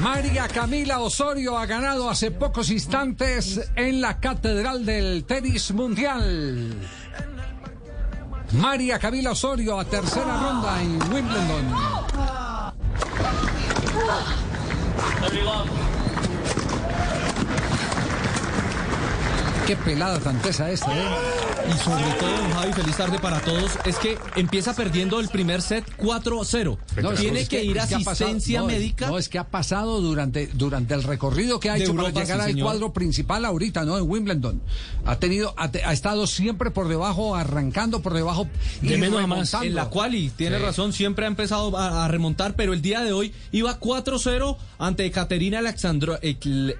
María Camila Osorio ha ganado hace pocos instantes en la Catedral del Tenis Mundial. María Camila Osorio a tercera ronda en Wimbledon. Qué pelada tan tesa esta, ¿eh? Y sobre todo, don Javi, feliz tarde para todos. Es que empieza perdiendo el primer set 4-0. No, es- Tiene es que, ir a es que ha pasado- asistencia no, médica. No, es que ha pasado durante, durante el recorrido que ha hecho Europa, para llegar sí, al señor. cuadro principal ahorita, ¿no? En Wimbledon. Ha tenido, ha, estado siempre por debajo, arrancando por debajo y De menos a más. En la quali, tiene Sí. razón, siempre ha empezado a, a remontar, pero el día de hoy iba 4-0 ante Caterina Alexandro,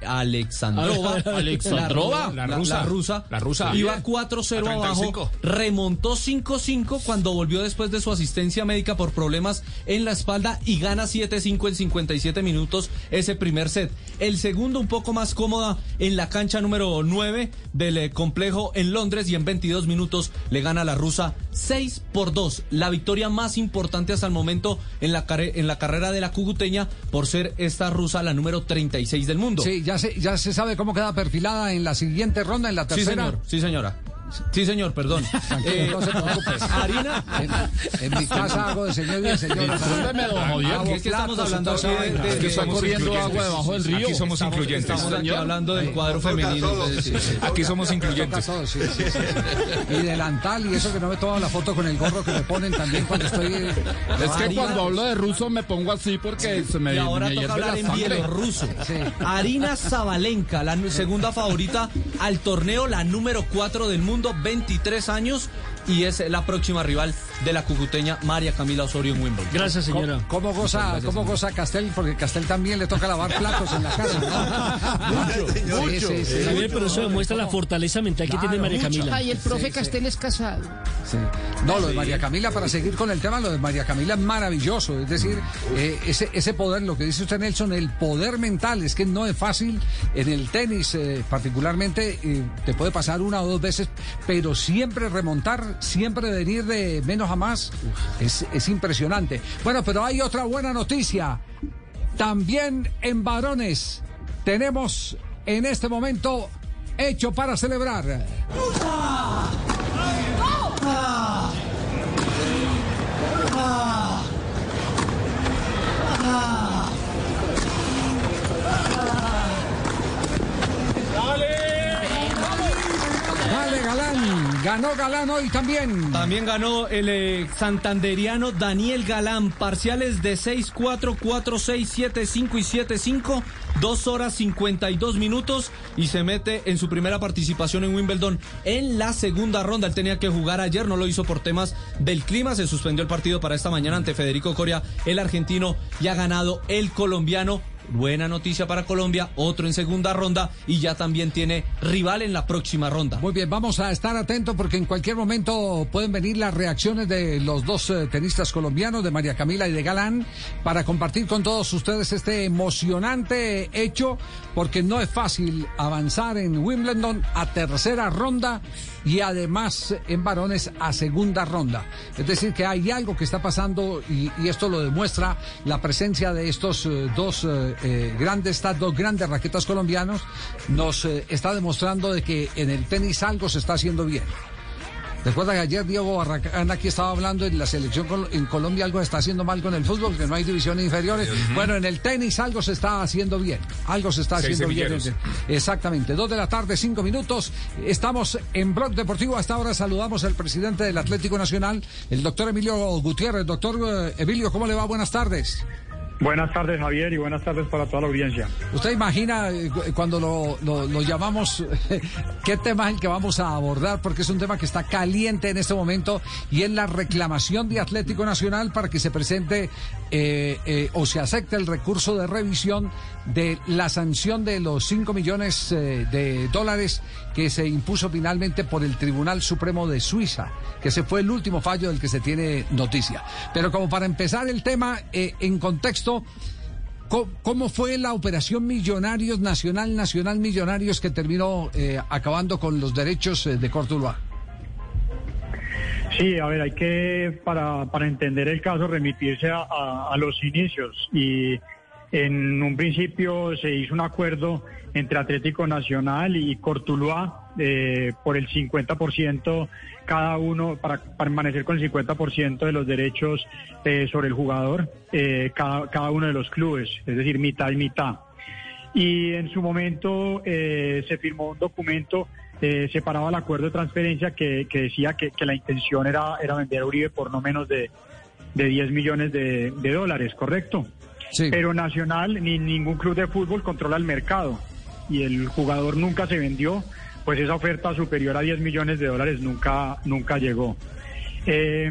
Alexandrova. Alexandrova, la, la rusa. La rusa. La rusa. Iba Bien. 4-0 A abajo, 35. remontó 5-5 cuando volvió después de su asistencia médica por problemas en la espalda y gana 7-5 en 57 minutos ese primer set. El segundo un poco más cómoda en la cancha número 9 del eh, complejo en Londres y en 22 minutos le gana a la rusa 6 por 2. La victoria más importante hasta el momento en la, en la carrera de la cuguteña por ser esta rusa la número 36 del mundo. Sí, ya se, ya se sabe cómo queda perfilada en la siguiente ronda, en la Sí, señor. Sí, señora. Sí, señor, perdón. Eh, no se. Harina. En, en mi casa hago de señor y de señora. Discúlpeme, don Javier, es que estamos hablando aquí de- que de- está corriendo agua debajo del río. Aquí somos Estamos- incluyentes. Estamos aquí señor. hablando del cuadro femenino. entonces, sí, sí. Aquí somos incluyentes. todo, sí, sí, sí. Y delantal y eso que no me tomo la foto con el gorro que me ponen también cuando estoy. eh, Es que Harina. cuando hablo de ruso me pongo así porque se me, Y ahora me toca hablar la en bielorruso. Sí. Arina Zabalenka, la segunda favorita al torneo, la número 4 del mundo, 23 años, y es la próxima rival de la cucuteña María Camila Osorio en Wimbledon. Gracias, señora. ¿Cómo, cómo goza, cómo goza Castel? Porque Castel también le toca lavar platos en la casa. ¿no? mucho, sí, sí, sí. Javier, pero eso demuestra la fortaleza mental que tiene María Camila. Ay, el profe Castel es casado. Sí. No, lo de María Camila, para seguir con el tema, lo de María Camila es maravilloso. Es decir, eh, ese, ese poder, lo que dice usted, Nelson, el poder mental, es que no es fácil en el tenis, eh, particularmente, eh, te puede pasar una o dos veces, pero siempre remontar, siempre venir de menos a más, es, es impresionante. Bueno, pero hay otra buena noticia. También en varones tenemos en este momento hecho para celebrar. Dale, Galán. Ganó Galán hoy también. También ganó el eh, santanderiano Daniel Galán, parciales de 6-4, 4-6, 7-5 y 7-5, 2 horas 52 minutos y se mete en su primera participación en Wimbledon en la segunda ronda. Él tenía que jugar ayer, no lo hizo por temas del clima, se suspendió el partido para esta mañana ante Federico Coria, el argentino, y ha ganado el colombiano. Buena noticia para Colombia, otro en segunda ronda y ya también tiene rival en la próxima ronda. Muy bien, vamos a estar atentos porque en cualquier momento pueden venir las reacciones de los dos eh, tenistas colombianos, de María Camila y de Galán, para compartir con todos ustedes este emocionante hecho, porque no es fácil avanzar en Wimbledon a tercera ronda y además en varones a segunda ronda. Es decir, que hay algo que está pasando y, y esto lo demuestra la presencia de estos eh, dos eh, grandes, estas dos grandes raquetas colombianos, nos eh, está demostrando de que en el tenis algo se está haciendo bien. Recuerda que ayer Diego Barracán aquí estaba hablando en la selección col- en Colombia algo se está haciendo mal con el fútbol, que no hay divisiones inferiores. Bueno, en el tenis algo se está haciendo bien. Algo se está Seis haciendo bien. Exactamente. Dos de la tarde, cinco minutos. Estamos en Blog Deportivo. Hasta ahora saludamos al presidente del Atlético Nacional, el doctor Emilio Gutiérrez. Doctor eh, Emilio, ¿cómo le va? Buenas tardes. Buenas tardes, Javier, y buenas tardes para toda la audiencia. ¿Usted imagina eh, cu- cuando lo llamamos qué tema es el que vamos a abordar? Porque es un tema que está caliente en este momento y es la reclamación de Atlético Nacional para que se presente eh, eh, o se acepte el recurso de revisión de la sanción de los 5 millones eh, de dólares que se impuso finalmente por el Tribunal Supremo de Suiza, que ese fue el último fallo del que se tiene noticia. Pero como para empezar el tema eh, en contexto, ¿Cómo, fue la operación Millonarios Nacional Nacional Millonarios que terminó acabando con los derechos de Cortuluá? Sí, a ver, hay que, para, para entender el caso, remitirse a, a- a los inicios. Y en un principio se hizo un acuerdo entre Atlético Nacional y Cortuluá eh, por el 50% cada uno, para permanecer con el 50% de los derechos eh, sobre el jugador, eh, cada, cada uno de los clubes, es decir, mitad y mitad. y en su momento eh, se firmó un documento eh, separado al acuerdo de transferencia que, que decía que, que la intención era, era vender a Uribe por no menos de, de 10 millones de, de dólares, ¿correcto? Pero Nacional ni ningún club de fútbol controla el mercado y el jugador nunca se vendió, pues esa oferta superior a 10 millones de dólares nunca, nunca llegó. Eh,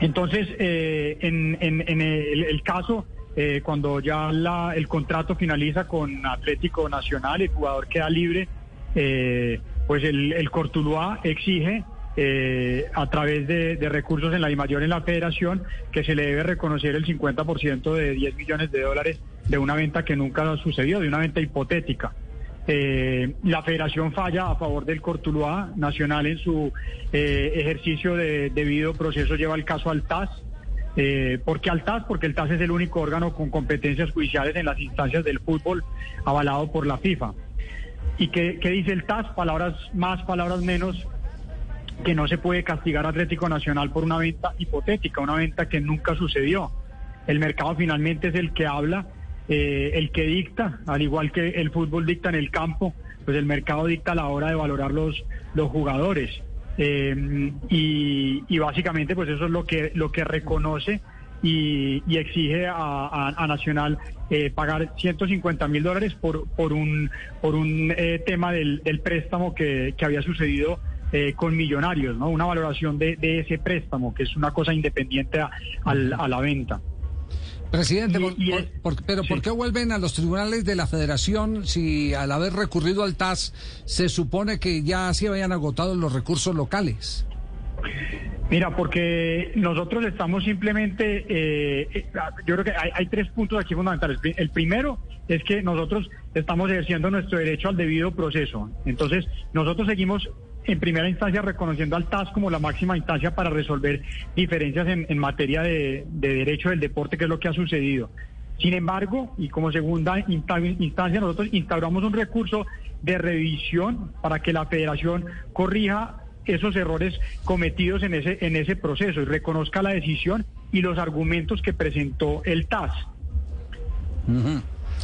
entonces, eh, en, en- en el, el caso, eh, cuando ya la- el contrato finaliza con Atlético Nacional, el jugador queda libre, eh, pues el, el Cortuluá exige eh, a través de, recursos en la DIMAYOR en la federación que se le debe reconocer el 50% de 10 millones de dólares de una venta que nunca sucedió, de una venta hipotética. Eh, la federación falla a favor del Cortuluá Nacional en su eh, ejercicio de debido proceso, lleva el caso al TAS. Eh, ¿Por qué al TAS? Porque el TAS es el único órgano con competencias judiciales en las instancias del fútbol avalado por la FIFA. ¿Y qué, qué dice el TAS? Palabras más, palabras menos, que no se puede castigar a Atlético Nacional por una venta hipotética, una venta que nunca sucedió. El mercado finalmente es el que habla, eh, el que dicta, al igual que el fútbol dicta en el campo, pues el mercado dicta a la hora de valorar los, los jugadores. Eh, y, y básicamente pues eso es lo que, lo que reconoce y, y exige a, a- a Nacional eh, pagar 150 mil dólares por, por un, por un eh, tema del, del préstamo que, que había sucedido eh, con Millonarios, ¿no? Una valoración de, de ese préstamo, que es una cosa independiente a, a la venta. Presidente, por- por- por- pero ¿por qué vuelven a los tribunales de la federación si al haber recurrido al TAS se supone que ya se habían agotado los recursos locales? Mira, porque nosotros estamos simplemente, eh, eh, yo creo que hay, tres puntos aquí fundamentales. El primero es que nosotros estamos ejerciendo nuestro derecho al debido proceso. Entonces, nosotros seguimos en primera instancia reconociendo al TAS como la máxima instancia para resolver diferencias en, en materia de, de derecho del deporte, que es lo que ha sucedido. Sin embargo, y como segunda insta- instancia, nosotros instauramos un recurso de revisión para que la federación corrija esos errores cometidos en ese, en ese proceso. Y reconozca la decisión y los argumentos que presentó el TAS.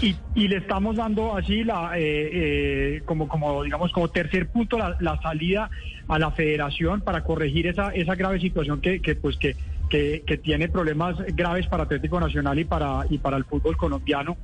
Y, y le estamos dando así la eh, eh, como como digamos como tercer punto la, la salida a la federación para corregir esa esa grave situación que, que pues que, que que tiene problemas graves para Atlético Nacional y para y para el fútbol colombiano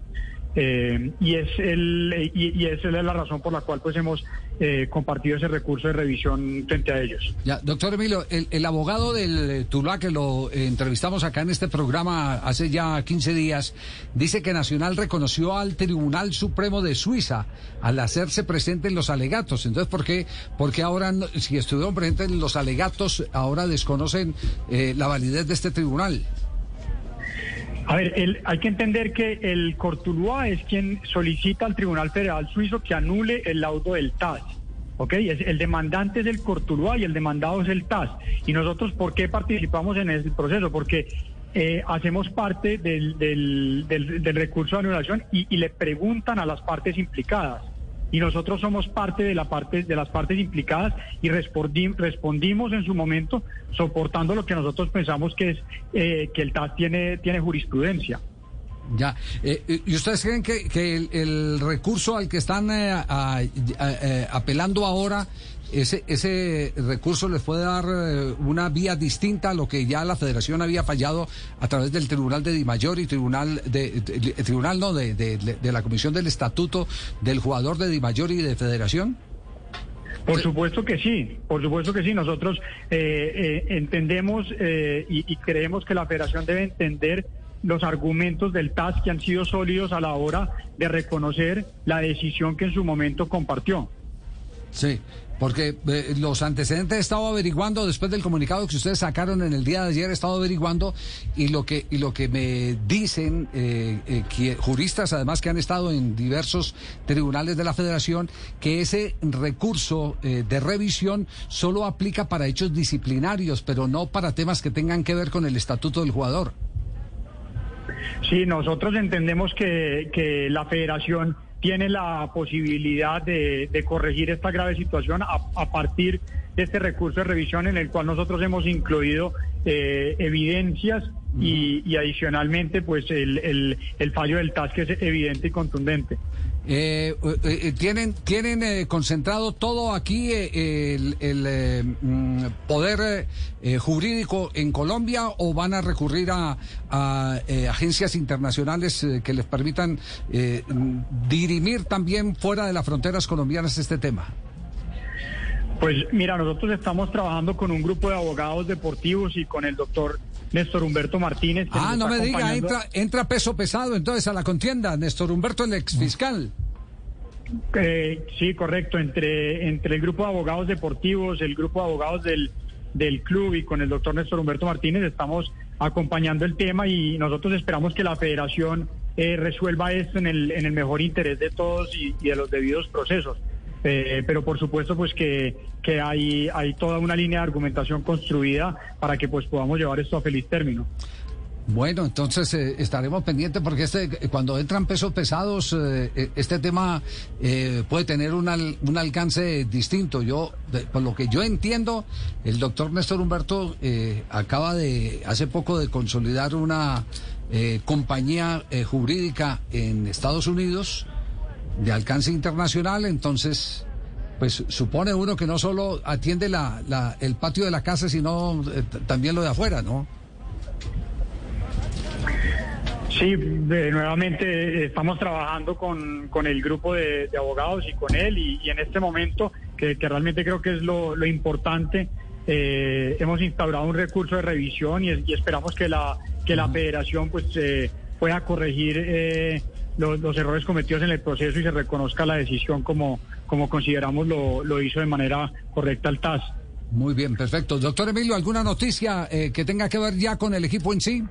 Eh, y es el y, y esa es la razón por la cual pues hemos eh, compartido ese recurso de revisión frente a ellos. Ya, doctor Emilio, el, el abogado del Tuluá que lo eh, entrevistamos acá en este programa hace ya 15 días, dice que Nacional reconoció al Tribunal Supremo de Suiza al hacerse presente en los alegatos. Entonces, ¿por qué, por qué ahora, si estuvieron presentes en los alegatos, ahora desconocen eh, la validez de este tribunal? A ver, el- hay que entender que el Cortuluá es quien solicita al Tribunal Federal Suizo que anule el laudo del TAS. ¿Ok? Es- el demandante es el Cortuluá y el demandado es el TAS. ¿Y nosotros por qué participamos en el proceso? Porque eh, hacemos parte del, del- del- del recurso de anulación y, y le preguntan a las partes implicadas. Y nosotros somos parte de, la parte, de las partes implicadas y respondi- respondimos en su momento soportando lo que nosotros pensamos que es eh, que el TAS tiene, tiene jurisprudencia. Ya. Eh, eh, ¿Y ustedes creen que, que el, recurso al que están eh, eh, apelando ahora, ese, ese recurso les puede dar eh, una vía distinta a lo que ya la Federación había fallado a través del Tribunal de Di Mayor y Tribunal de, de- de- Tribunal no de, de- de la Comisión del Estatuto del jugador de Di Mayor y de Federación? Por supuesto que sí, por supuesto que sí. Nosotros eh, eh, entendemos eh, y, y creemos que la federación debe entender los argumentos del TAS que han sido sólidos a la hora de reconocer la decisión que en su momento compartió. Sí, porque eh, los antecedentes he estado averiguando después del comunicado que ustedes sacaron en el día de ayer, he estado averiguando y lo que y lo que me dicen eh, eh, que- juristas, además que han estado en diversos tribunales de la Federación, que ese recurso eh, de revisión solo aplica para hechos disciplinarios, pero no para temas que tengan que ver con el estatuto del jugador. Sí, nosotros entendemos que, que la federación tiene la posibilidad de, de corregir esta grave situación a, a partir de este recurso de revisión en el cual nosotros hemos incluido eh, evidencias y, y adicionalmente pues el, el, el fallo del TAS que es evidente y contundente. Eh, eh, eh, tienen tienen eh, concentrado todo aquí el, el, mm, poder jurídico en Colombia o van a recurrir a, a, agencias internacionales que les permitan dirimir también fuera de las fronteras colombianas este tema. Pues mira, nosotros estamos trabajando con un grupo de abogados deportivos y con el doctor Néstor Humberto Martínez. Ah, no me diga, entra, entra peso pesado entonces a la contienda, Néstor Humberto, el ex fiscal. Eh, sí, correcto. Entre, entre el grupo de abogados deportivos, el grupo de abogados del, del club y con el doctor Néstor Humberto Martínez estamos acompañando el tema y nosotros esperamos que la federación eh, resuelva esto en el, en el mejor interés de todos y, y de los debidos procesos. Eh, pero por supuesto pues que, que hay, hay toda una línea de argumentación construida para que pues podamos llevar esto a feliz término. Bueno, entonces eh, estaremos pendientes porque este, cuando entran pesos pesados, eh, eh, este tema eh, puede tener un, al- un alcance distinto. Yo, por lo que yo entiendo, el doctor Néstor Humberto acaba de, hace poco, de consolidar una compañía jurídica en Estados Unidos de alcance internacional, entonces... Pues supone uno que no solo atiende la, la- el patio de la casa, sino eh, también lo de afuera, ¿no? Sí, de- nuevamente eh, estamos trabajando con, con el grupo de, de abogados y con él y, y en este momento, que, que realmente creo que es lo, lo importante, eh, hemos instaurado un recurso de revisión y esperamos que la, que la federación pues eh, pueda corregir eh, los, los errores cometidos en el proceso y se reconozca la decisión como, como consideramos lo, lo hizo de manera correcta el TAS. Muy bien, perfecto. Doctor Emilio, ¿alguna noticia eh, que tenga que ver ya con el equipo en sí?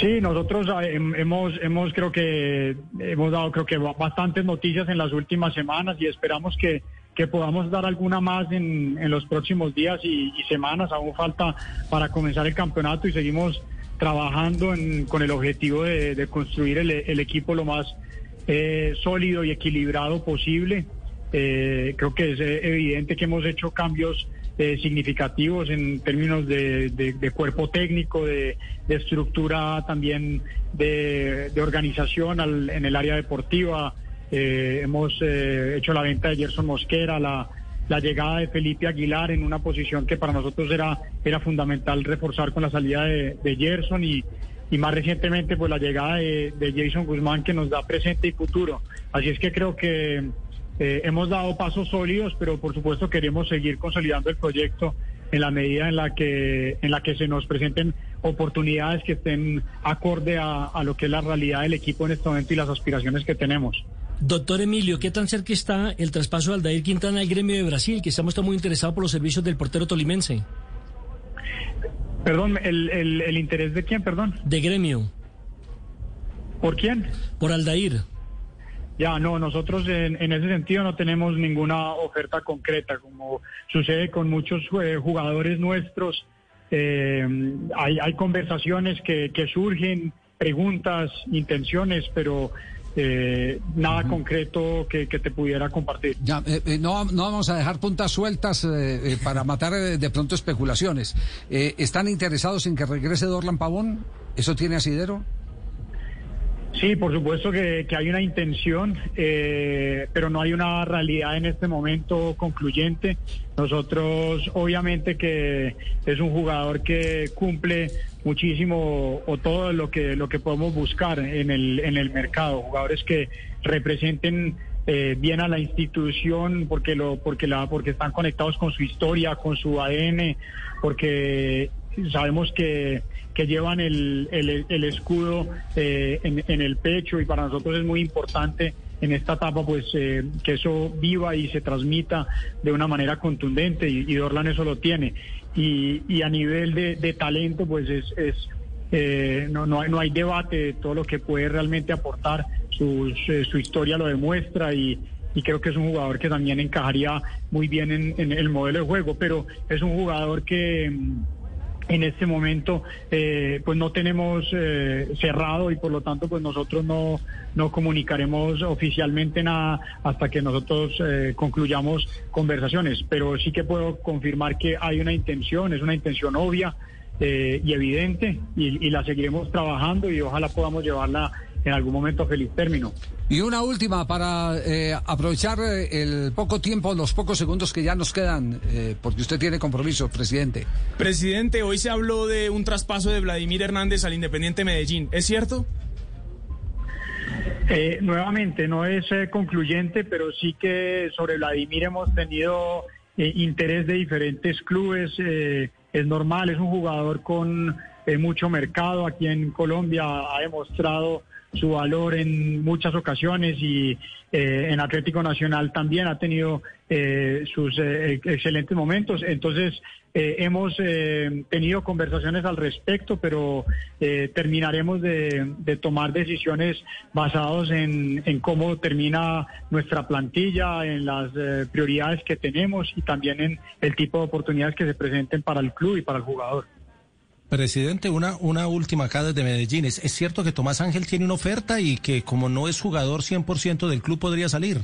Sí, nosotros ah, hem- hemos, hemos creo que hemos dado creo que ba- bastantes noticias en las últimas semanas y esperamos que, que podamos dar alguna más en, en los próximos días y, y semanas. Aún falta para comenzar el campeonato y seguimos trabajando en- con el objetivo de, construir el, equipo lo más eh, sólido y equilibrado posible. Eh, creo que es eh, evidente que hemos hecho cambios eh, significativos en términos de, cuerpo técnico, de, estructura también de, de organización al- en el área deportiva. Eh, hemos eh, hecho la venta de Gerson Mosquera, la, la llegada de Felipe Aguilar en una posición que para nosotros era, era fundamental reforzar con la salida de, de Gerson y, y más recientemente pues la llegada de, de Jason Guzmán que nos da presente y futuro. Así es que creo que eh, hemos dado pasos sólidos, pero por supuesto queremos seguir consolidando el proyecto en la medida en la que en la que se nos presenten oportunidades que estén acorde a, a lo que es la realidad del equipo en este momento y las aspiraciones que tenemos. Doctor Emilio, ¿qué tan cerca está el traspaso de Aldair Quintana al gremio de Brasil? Que estamos muy interesados por los servicios del portero tolimense. Perdón, el, el, el interés de quién, perdón. De gremio. ¿Por quién? Por Aldair. Ya, no, nosotros en, en ese sentido no tenemos ninguna oferta concreta, como sucede con muchos eh, jugadores nuestros. eh, hay, hay conversaciones que, que surgen, preguntas, intenciones, pero eh, nada concreto que, que te pudiera compartir. Ya, eh, eh, no, no vamos a dejar puntas sueltas eh, para matar de pronto especulaciones. Eh, ¿Están interesados en que regrese Dorlan Pavón? ¿Eso tiene asidero? Sí, por supuesto que, hay una intención, eh, pero no hay una realidad en este momento concluyente. Nosotros, obviamente que es un jugador que cumple muchísimo o todo lo que lo que podemos buscar en el en el mercado, jugadores que representen eh, bien a la institución porque lo porque la porque están conectados con su historia, con su ADN, porque sabemos que, que llevan el, el, escudo eh, en, el pecho y para nosotros es muy importante en esta etapa pues eh, que eso viva y se transmita de una manera contundente y, Dorlan eso lo tiene. Y, a nivel de, de, talento pues es, es eh, no, no, hay, no hay debate de todo lo que puede realmente aportar. Su, su historia lo demuestra y, y creo que es un jugador que también encajaría muy bien en, en el modelo de juego pero es un jugador que en este momento eh, pues no tenemos eh, cerrado y por lo tanto pues nosotros no, no comunicaremos oficialmente nada hasta que nosotros eh, concluyamos conversaciones. Pero sí que puedo confirmar que hay una intención es una intención obvia y evidente y la seguiremos trabajando y ojalá podamos llevarla en algún momento a feliz término. Y una última para eh, aprovechar el poco tiempo, los pocos segundos que ya nos quedan, eh, porque usted tiene compromiso, presidente. Presidente, hoy se habló de un traspaso de Vladimir Hernández al Independiente Medellín, ¿es cierto? Eh, nuevamente, no es concluyente, pero sí que sobre Vladimir hemos tenido interés de diferentes clubes. es normal, es un jugador con mucho mercado aquí en Colombia, ha demostrado su valor en muchas ocasiones y eh, en Atlético Nacional también ha tenido eh, sus eh, excelentes momentos. Entonces, hemos tenido conversaciones al respecto, pero terminaremos de, tomar decisiones basadas en, cómo termina nuestra plantilla, en las prioridades que tenemos y también en el tipo de oportunidades que se presenten para el club y para el jugador. Presidente, una, una última acá desde Medellín. ¿Es, ¿Es, cierto que Tomás Ángel tiene una oferta y que como no es jugador 100% del club podría salir?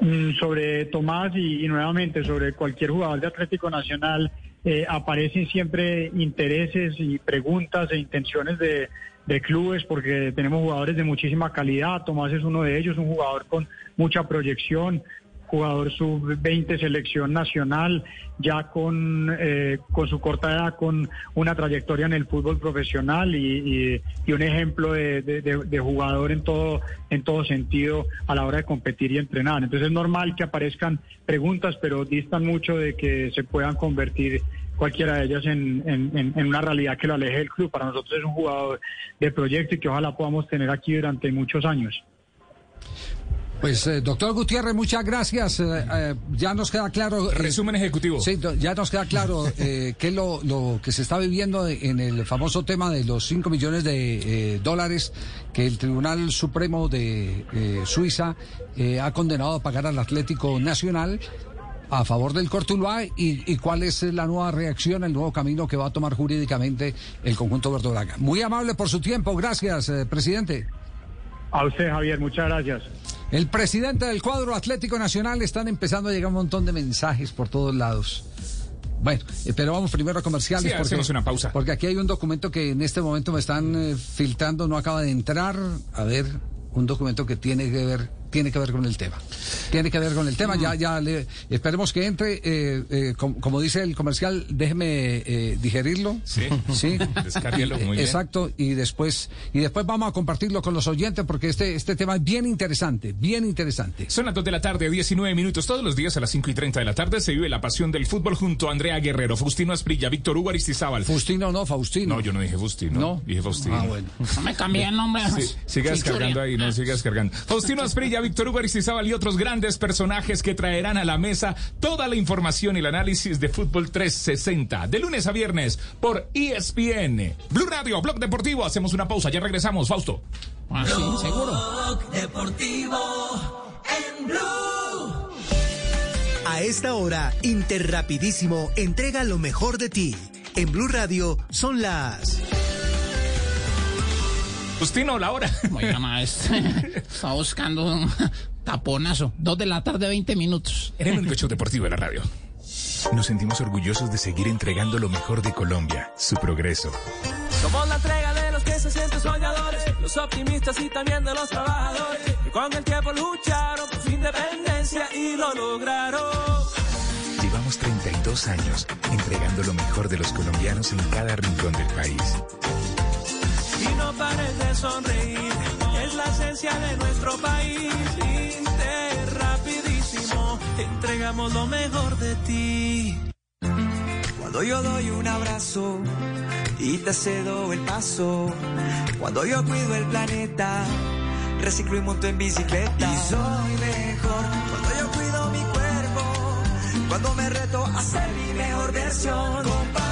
Mm, sobre Tomás y, y, nuevamente sobre cualquier jugador de Atlético Nacional, eh, aparecen siempre intereses y preguntas e intenciones de, de clubes porque tenemos jugadores de muchísima calidad. Tomás es uno de ellos, un jugador con mucha proyección, jugador sub-20 selección nacional, ya con, eh, con su corta edad, con una trayectoria en el fútbol profesional y, y, y un ejemplo de, de, de, jugador en todo, en todo sentido a la hora de competir y entrenar. Entonces es normal que aparezcan preguntas, pero distan mucho de que se puedan convertir cualquiera de ellas en, en, en, una realidad que lo aleje del club. Para nosotros es un jugador de proyecto y que ojalá podamos tener aquí durante muchos años. Pues, eh, doctor Gutiérrez, muchas gracias. Eh, eh, ya nos queda claro. Resumen ejecutivo. Sí, ya nos queda claro qué es lo, lo, que se está viviendo en el famoso tema de los 5 millones de dólares que el Tribunal Supremo de Suiza ha condenado a pagar al Atlético Nacional a favor del Cortuluá y, y, cuál es la nueva reacción, el nuevo camino que va a tomar jurídicamente el conjunto verdolaga. Muy amable por su tiempo. Gracias, presidente. A usted, Javier, muchas gracias. El presidente del cuadro Atlético Nacional están empezando a llegar un montón de mensajes por todos lados. Bueno, eh, pero vamos primero a comerciales. Sí, porque, hacemos una pausa. Porque aquí hay un documento que en este momento me están eh, filtrando, no acaba de entrar. A ver, un documento que tiene que ver tiene que ver con el tema. Tiene que ver con el tema. Ya, ya le, esperemos que entre. Eh, eh, com, como dice el comercial, déjeme eh, digerirlo. Sí. Sí. Muy bien. Exacto. Y después, y después vamos a compartirlo con los oyentes porque este, este tema es bien interesante, bien interesante. Son las 2 de la tarde, 19 minutos. Todos los días a las 5 y 30 de la tarde se vive la pasión del fútbol junto a Andrea Guerrero, Faustino Asprilla, Víctor Hugo Aristizábal. Faustino no, Faustino. No, yo no dije Faustino. No. Dije Faustino. Ah, bueno. No me cambié el nombre. Sí, siga descargando ahí, no, siga descargando. Faustino Asprilla, Víctor Hugo Aristizábal y otros grandes personajes que traerán a la mesa toda la información y el análisis de Fútbol 360 de lunes a viernes por ESPN. Blue Radio, Blog Deportivo. Hacemos una pausa, ya regresamos, Fausto. Ah, sí, seguro. Blog Deportivo en Blue. A esta hora, Interrapidísimo entrega lo mejor de ti. En Blue Radio son las... Justino, la hora. Oiga, maestro, está buscando un taponazo. Dos de la tarde, 20 minutos. En el único show deportivo de la radio. Nos sentimos orgullosos de seguir entregando lo mejor de Colombia, su progreso. Somos la entrega de los que se sienten soñadores, los optimistas y también de los trabajadores, que con el tiempo lucharon por su independencia y lo lograron. Llevamos 32 años entregando lo mejor de los colombianos en cada rincón del país. Pares de sonreír, es la esencia de nuestro país. Inter rapidísimo, entregamos lo mejor de ti. Cuando yo doy un abrazo y te cedo el paso, cuando yo cuido el planeta, reciclo y monto en bicicleta. Y soy mejor cuando yo cuido mi cuerpo, cuando me reto a ser mi mejor versión. Con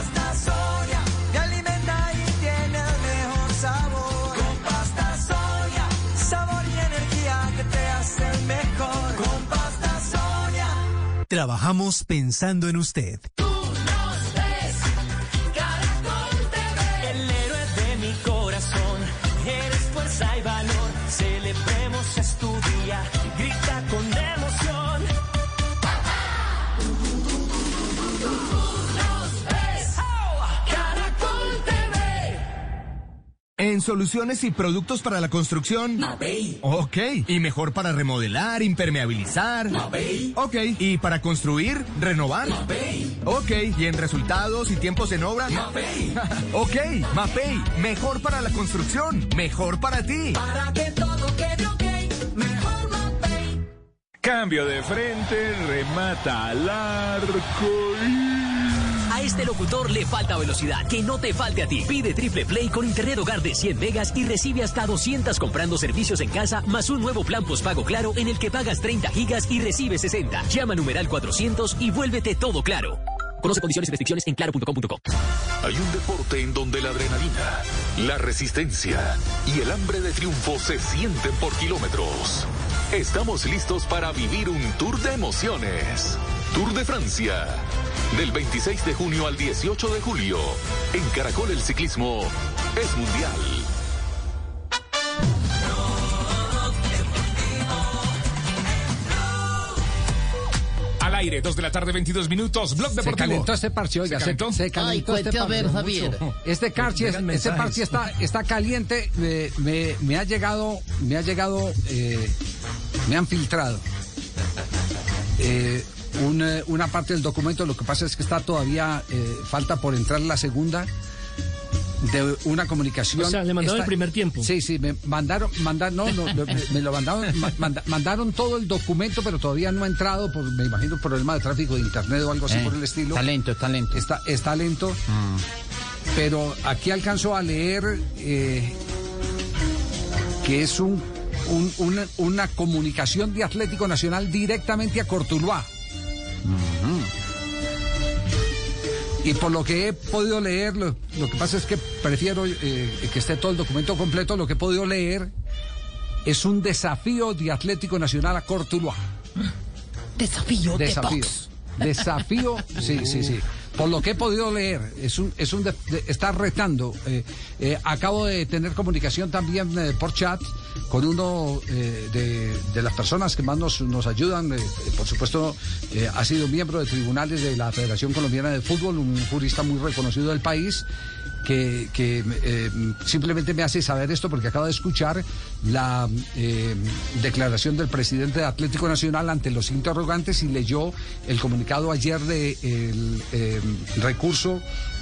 Trabajamos pensando en usted. El héroe de mi corazón, eres fuerza y valor. Celebremos En soluciones y productos para la construcción. Mapei. Ok. Y mejor para remodelar, impermeabilizar. Mapei. Ok. Y para construir, renovar. Mapei. Ok. Y en resultados y tiempos en obra. Mapei. ok. Mapei. Mejor para la construcción. Mejor para ti. Para que todo quede ok, mejor Mapei. Cambio de frente, remata al arco este locutor le falta velocidad, que no te falte a ti. Pide Triple Play con internet hogar de 100 megas y recibe hasta 200 comprando servicios en casa, más un nuevo plan postpago claro en el que pagas 30 gigas y recibes 60. Llama numeral 400 y vuélvete todo claro. Conoce condiciones y restricciones en claro.com.co. Hay un deporte en donde la adrenalina, la resistencia y el hambre de triunfo se sienten por kilómetros. Estamos listos para vivir un tour de emociones. Tour de Francia. Del 26 de junio al 18 de julio. En Caracol el ciclismo es mundial. Al aire, 2 de la tarde, 22 minutos. Blog Se Deportivo. calentó este parche, oiga, ¿Se se, calentó? se calentó Ay, este a ver. Javier. Este parche, este parche está, está caliente, me, me- me ha llegado, me ha llegado, eh, me han filtrado. Eh, un, eh, una parte del documento, lo que pasa es que está todavía, eh, falta por entrar la segunda de una comunicación. O sea, le mandaron Está- el primer tiempo. Sí, sí, me mandaron, mandaron, no, no, me, me lo mandaron, ma- manda- mandaron todo el documento, pero todavía no ha entrado, por, me imagino, problema de tráfico de internet o algo así Eh, por el estilo. Está lento, está lento. Está, está lento, pero aquí alcanzo a leer eh, que es un, un- una, una comunicación de Atlético Nacional directamente a Cortuluá. Y por lo que he podido leer, lo, lo que pasa es que prefiero eh, que esté todo el documento completo, lo que he podido leer es un desafío de Atlético Nacional a Cortuluá. Desafío, Desafío. de box. Desafío, sí, sí, sí. Por lo que he podido leer, es un, es un de- está retando. Eh, eh, acabo de tener comunicación también eh, por chat con uno de, de las personas que más nos, nos ayudan. por supuesto, ha sido miembro de tribunales de la Federación Colombiana de Fútbol, un jurista muy reconocido del país que, que, eh, simplemente me hace saber esto porque acaba de escuchar la eh, declaración del presidente de Atlético Nacional ante los interrogantes y leyó el comunicado ayer de el eh, recurso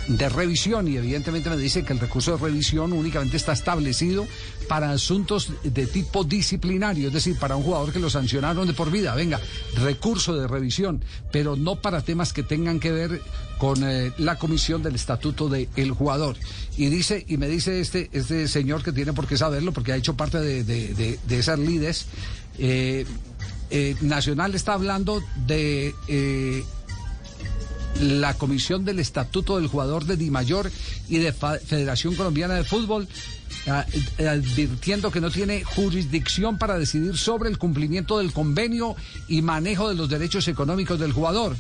de revisión y evidentemente me dice que el recurso de revisión únicamente está establecido para asuntos de tipo disciplinario, es decir, para un jugador que lo sancionaron de por vida, venga, recurso de revisión, pero no para temas que tengan que ver con eh, la comisión del estatuto del jugador. Y dice, y me dice este, este señor que tiene por qué saberlo, porque ha hecho parte de, de- de- esas lides, eh, eh, Nacional está hablando de la comisión del estatuto del jugador de Di Mayor y de Federación Colombiana de Fútbol ah, advirtiendo que no tiene jurisdicción para decidir sobre el cumplimiento del convenio y manejo de los derechos económicos del jugador.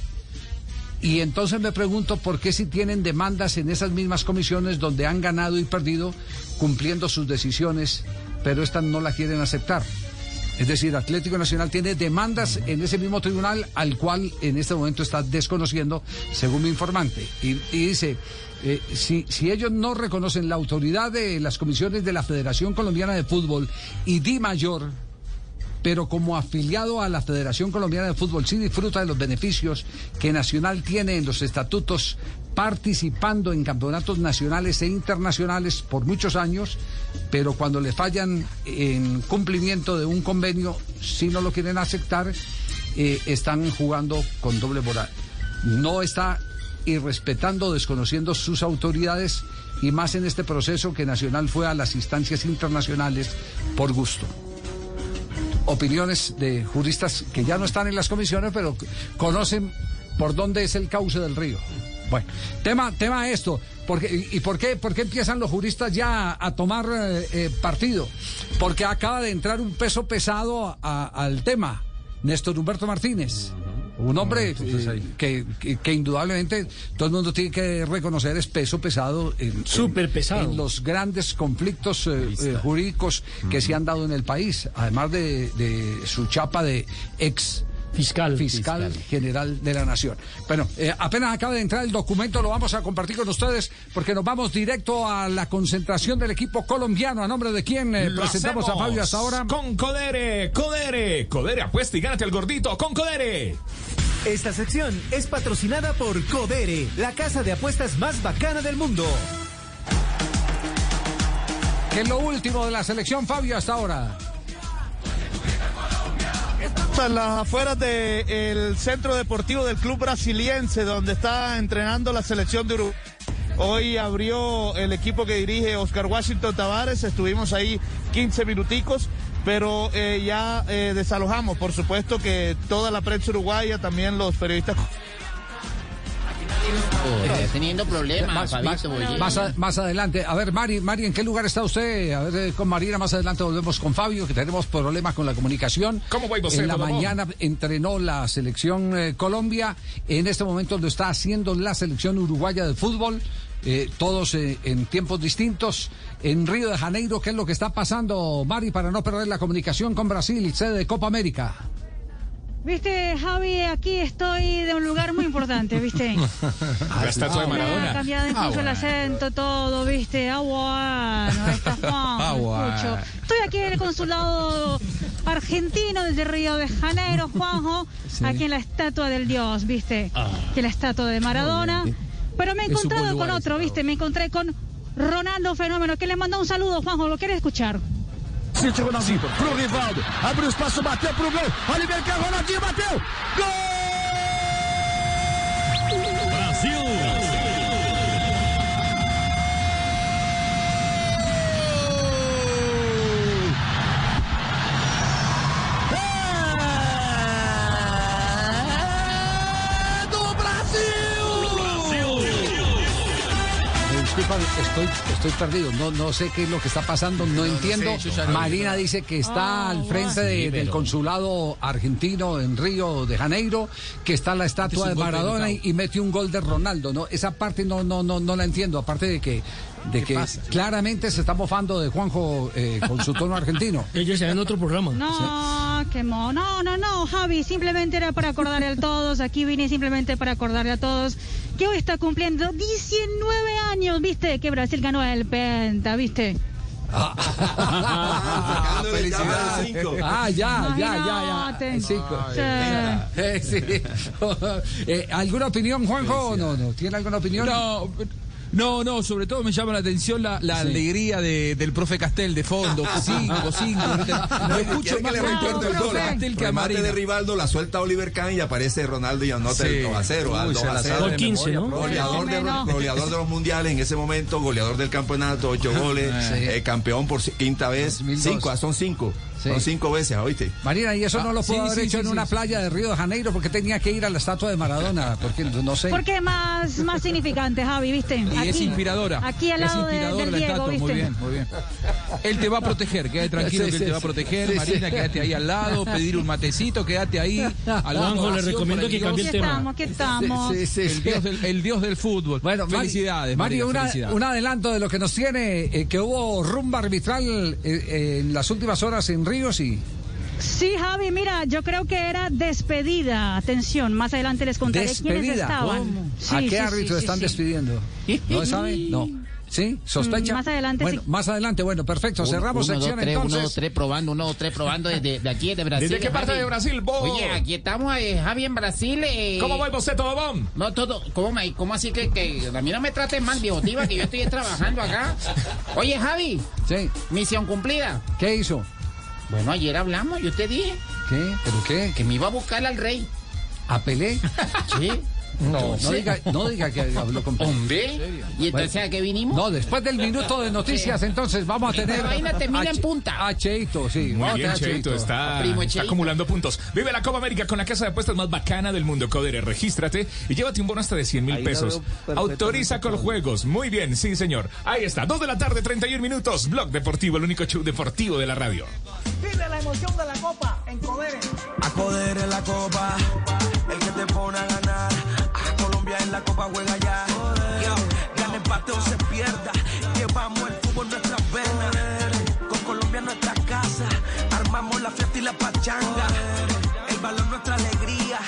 Y entonces me pregunto por qué si tienen demandas en esas mismas comisiones donde han ganado y perdido cumpliendo sus decisiones, pero estas no la quieren aceptar. Es decir, Atlético Nacional tiene demandas en ese mismo tribunal al cual en este momento está desconociendo, según mi informante. Y, dice, eh, si, si ellos no reconocen la autoridad de las comisiones de la Federación Colombiana de Fútbol y Di Mayor, pero como afiliado a la Federación Colombiana de Fútbol sí disfruta de los beneficios que Nacional tiene en los estatutos participando en campeonatos nacionales e internacionales por muchos años, pero cuando le fallan en cumplimiento de un convenio, si no lo quieren aceptar, eh, están jugando con doble moral. No está irrespetando, desconociendo sus autoridades y más en este proceso que Nacional fue a las instancias internacionales por gusto opiniones de juristas que ya no están en las comisiones, pero conocen por dónde es el cauce del río. Bueno, tema, tema esto. Porque, ¿Y y por qué, por qué empiezan los juristas ya a tomar eh, eh, partido? Porque acaba de entrar un peso pesado a- al tema, Néstor Humberto Martínez. Un hombre eh, que, que- que indudablemente todo el mundo tiene que reconocer es peso pesado en, Súper en- pesado. en los grandes conflictos eh, eh, jurídicos que se han dado en el país, además de, de su chapa de ex fiscal, fiscal, general de la nación. Bueno, eh, apenas acaba de entrar el documento, lo vamos a compartir con ustedes porque nos vamos directo a la concentración del equipo colombiano. A nombre de quien eh, presentamos a Fabio hasta ahora. Con Codere, Codere, Codere apuesta y gánate el gordito con Codere. Esta sección es patrocinada por Codere, la casa de apuestas más bacana del mundo. Que es lo último de la selección, Fabio, hasta ahora. En las afueras del centro deportivo del club brasiliense, donde está entrenando la selección de Uruguay. Hoy abrió el equipo que dirige Oscar Washington Tavares, estuvimos ahí 15 minuticos, pero eh, ya eh, desalojamos, por supuesto que toda la prensa uruguaya, también los periodistas Teniendo problemas, Más, Fabito, más- oye. más a- más adelante. A ver, Mari, Mari, ¿en qué lugar está usted? A ver, eh, con Marina, más adelante volvemos con Fabio, que tenemos problemas con la comunicación. ¿Cómo va, José En la mañana entrenó la selección eh, Colombia. En este momento lo está haciendo la selección uruguaya de fútbol. eh, todos eh, en tiempos distintos. En Río de Janeiro, ¿qué es lo que está pasando, Mari, para no perder la comunicación con Brasil, sede de Copa América? Viste, Javi, aquí estoy de un lugar muy importante, viste. La estatua de Maradona. cambiado incluso Ah, el bueno. acento, todo, viste. Ah, bueno, ahí está Juan, Ah, lo bueno. escucho. Estoy aquí en el consulado argentino desde Río de Janeiro, Juanjo, Sí. aquí en la estatua del Dios, viste. Ah. Que es la estatua de Maradona. Pero me he encontrado con otro, viste. Me encontré con Ronaldo Fenómeno, que le mandó un saludo, Juanjo. ¿Lo quieres escuchar? City Ronaldinho pro Rivaldo. Abre o espaço, bateu pro gol. Oliver Kahn, Ronaldinho bateu. Gol! Brasil! Estoy, estoy perdido. No, no sé qué es lo que está pasando, no, entiendo. sé. Marina dice que está Ah, al frente bueno. de- Sí, del consulado argentino en Río de Janeiro, que está la Es estatua un de Maradona y, y metió un gol de Ronaldo. ¿no? Esa parte no, no, no, no la entiendo. Aparte de que, de ¿Qué que pasa? claramente se está mofando de Juanjo eh, con su tono argentino. Ellos se en otro programa. No, qué mo. No, no, no, Javi, simplemente era para acordarle a todos. Aquí vine simplemente para acordarle a todos que hoy está cumpliendo 19 años, ¿viste? Que Brasil ganó el Penta, ¿viste? felicidades. Ah, ya, ya, ya, ya. Cinco. Sí. Eh, sí. Eh, ¿Alguna opinión, Juanjo? No, no. ¿Tiene alguna opinión? No, no, no, sobre todo me llama la atención la, la Sí. alegría de- del profe Castel de fondo. Cinco, cinco. Lo escucho más que le con recuerde el gol. Castel que Marina. de Rivaldo, la suelta Oliver Kahn y aparece Ronaldo y anota Sí. el 2 a 0. al Uy, 2 se a la 0. sabe de Por 15, memoria, ¿no? Goleador de, goleador de los mundiales en ese momento, goleador del campeonato, ocho goles, Sí. eh, campeón por quinta vez. 2002. Cinco, ah, son cinco. Sí. Son cinco veces, ¿oíste? Marina, y eso no lo Ah, pudo sí, haber sí, hecho sí, en sí, una sí. playa de Río de Janeiro porque tenía que ir a la estatua de Maradona, porque no sé. Porque es más, más significante, Javi, ¿viste? Ahí y es Aquí. inspiradora. Aquí al es lado de- inspiradora del la Diego, estatua, muy ¿viste? bien, muy bien. Él te va a proteger, quédate tranquilo Sí, que él te va a proteger. Sí, Marina, sí. quédate ahí al lado, pedir un matecito, quédate ahí. Juanjo, le recomiendo que cambie el Aquí tema. estamos, aquí estamos. Sí, sí, El sí. dios del, el dios del fútbol. Bueno, felicidades, Mario, Marina, una- felicidades. un adelanto de lo que nos tiene, eh, que hubo rumba arbitral eh, eh, en las últimas horas en Ríos y Sí, Javi, mira, yo creo que era despedida. Atención, más adelante les contaré quiénes despedida. estaban. ¿Cómo? Sí, ¿A qué sí, árbitro sí, están sí. despidiendo? ¿No sabe? No. ¿Sí? ¿Sospecha? Mm, más adelante Bueno, sí. más adelante, bueno, perfecto. Cerramos uno, sección dos, tres, entonces. Uno, dos, tres, probando, uno, dos, tres, probando desde de aquí, de Brasil. ¿Desde qué parte Javi. de Brasil, vos? Oye, aquí estamos, eh, Javi, en Brasil. eh, ¿Cómo va usted, todo bom? No, todo, ¿cómo, me- cómo así que, que a mí no me trates mal, viejo que yo estoy trabajando acá? Oye, Javi. Sí. Misión cumplida. ¿Qué hizo? Bueno, ayer hablamos, yo te dije ¿Qué? ¿Pero qué? que me iba a buscar al rey. ¿A Pelé? Sí. No, no diga, no diga que habló con. Hombre. ¿Y entonces a qué vinimos? No, después del minuto de noticias, entonces vamos a tener. Esta vaina termina en punta. A Cheito, sí. Muy bien, Cheito, está, Primo está acumulando puntos. Vive la Copa América con la casa de apuestas más bacana del mundo, Codere. Regístrate y llévate un bono hasta de 100 mil la pesos. Autoriza con juegos. Muy bien, sí, señor. Ahí está, 2 de la tarde, 31 minutos. Blog Deportivo, el único show deportivo de la radio. Vive la emoción de la copa en Codere. A joder en la copa, el que te pone a ganar. En la copa juega ya. Yo, gana empate o se pierda. Llevamos el fútbol en nuestras venas. Con Colombia en nuestra casa. Armamos la fiesta y la pachanga. El balón nuestra alegría.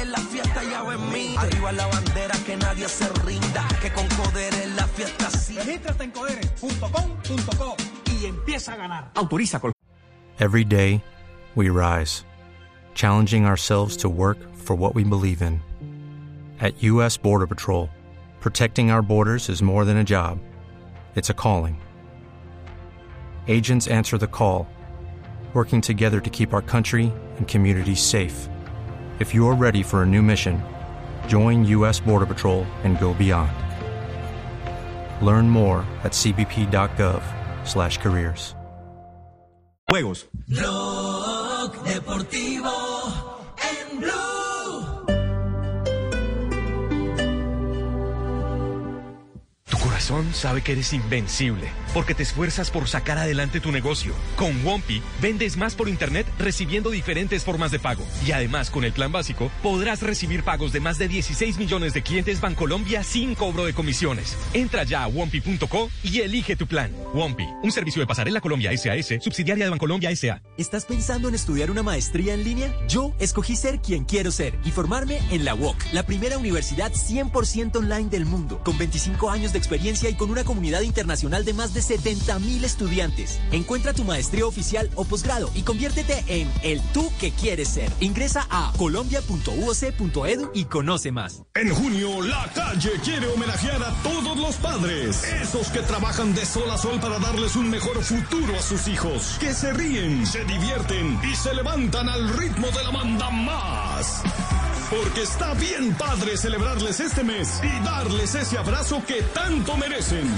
Es la fiesta ya o en mí. Arriba la bandera que nadie se rinda. Que con poder en la fiesta sí. Regístrate en codere.com.co y empieza a ganar. Autoriza con Every day, we rise, challenging ourselves to work for what we believe in. At U.S. Border Patrol, protecting our borders is more than a job, it's a calling. Agents answer the call, working together to keep our country and communities safe. If you are ready for a new mission, join U.S. Border Patrol and go beyond. Learn more at cbp.gov/careers. Juegos. Blog Deportivo corazón sabe que eres invencible, porque te esfuerzas por sacar adelante tu negocio. Con Wompi, vendes más por internet recibiendo diferentes formas de pago. Y además, con el plan básico, podrás recibir pagos de más de 16 millones de clientes Bancolombia sin cobro de comisiones. Entra ya a wompi.co y elige tu plan. Wompi, un servicio de pasarela Colombia SAS, subsidiaria de Bancolombia SA. ¿Estás pensando en estudiar una maestría en línea? Yo escogí ser quien quiero ser y formarme en la UOC, la primera universidad 100% online del mundo, con 25 años de experiencia y con una comunidad internacional de más de 70 mil estudiantes. Encuentra tu maestría oficial o posgrado y conviértete en el tú que quieres ser. Ingresa a colombia.uoc.edu y conoce más. En junio, la calle quiere homenajear a todos los padres, esos que trabajan de sol a sol para darles un mejor futuro a sus hijos, que se ríen, se divierten y se levantan al ritmo de la manda más. Porque está bien padre celebrarles este mes y darles ese abrazo que tanto merecen.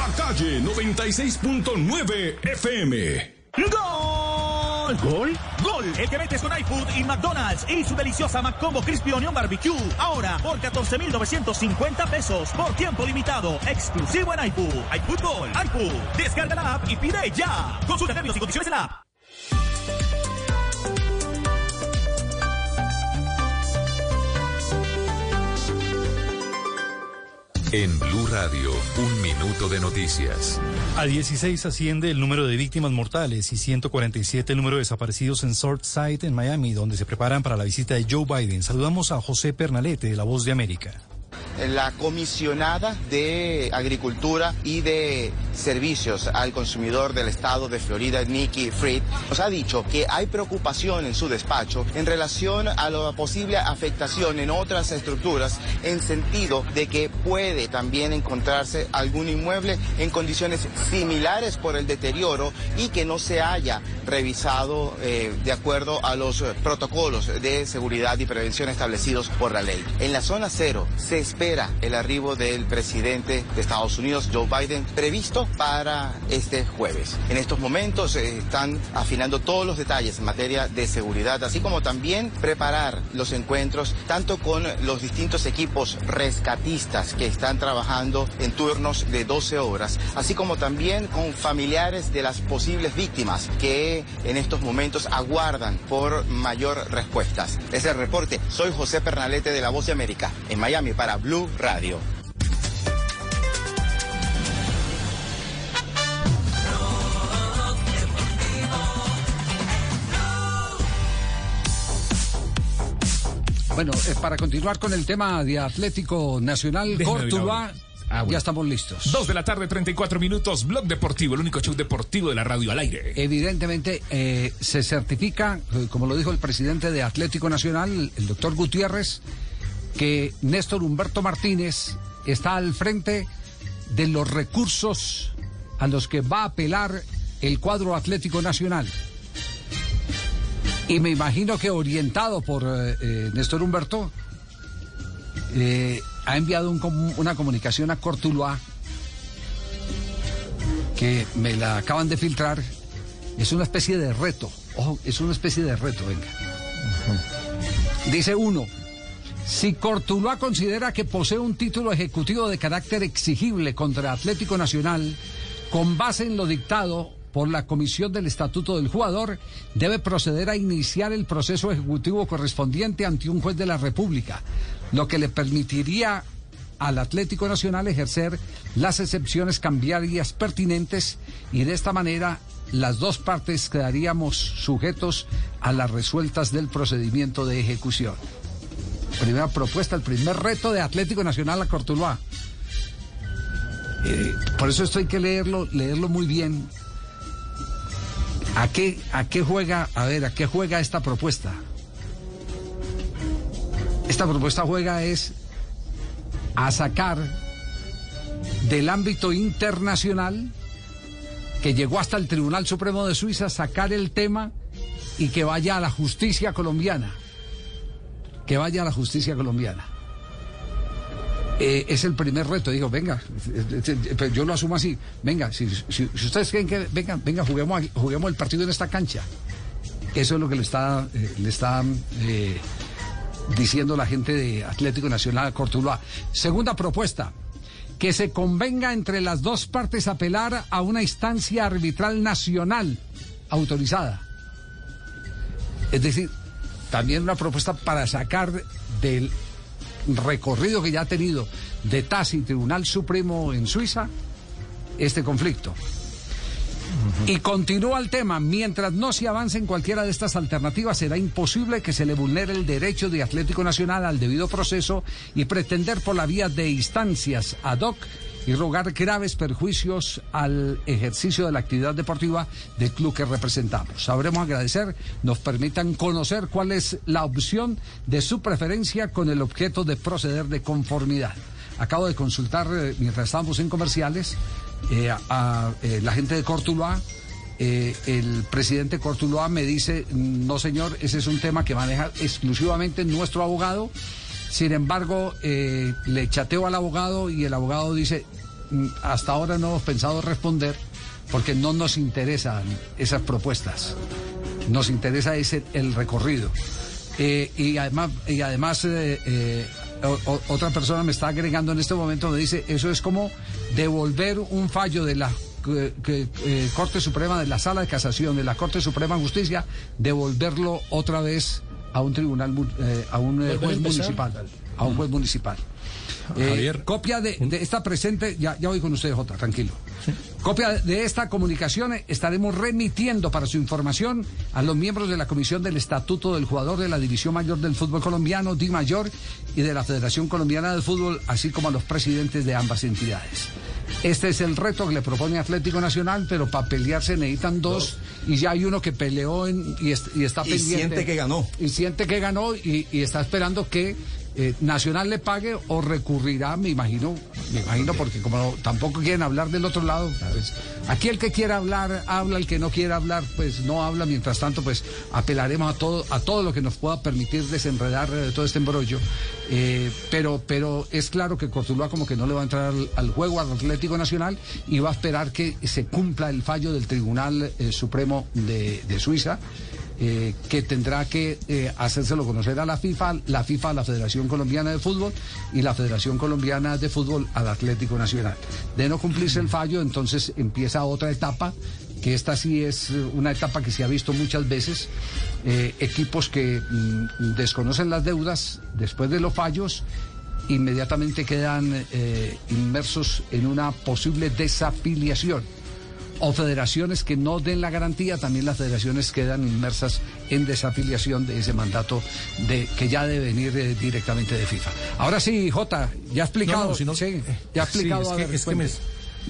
La calle 96.9 FM. ¡Gol! ¿Gol? ¡Gol! El que metes con iFood y McDonald's y su deliciosa McCombo Crispy Onion Barbecue. Ahora por 14,950 pesos por tiempo limitado. Exclusivo en iFood. iFood Gol. iFood. Descarga la app y pide ya. Consulta términos y condiciones en la app. En Blue Radio, un minuto de noticias. A 16 asciende el número de víctimas mortales y 147 el número de desaparecidos en Surfside, en Miami, donde se preparan para la visita de Joe Biden. Saludamos a José Pernalete, de La Voz de América. La comisionada de Agricultura y de Servicios al Consumidor del Estado de Florida, Nikki Fried, nos ha dicho que hay preocupación en su despacho en relación a la posible afectación en otras estructuras en sentido de que puede también encontrarse algún inmueble en condiciones similares por el deterioro y que no se haya revisado eh, de acuerdo a los protocolos de seguridad y prevención establecidos por la ley. En la zona cero se espera el arribo del presidente de Estados Unidos, Joe Biden, previsto para este jueves. En estos momentos eh, están afinando todos los detalles en materia de seguridad, así como también preparar los encuentros tanto con los distintos equipos rescatistas que están trabajando en turnos de 12 horas, así como también con familiares de las posibles víctimas que en estos momentos aguardan por mayor respuestas. Es el reporte. Soy José Pernalete de La Voz de América, en Miami para Blue Radio. Bueno, eh, para continuar con el tema de Atlético Nacional, oír Ah, bueno. ya estamos listos. Dos de la tarde, 34 minutos. Blog Deportivo, el único show deportivo de la radio al aire. Evidentemente eh, se certifica, eh, como lo dijo el presidente de Atlético Nacional, el doctor Gutiérrez, que Néstor Humberto Martínez está al frente de los recursos a los que va a apelar el cuadro Atlético Nacional. Y me imagino que orientado por eh, eh, Néstor Humberto, eh, ha enviado un una comunicación a Cortuluá que me la acaban de filtrar. Es una especie de reto. Ojo, es una especie de reto, venga. Dice uno, si Cortuluá considera que posee un título ejecutivo de carácter exigible contra Atlético Nacional, con base en lo dictado por la Comisión del Estatuto del Jugador, debe proceder a iniciar el proceso ejecutivo correspondiente ante un juez de la República, lo que le permitiría al Atlético Nacional ejercer las excepciones cambiarias pertinentes y de esta manera las dos partes quedaríamos sujetos a las resueltas del procedimiento de ejecución. Primera propuesta, el primer reto de Atlético Nacional a Cortuluá. Eh, por eso esto hay que leerlo, leerlo muy bien. ¿A qué, ¿A qué juega, a ver, a qué juega esta propuesta? Esta propuesta juega es a sacar del ámbito internacional que llegó hasta el Tribunal Supremo de Suiza, sacar el tema y que vaya a la justicia colombiana. Que vaya a la justicia colombiana. Eh, es el primer reto. Digo, venga, eh, eh, yo lo asumo así. Venga, si, ustedes creen que, venga, venga, juguemos, juguemos el partido en esta cancha. Eso es lo que le está, le está diciendo la gente de Atlético Nacional Cortuluá. Segunda propuesta, que se convenga entre las dos partes apelar a una instancia arbitral nacional autorizada. Es decir, también una propuesta para sacar del recorrido que ya ha tenido de TAS y Tribunal Supremo en Suiza este conflicto. Y continúa el tema, mientras no se avance en cualquiera de estas alternativas, será imposible que se le vulnere el derecho de Atlético Nacional al debido proceso y pretender por la vía de instancias ad hoc y rogar graves perjuicios al ejercicio de la actividad deportiva del club que representamos. Sabremos agradecer, nos permitan conocer cuál es la opción de su preferencia con el objeto de proceder de conformidad. Acabo de consultar, eh, mientras estábamos en comerciales, eh, a, eh, la gente de Cortuluá. Eh, el presidente Cortuluá me dice, no señor, ese es un tema que maneja exclusivamente nuestro abogado. Sin embargo, le chateo al abogado y el abogado dice, "Mm, hasta ahora no hemos pensado responder porque no nos interesan esas propuestas. Nos interesa ese, el recorrido. Eh, y además, y además eh, eh, o- otra persona me está agregando en este momento, me dice, eso es como devolver un fallo de la que- que, eh, Corte Suprema, de la Sala de Casación, de la Corte Suprema de Justicia, devolverlo otra vez a un tribunal, eh, a un eh, juez municipal. A un juez municipal. Eh. Copia de, de esta presente, ya, ya voy con usted, Jota, tranquilo. Copia de esta comunicación eh, estaremos remitiendo para su información a los miembros de la Comisión del Estatuto del Jugador de la División Mayor del Fútbol Colombiano, Di Mayor, y de la Federación Colombiana de Fútbol, así como a los presidentes de ambas entidades. Este es el reto que le propone Atlético Nacional, pero para pelear se necesitan dos, y ya hay uno que peleó en- y, est- y está Y pendiente. siente que ganó. Y siente que ganó y, y está esperando que eh, Nacional le pague o recurrirá, me imagino, me imagino porque como tampoco quieren hablar del otro lado, pues, aquí el que quiera hablar habla, el que no quiera hablar pues no habla, mientras tanto pues apelaremos a todo a todo lo que nos pueda permitir desenredar eh, todo este embrollo, Eh, pero pero es claro que Cortuluá como que no le va a entrar al, juego al Atlético Nacional y va a esperar que se cumpla el fallo del Tribunal eh, Supremo de Suiza eh, que tendrá que eh, hacérselo conocer a la FIFA, la FIFA a la Federación Colombiana de Fútbol y la Federación Colombiana de Fútbol al Atlético Nacional. De no cumplirse el fallo, entonces empieza otra etapa, que esta sí es eh, una etapa que se ha visto muchas veces, eh, equipos que mm, desconocen las deudas después de los fallos inmediatamente quedan inmersos en una posible desafiliación o federaciones que no den la garantía, también las federaciones quedan inmersas en desafiliación de ese mandato de que ya debe venir eh, directamente de FIFA. Ahora sí, Jota, ya ha explicado, No, sí, ya Sí, explicado. es a que- ver, es que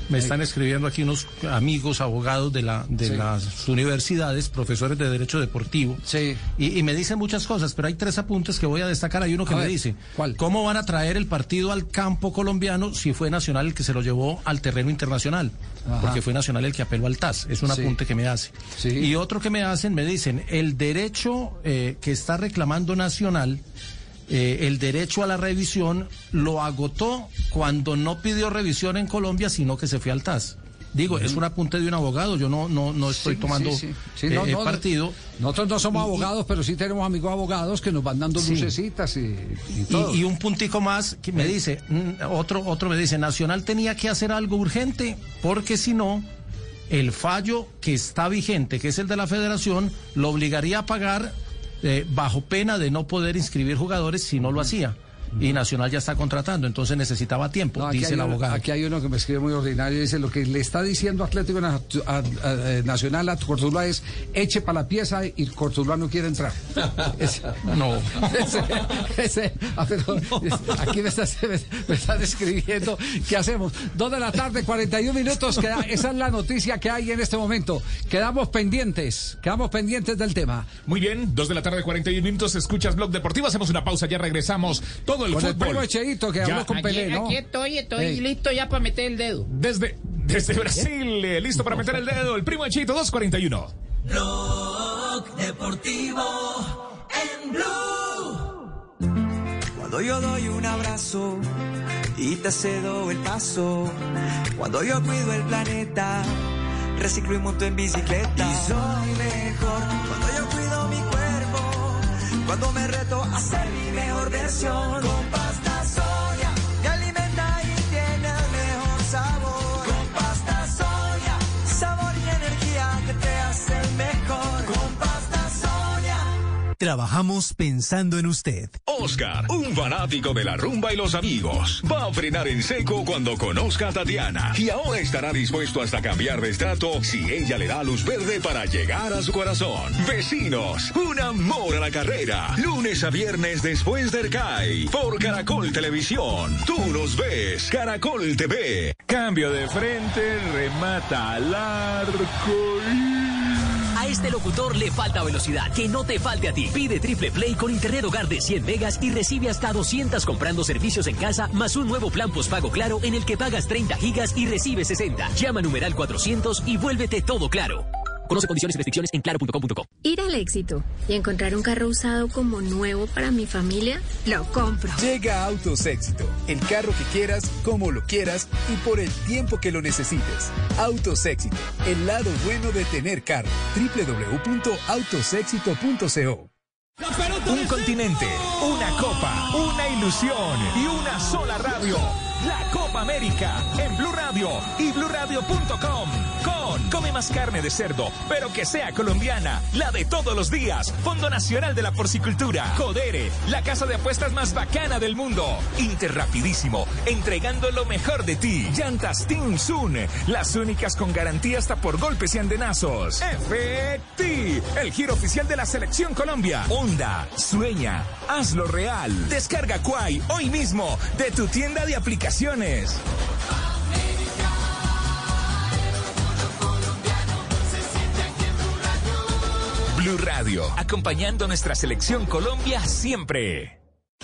me, están escribiendo aquí unos amigos abogados de, la, de Sí. las universidades, profesores de Derecho Deportivo. Y, y me dicen muchas cosas, pero hay tres apuntes que voy a destacar. Hay uno que A me ver, dice, ¿cómo van a traer el partido al campo colombiano si fue Nacional el que se lo llevó al terreno internacional? Ajá. Porque fue Nacional el que apeló al TAS. Es un Sí. apunte que me hace. Y otro que me hacen, me dicen, el derecho eh, que está reclamando Nacional eh, el derecho a la revisión lo agotó cuando no pidió revisión en Colombia, sino que se fue al TAS. Digo, es un apunte de un abogado, yo no, no, no estoy Sí, tomando sí, eh, no, eh, no, partido. Nosotros no somos abogados, pero sí tenemos amigos abogados que nos van dando lucecitas y, todo. y un puntico más que me dice, mm, otro, otro me dice, Nacional tenía que hacer algo urgente, porque si no, el fallo que está vigente, que es el de la federación, lo obligaría a pagar eh, bajo pena de no poder inscribir jugadores si no lo hacía. Y Nacional ya está contratando, entonces necesitaba tiempo, No, dice hay el uno- abogado. Aquí hay uno que me escribe muy ordinario. Dice: Lo que le está diciendo Atlético Na- a- a- a- Nacional a Cortuluá es eche para la pieza y Cortuluá no quiere entrar. Ese- no. Ese, ese- ah, pero, aquí me estás, me, escribiendo. ¿Qué hacemos? Dos de la tarde, 41 minutos. queda- esa es la noticia que hay en este momento. Quedamos pendientes. Quedamos pendientes del tema. Muy bien, dos de la tarde, 41 minutos, escuchas Blog Deportivo, hacemos una pausa, ya regresamos. Todo el Con el fútbol. primo Echeito que Ya. habló con Aquí, Pelé, ¿no? aquí estoy, estoy Ey. listo ya para meter el dedo. Desde, desde Brasil, eh, listo para meter el dedo, el primo Echito 241. Blog Deportivo en Blue. Cuando yo doy un abrazo y te cedo el paso. Cuando yo cuido el planeta, reciclo y monto en bicicleta. Y soy mejor Cuando me reto a ser mi mejor versión. Trabajamos pensando en usted. Oscar, un fanático de la rumba y los amigos, va a frenar en seco cuando conozca a Tatiana y ahora estará dispuesto hasta cambiar de estrato si ella le da luz verde para llegar a su corazón. Vecinos, un amor a la carrera. Lunes a viernes después del CAI por Caracol Televisión. Tú nos ves, Caracol TV. Cambio de frente, remata al arco este locutor le falta velocidad, que no te falte a ti. Pide Triple Play con internet hogar de 100 megas y recibe hasta 200 comprando servicios en casa, más un nuevo plan postpago claro en el que pagas 30 gigas y recibes 60. Llama numeral 400 y vuélvete todo claro. Conoce condiciones y restricciones en claro.com.co. Ir al éxito y encontrar un carro usado como nuevo para mi familia, lo compro. Llega Autos Éxito, el carro que quieras, como lo quieras y por el tiempo que lo necesites. Autos Éxito, el lado bueno de tener carro. www.autosexito.co Un continente, una copa, una ilusión y una sola radio. La Copa América en Blue Radio y BlueRadio.com. Come más carne de cerdo, pero que sea colombiana, la de todos los días. Fondo Nacional de la Porcicultura. Codere, la casa de apuestas más bacana del mundo. Interrapidísimo, entregando lo mejor de ti. Llantas Team Sun, las únicas con garantía hasta por golpes y andenazos. Efecti, el giro oficial de la Selección Colombia. Onda, sueña, hazlo real. Descarga Quai hoy mismo de tu tienda de aplicaciones. Blue Radio, acompañando a nuestra selección Colombia siempre.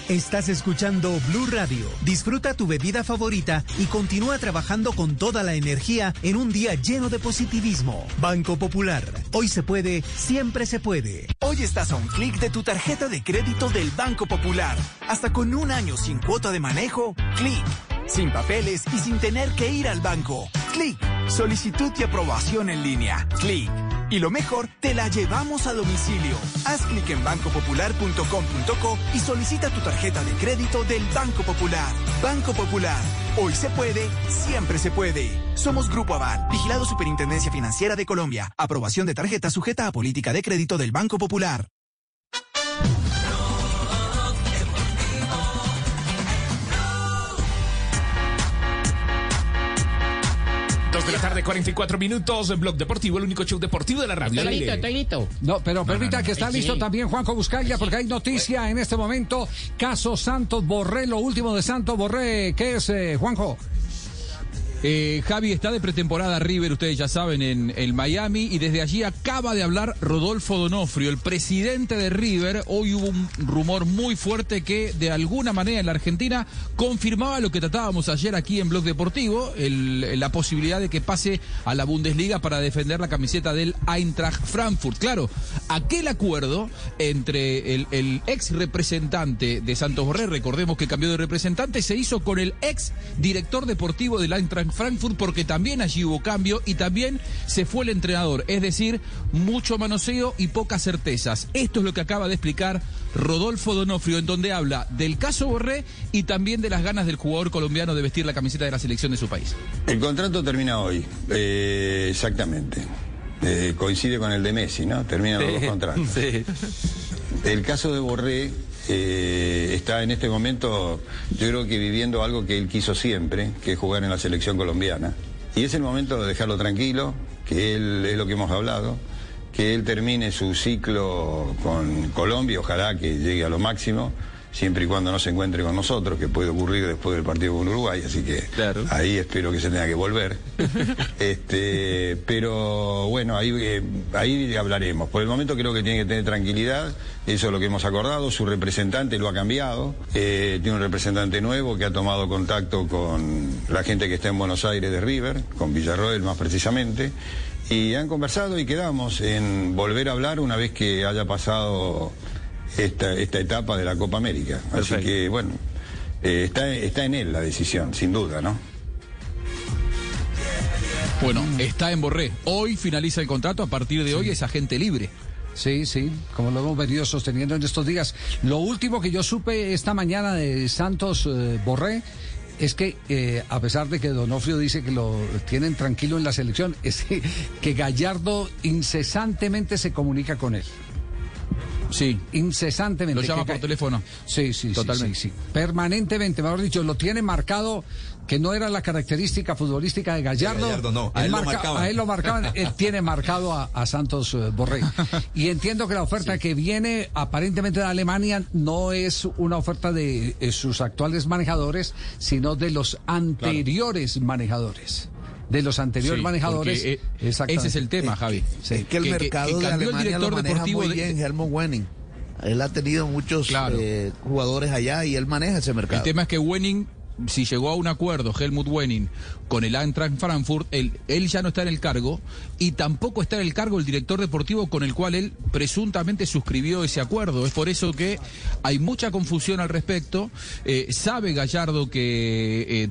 Estás escuchando Blue Radio. Disfruta tu bebida favorita y continúa trabajando con toda la energía en un día lleno de positivismo. Banco Popular. Hoy se puede, siempre se puede. Hoy estás a un clic de tu tarjeta de crédito del Banco Popular. Hasta con un año sin cuota de manejo, clic. Sin papeles y sin tener que ir al banco. Clic. Solicitud y aprobación en línea. Clic. Y lo mejor, te la llevamos a domicilio. Haz clic en bancopopular.com.co y solicita tu tarjeta de crédito del Banco Popular. Banco Popular. Hoy se puede, siempre se puede. Somos Grupo Aval, vigilado Superintendencia Financiera de Colombia. Aprobación de tarjeta sujeta a política de crédito del Banco Popular. Dos de la tarde, 44 minutos, en Blog Deportivo, el único show deportivo de la radio. Estoy listo, aire. estoy listo. No, pero permita que está Sí. listo también Juanjo Buscaglia, porque hay noticia en este momento. Caso Santos Borré, lo último de Santos Borré. ¿Qué es, eh, Juanjo? Eh, Javi está de pretemporada River, ustedes ya saben, en el Miami y desde allí acaba de hablar Rodolfo Donofrio, el presidente de River. Hoy hubo un rumor muy fuerte que de alguna manera en la Argentina confirmaba lo que tratábamos ayer aquí en Blog Deportivo, la posibilidad de que pase a la Bundesliga para defender la camiseta del Eintracht Frankfurt. Claro, aquel acuerdo entre el, el ex representante de Santos Borré, recordemos que cambió de representante, se hizo con el ex director deportivo del Eintracht Frankfurt porque también allí hubo cambio y también se fue el entrenador, es decir, mucho manoseo y pocas certezas. Esto es lo que acaba de explicar Rodolfo Donofrio en donde habla del caso Borré y también de las ganas del jugador colombiano de vestir la camiseta de la selección de su país. El contrato termina hoy, eh, exactamente. Eh, coincide con el de Messi, ¿no? Terminan los dos contratos. El caso de Borré eh, está en este momento, yo creo que viviendo algo que él quiso siempre, que es jugar en la selección colombiana. Y es el momento de dejarlo tranquilo, que él es lo que hemos hablado, que él termine su ciclo con Colombia, ojalá que llegue a lo máximo, siempre y cuando no se encuentre con nosotros, que puede ocurrir después del partido con Uruguay, así que ahí espero que se tenga que volver. este, pero bueno, ahí, eh, ahí hablaremos. Por el momento creo que tiene que tener tranquilidad, eso es lo que hemos acordado, su representante lo ha cambiado, eh, tiene un representante nuevo que ha tomado contacto con la gente que está en Buenos Aires de River, con Villarroel más precisamente, y han conversado y quedamos en volver a hablar una vez que haya pasado esta, esta etapa de la Copa América. Así que bueno, eh, está, está en él la decisión, sin duda, ¿no? Bueno, está en Borré. Hoy finaliza el contrato, a partir de hoy es agente libre. Sí, sí, como lo hemos venido sosteniendo en estos días. Lo último que yo supe esta mañana de Santos eh, Borré es que, eh, a pesar de que Donofrio dice que lo tienen tranquilo en la selección, es que, que Gallardo incesantemente se comunica con él. Sí. Incesantemente. Lo llama Que por teléfono. Sí, sí, sí, Totalmente. sí, sí. Permanentemente, mejor dicho, lo tiene marcado que no era la característica futbolística de Gallardo. Gallardo, no, a él lo marcaban. a él lo marcaban, él tiene marcado a, a Santos eh, Borré. Y entiendo que la oferta que viene aparentemente de Alemania no es una oferta de eh, sus actuales manejadores, sino de los anteriores manejadores. De los anteriores Sí, manejadores. porque, eh, ese es el tema, Javi. Sí. Es que el mercado de el Alemania lo director maneja deportivo muy de- bien, Helmut Wenning. Él ha tenido muchos Claro. eh, jugadores allá y él maneja ese mercado. El tema es que Wenning, si llegó a un acuerdo, Helmut Wenning, con el Eintracht Frankfurt, él, él ya no está en el cargo y tampoco está en el cargo el director deportivo con el cual él presuntamente suscribió ese acuerdo. Es por eso que hay mucha confusión al respecto. Eh, sabe Gallardo que... eh,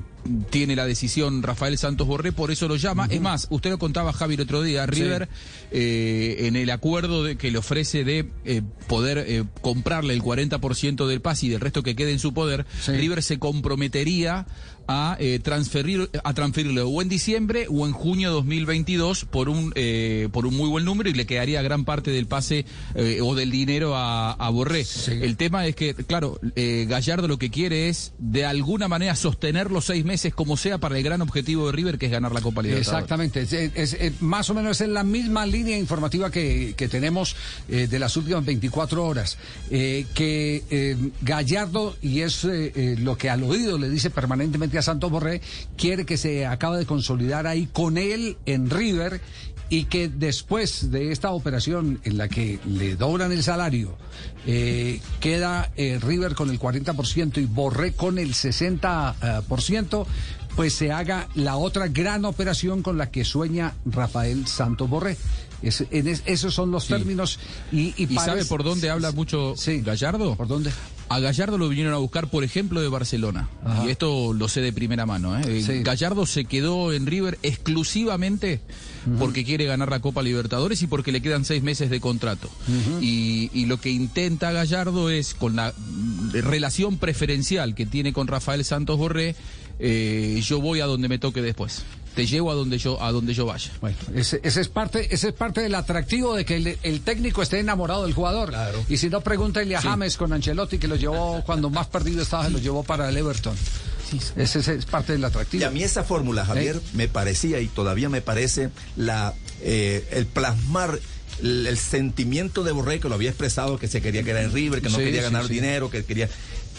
tiene la decisión Rafael Santos Borré, por eso lo llama. Es más, usted lo contaba Javi el otro día, River, eh, en el acuerdo de, que le ofrece de eh, poder eh, comprarle el 40% del pase y del resto que quede en su poder, River se comprometería a eh, transferir a transferirlo o en diciembre o en junio 2022 por un eh, por un muy buen número y le quedaría gran parte del pase eh, o del dinero a, a Borré. El tema es que, claro, eh, Gallardo lo que quiere es de alguna manera sostener los seis meses como sea para el gran objetivo de River que es ganar la Copa Libertadores. Exactamente, es, es- es- más o menos es la misma línea informativa que, que tenemos eh, de las últimas 24 horas, que Gallardo, y es lo que al oído le dice permanentemente a Santos Borré, quiere que se acabe de consolidar ahí con él en River y que después de esta operación en la que le doblan el salario, eh, queda eh, River con el 40% y Borré con el 60%, pues se haga la otra gran operación con la que sueña Rafael Santos Borré. Es- en es- esos son los términos y, y ¿Y sabe por dónde habla mucho Gallardo? ¿Por dónde? A Gallardo lo vinieron a buscar, por ejemplo, de Barcelona. Ajá. Y esto lo sé de primera mano. ¿eh? Sí. Gallardo se quedó en River exclusivamente porque quiere ganar la Copa Libertadores y porque le quedan seis meses de contrato. y, y lo que intenta Gallardo es, con la mm, relación preferencial que tiene con Rafael Santos Borré, eh, yo voy a donde me toque después. Te llevo a donde yo, a donde yo vaya. Bueno, ese, ese es parte, ese es parte del atractivo de que el, el técnico esté enamorado del jugador. Y si no, pregúntale a Sí. James con Ancelotti que lo llevó cuando más perdido estaba, se lo llevó para el Everton. Ese, ese es parte del atractivo. Y a mí esa fórmula, Javier, me parecía y todavía me parece la eh, el plasmar el, el sentimiento de Borré que lo había expresado, que se quería quedar en River, que no Sí, quería sí, ganar sí. dinero, que quería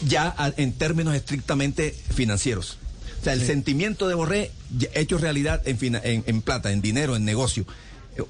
ya a- en términos estrictamente financieros. O sea, el sentimiento de Borré hecho realidad en, fina- en, en plata, en dinero, en negocio.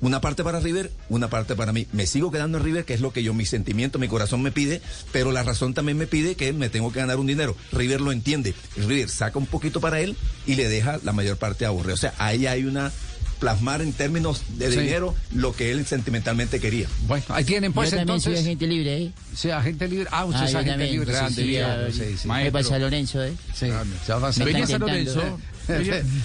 Una parte para River, una parte para mí. Me sigo quedando en River, que es lo que yo, mi sentimiento, mi corazón me pide, pero la razón también me pide que me tengo que ganar un dinero. River lo entiende. River saca un poquito para él y le deja la mayor parte a Borré. O sea, ahí hay una plasmar en términos de Sí. dinero lo que él sentimentalmente quería. Bueno, ahí tienen pues Yo entonces. soy agente libre, ¿eh? Sí, agente libre. Ah, usted Ah, es agente también. libre. sí, Grande, sí, claro, sí, sí. San Lorenzo, ¿eh? Sí, ya va a San. Lorenzo.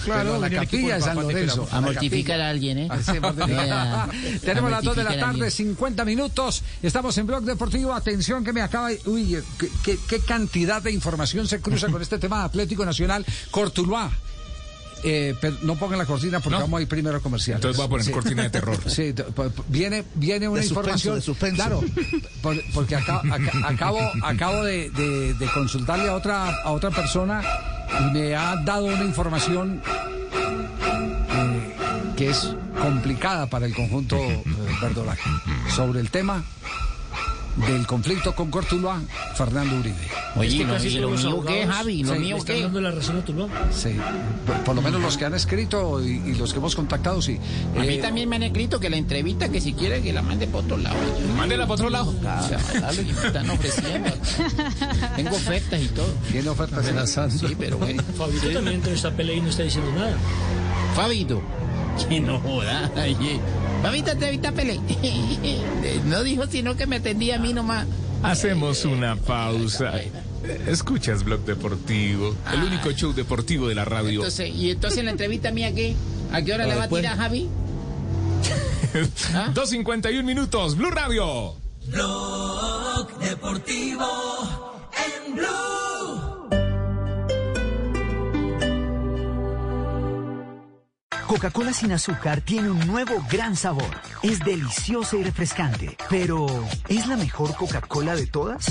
Claro, la capilla de San Lorenzo. A mortificar a alguien, ¿eh? Tenemos las 2 de la tarde, alguien. 50 minutos. Estamos en Blog Deportivo. Atención que me acaba. Uy, qué cantidad de información se cruza con este tema de Atlético Nacional. Cortuluá. Eh, pero no pongan la cortina porque vamos a ir primero a comercial. Entonces voy a poner cortina de terror. Sí, viene, viene una De suspenso, información. de suspenso. Claro, por- porque aca- aca- acabo, acabo de, de- de consultarle a otra, a otra persona y me ha dado una información eh, que es complicada para el conjunto eh, verdolaga sobre el tema del conflicto con Cortuluá, Fernando Uribe. Oye, Es que lo- casi ¿y lo todos los mío qué, Javi? ¿Lo sí, mío qué? dando la razón a Tuluá. Sí, por, por lo menos los que han escrito y, y los que hemos contactado, sí. A mí Eh, también me han escrito que la entrevista, que si quiere que la mande por otro lado. Mándela para otro lado. O sea, mandarle que me están ofreciendo. Tengo ofertas y todo. Tiene ofertas amenazando. Sí, pero bueno. Fabito también entrevistó a Pelé y no está diciendo nada. Fabito. Que no joda. Oye, Fabito entrevista a Pelé. No dijo sino que me atendía a mí nomás. Hacemos una pausa. Escuchas Blog Deportivo, el único show deportivo de la radio. Entonces, ¿y entonces la entrevista mía qué? ¿A qué hora Ah, la va a tirar Javi? 2.51 minutos, Blue Radio. Blog Deportivo en Blue. Coca-Cola sin azúcar tiene un nuevo gran sabor. Es deliciosa y refrescante. Pero, ¿es la mejor Coca-Cola de todas?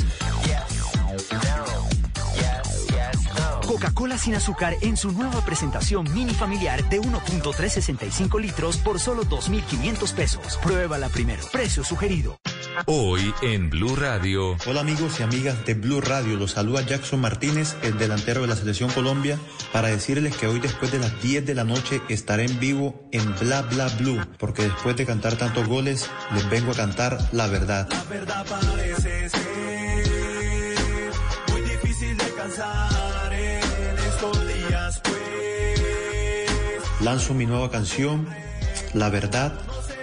Coca-Cola sin azúcar en su nueva presentación mini familiar de 1.365 litros por solo 2.500 pesos. Pruébala primero. Precio sugerido. Hoy en Blue Radio. Hola amigos y amigas de Blue Radio, los saluda Jackson Martínez, el delantero de la Selección Colombia, para decirles que hoy después de las 10 de la noche estaré en vivo en Bla Bla Blue, porque después de cantar tantos goles, les vengo a cantar la verdad. La verdad parece ser muy difícil de alcanzar en estos días, pues. Lanzo mi nueva canción, La verdad,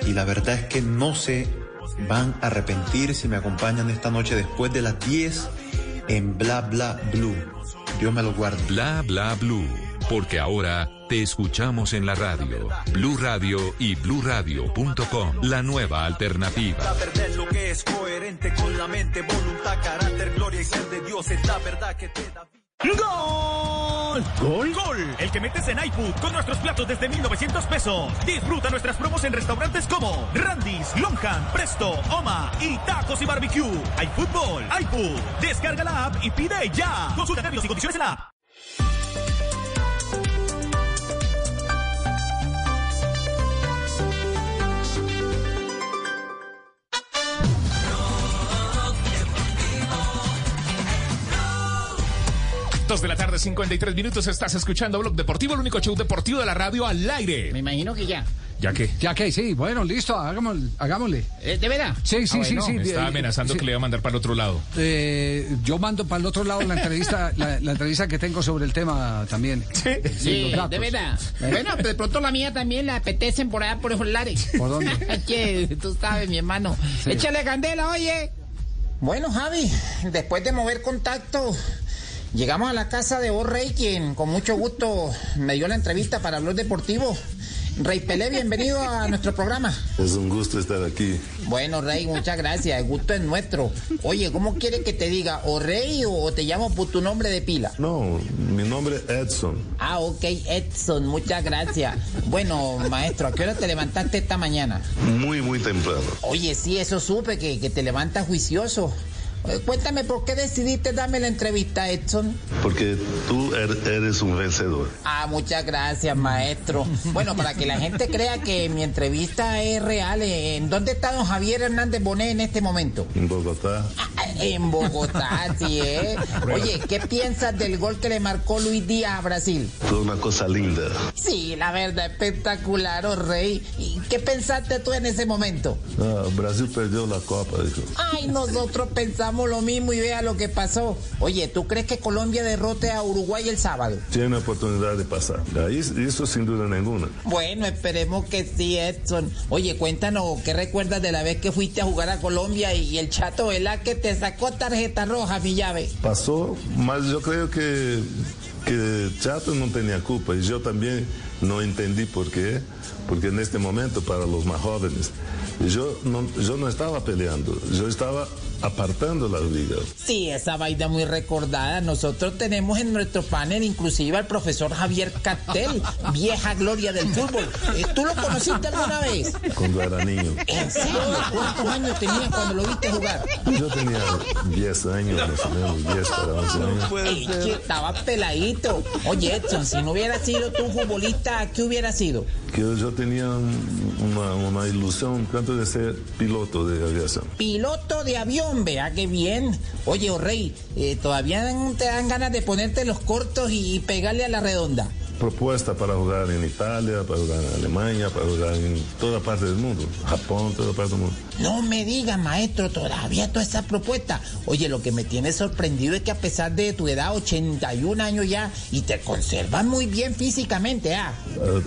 y la verdad es que no se van a arrepentir si me acompañan esta noche después de las 10 en Bla Bla Blue. Dios me lo guarde. Bla bla blue. Porque ahora te escuchamos en la radio. Blue Radio y bluradio.com. La nueva alternativa. La verdad es lo que es coherente con la mente, voluntad, carácter, gloria y ser de Dios. Es la verdad que te da. ¡Gol! ¿Gol? ¡Gol! El que metes en iFood con nuestros platos desde 1,900 pesos. Disfruta nuestras promos en restaurantes como Randy's, Longhand, Presto, Oma y Tacos y Barbecue. Fútbol, iFood. Descarga la app y pide ya. Consulta términos y condiciones en la app. Dos de la tarde, 53 minutos. Estás escuchando Blog Deportivo, el único show deportivo de la radio al aire. Me imagino que ya. ¿Ya qué? Ya que, sí, bueno, listo, hagámosle. hagámosle. Eh, ¿De verdad? Sí, sí, Ah, sí, bueno, sí. me eh, amenazando sí. que le va a mandar para el otro lado. Eh, yo mando para el otro lado la entrevista, la, la entrevista que tengo sobre el tema también. Sí, datos. de verdad. Eh. Bueno, de pronto la mía también la apetecen por allá por esos lares. ¿Por dónde? Que tú sabes, mi hermano. Sí. Échale candela, oye. Bueno, Javi, después de mover contacto, llegamos a la casa de vos, Rey, quien con mucho gusto me dio la entrevista para Blog Deportivo. Rey Pelé, bienvenido a nuestro programa. Es un gusto estar aquí. Bueno, Rey, muchas gracias. El gusto es nuestro. Oye, ¿cómo quiere que te diga? ¿O Rey o te llamo por tu nombre de pila? No, mi nombre es Edson. Ah, ok, Edson, muchas gracias. Bueno, maestro, ¿a qué hora te levantaste esta mañana? Muy, muy temprano. Oye, sí, eso supe, que, que te levantas juicioso. Eh, Cuéntame, ¿por qué decidiste darme la entrevista, Edson? Porque tú er- eres un vencedor. Ah, muchas gracias, maestro. Bueno, para que la gente crea que mi entrevista es real, eh, ¿en dónde está don Javier Hernández Bonet en este momento? En Bogotá. En Bogotá, sí, ¿eh? Oye, ¿qué piensas del gol que le marcó Luis Díaz a Brasil? Fue una cosa linda. Sí, la verdad, espectacular, oh rey. ¿Y qué pensaste tú en ese momento? Ah, Brasil perdió la copa, dijo. Ay, nosotros pensamos lo mismo y vea lo que pasó. Oye, ¿tú crees que Colombia derrote a Uruguay el sábado? Tiene oportunidad de pasar. Ahí, eso sin duda ninguna. Bueno, esperemos que sí, Edson. Oye, cuéntanos, ¿qué recuerdas de la vez que fuiste a jugar a Colombia y el chato ¿verdad? que te sacó tarjeta roja, mi llave? Pasó, mas yo creo que, que Chato no tenía culpa y yo también no entendí por qué, porque en este momento para los más jóvenes, yo no, yo no estaba peleando, yo estaba apartando las ligas. Sí, esa vaina muy recordada. Nosotros tenemos en nuestro panel inclusive al profesor Javier Castel, vieja gloria del fútbol. Eh, ¿Tú lo conociste alguna vez? Cuando era niño. ¿En serio? ¿Cuántos años tenías cuando lo viste jugar? Yo tenía 10 años, más o menos, 10 para 11 años. Ey, que estaba peladito. Oye, Edson, si no hubiera sido tú un futbolista, ¿qué hubiera sido? Que yo tenía un- una, una ilusión tanto de ser piloto de aviación. Piloto de avión, vea qué bien. Oye, oh, Rey, eh, ¿todavía te dan ganas de ponerte los cortos y pegarle a la redonda? Propuesta para jugar en Italia, para jugar en Alemania, para jugar en toda parte del mundo. Japón, toda parte del mundo. No me digas, maestro, todavía toda esa propuesta. Oye, lo que me tiene sorprendido es que a pesar de tu edad, 81 años ya, y te conservas muy bien físicamente, ¿ah?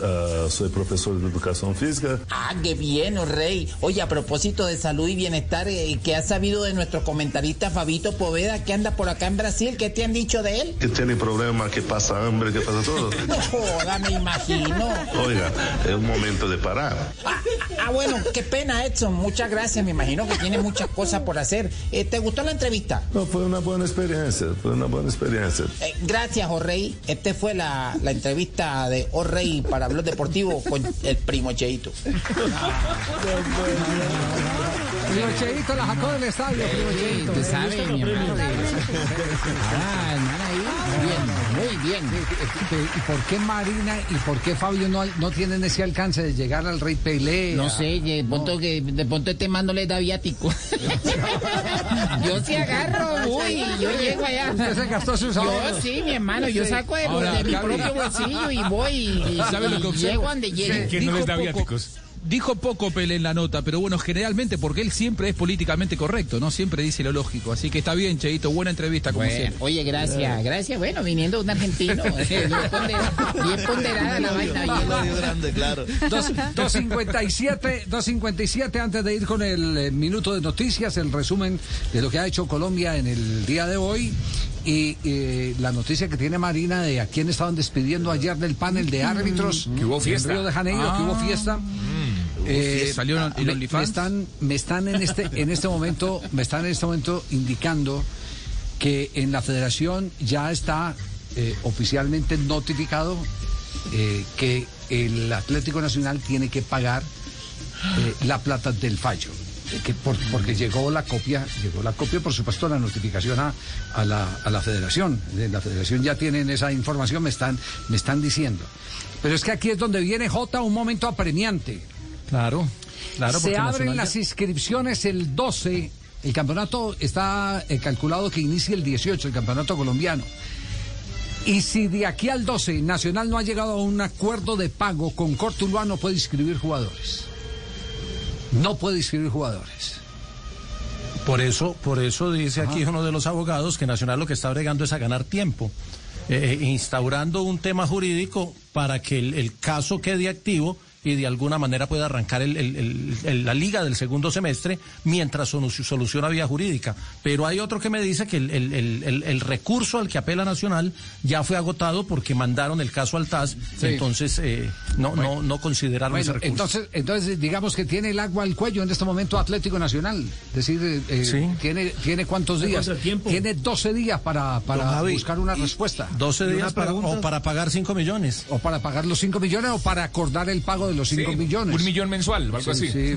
Ah, soy profesor de educación física. Ah, qué bien, oh, Rey. Oye, a propósito de salud y bienestar, eh, ¿qué has sabido de nuestro comentarista Fabito Poveda que anda por acá en Brasil? ¿Qué te han dicho de él? Que tiene problemas, que pasa hambre, que pasa todo. Joda, me imagino. Oiga, es un momento de parar. Ah, bueno, qué pena, Edson. Muchas gracias. Me imagino que tiene muchas cosas por hacer. Eh, ¿Te gustó la entrevista? No, fue una buena experiencia, fue una buena experiencia. Eh, gracias, Orrey. Esta fue la, la entrevista de Orrey para Blog Deportivo con el primo Cheito. Primo Cheito la sacó del estadio, primo Cheito. usted sabe, mi hermano. Ah, hermano, ahí. Bien, muy bien. ¿Y por qué Marina y por qué Fabio no, no tienen ese alcance de llegar al Rey Pelé? No a- sé, de pronto, que, de pronto este mando le da viático. yo sí agarro, uy, yo llego allá. Usted se gastó sus Yo ahorros. sí, mi hermano, yo Sí. saco de, Ahora, de mi propio bolsillo y voy y, ¿Sabe lo que y llego donde llegue. Que no les da poco- viáticos. Dijo poco Pelé en la nota, pero bueno, generalmente porque él siempre es políticamente correcto, ¿no? Siempre dice lo lógico. Así que está bien, Cheito, buena entrevista, como Bueno, siempre. oye, gracias, gracias. Bueno, viniendo de un argentino, eh, bien ponderada, bien ponderada la vaina. bien. grande, claro. Dos- 257, 257 antes de ir con el eh, minuto de noticias, el resumen de lo que ha hecho Colombia en el día de hoy y eh, la noticia que tiene Marina de a quién estaban despidiendo ayer del panel de árbitros Que hubo fiesta. en Río de Janeiro, que hubo Ah. fiesta. Eh. ¿Salió en- en me, están, me están en este, en este momento, me están en este momento indicando que en la Federación ya está eh, oficialmente notificado eh, que el Atlético Nacional tiene que pagar eh, la plata del fallo. Que por- porque llegó la copia, llegó la copia, por supuesto, la notificación a, a la, a la federación. De la federación ya tienen esa información, me están, me están diciendo. Pero es que aquí es donde viene J un momento apremiante. Claro, claro. Se abren las inscripciones el 12. El campeonato está eh, calculado que inicie el 18, el campeonato colombiano. Y si de aquí al 12 Nacional no ha llegado a un acuerdo de pago con Cortuluá, no puede inscribir jugadores. No puede inscribir jugadores. Por eso, por eso dice aquí uno de los abogados que Nacional lo que está bregando es a ganar tiempo, eh, instaurando un tema jurídico para que el, el caso quede activo y de alguna manera pueda arrancar el- el- el- el- la liga del segundo semestre mientras solu- soluciona vía jurídica. Pero hay otro que me dice que el, el- el- el- el recurso al que apela Nacional ya fue agotado porque mandaron el caso al TAS, Sí. entonces eh, no, no, no consideraron ese Bueno, recurso. entonces, entonces digamos que tiene el agua al cuello en este momento Atlético Nacional. Es decir, eh, eh, tiene, tiene cuántos días. tiempo. Tiene 12 días para, para Javi, buscar una respuesta. 12 Y días para- o para pagar 5 millones. O para pagar los 5 millones o para acordar el pago de los 5 millones. Un millón mensual, o algo Sí, así. sí.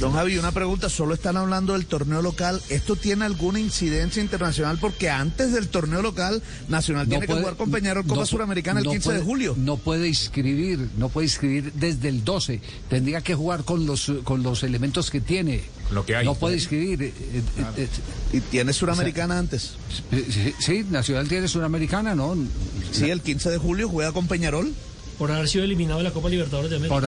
Don Javi, una pregunta, solo están hablando del torneo local. ¿Esto tiene alguna incidencia internacional? Porque antes del torneo local, Nacional tiene que jugar con Peñarol Copa no Suramericana el no 15 de julio. No puede inscribir, no puede inscribir desde el 12. Tendría que jugar con los con los elementos que tiene. Lo que hay. No puede inscribir. eh, eh, eh, Y tiene Suramericana antes. Sí, sí, Nacional tiene Suramericana, ¿no? Sí, el 15 de julio juega con Peñarol. Por haber sido eliminado de la Copa Libertadores de América.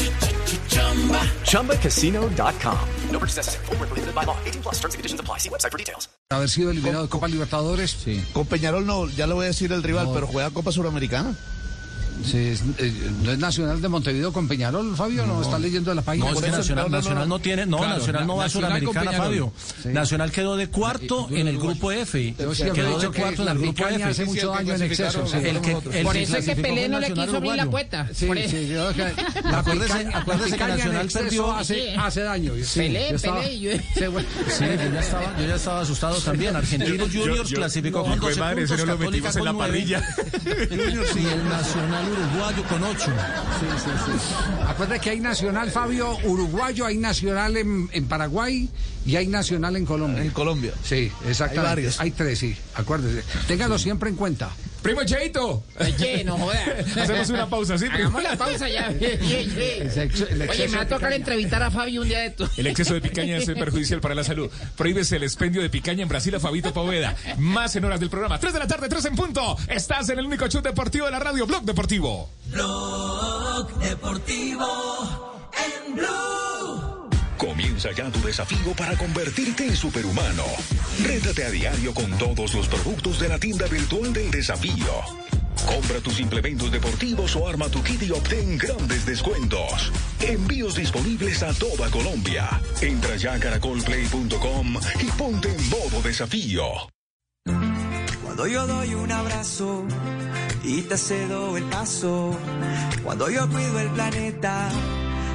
ChumbaCasino.com. No purchase necessary. Void where prohibited by law. 18 plus terms and conditions apply. See website for details. Haber sido eliminado de Copa Libertadores. Sí. Con Peñarol no, ya le voy a decir el rival, No. pero juega Copa Suramericana. Es- eh, ¿No es Nacional de Montevideo con Peñarol, Fabio? ¿No, está leyendo la página? No, es que Nacional, Nacional no tiene, no, Claro, Nacional no va a Nacional con Suramericana. Fabio. Sí. Nacional quedó de cuarto en el grupo F. Yo Quedó de cuarto en el grupo F. hace mucho daño en exceso. El que- el Por eso es que Pelé no le quiso abrir la puerta. Sí, sí, yo Acuérdese- acuérdese que Nacional perdió- hace, hace daño. Pelé, Pelé, yo- ya estaba, asustado también. Yo- Juniors clasificó no, con hijo de 12 madre, ese puntos, no Católica con la nueve. parrilla. Juniors y el Nacional Uruguayo con 8. Sí, sí, sí. Acuérdate que hay nacional, Fabio, uruguayo, hay nacional en, en Paraguay y hay nacional en Colombia. En Colombia. Sí, exactamente. Hay varios. Hay tres, sí. Acuérdese. Téngalo siempre en cuenta. Primo Cheito. Oye, no joda. Hacemos una pausa, ¿sí? primo? Hagamos la pausa ya. Oye, me va a tocar entrevistar a Fabio un día de esto. El exceso de picaña es perjudicial para la salud. Prohíbese el expendio de picaña en Brasil a Fabito Poveda. Más en horas del programa. 3 de la tarde, 3 en punto. Estás en el único show deportivo de la radio, Blog Deportivo. Blog Deportivo en Blue. Comienza ya tu desafío para convertirte en superhumano. Rétate a diario con todos los productos de la tienda virtual del desafío. Compra tus implementos deportivos o arma tu kit y obtén grandes descuentos. Envíos disponibles a toda Colombia. Entra ya a caracolplay.com y ponte en modo desafío. Cuando yo doy un abrazo y te cedo el paso. Cuando yo cuido el planeta,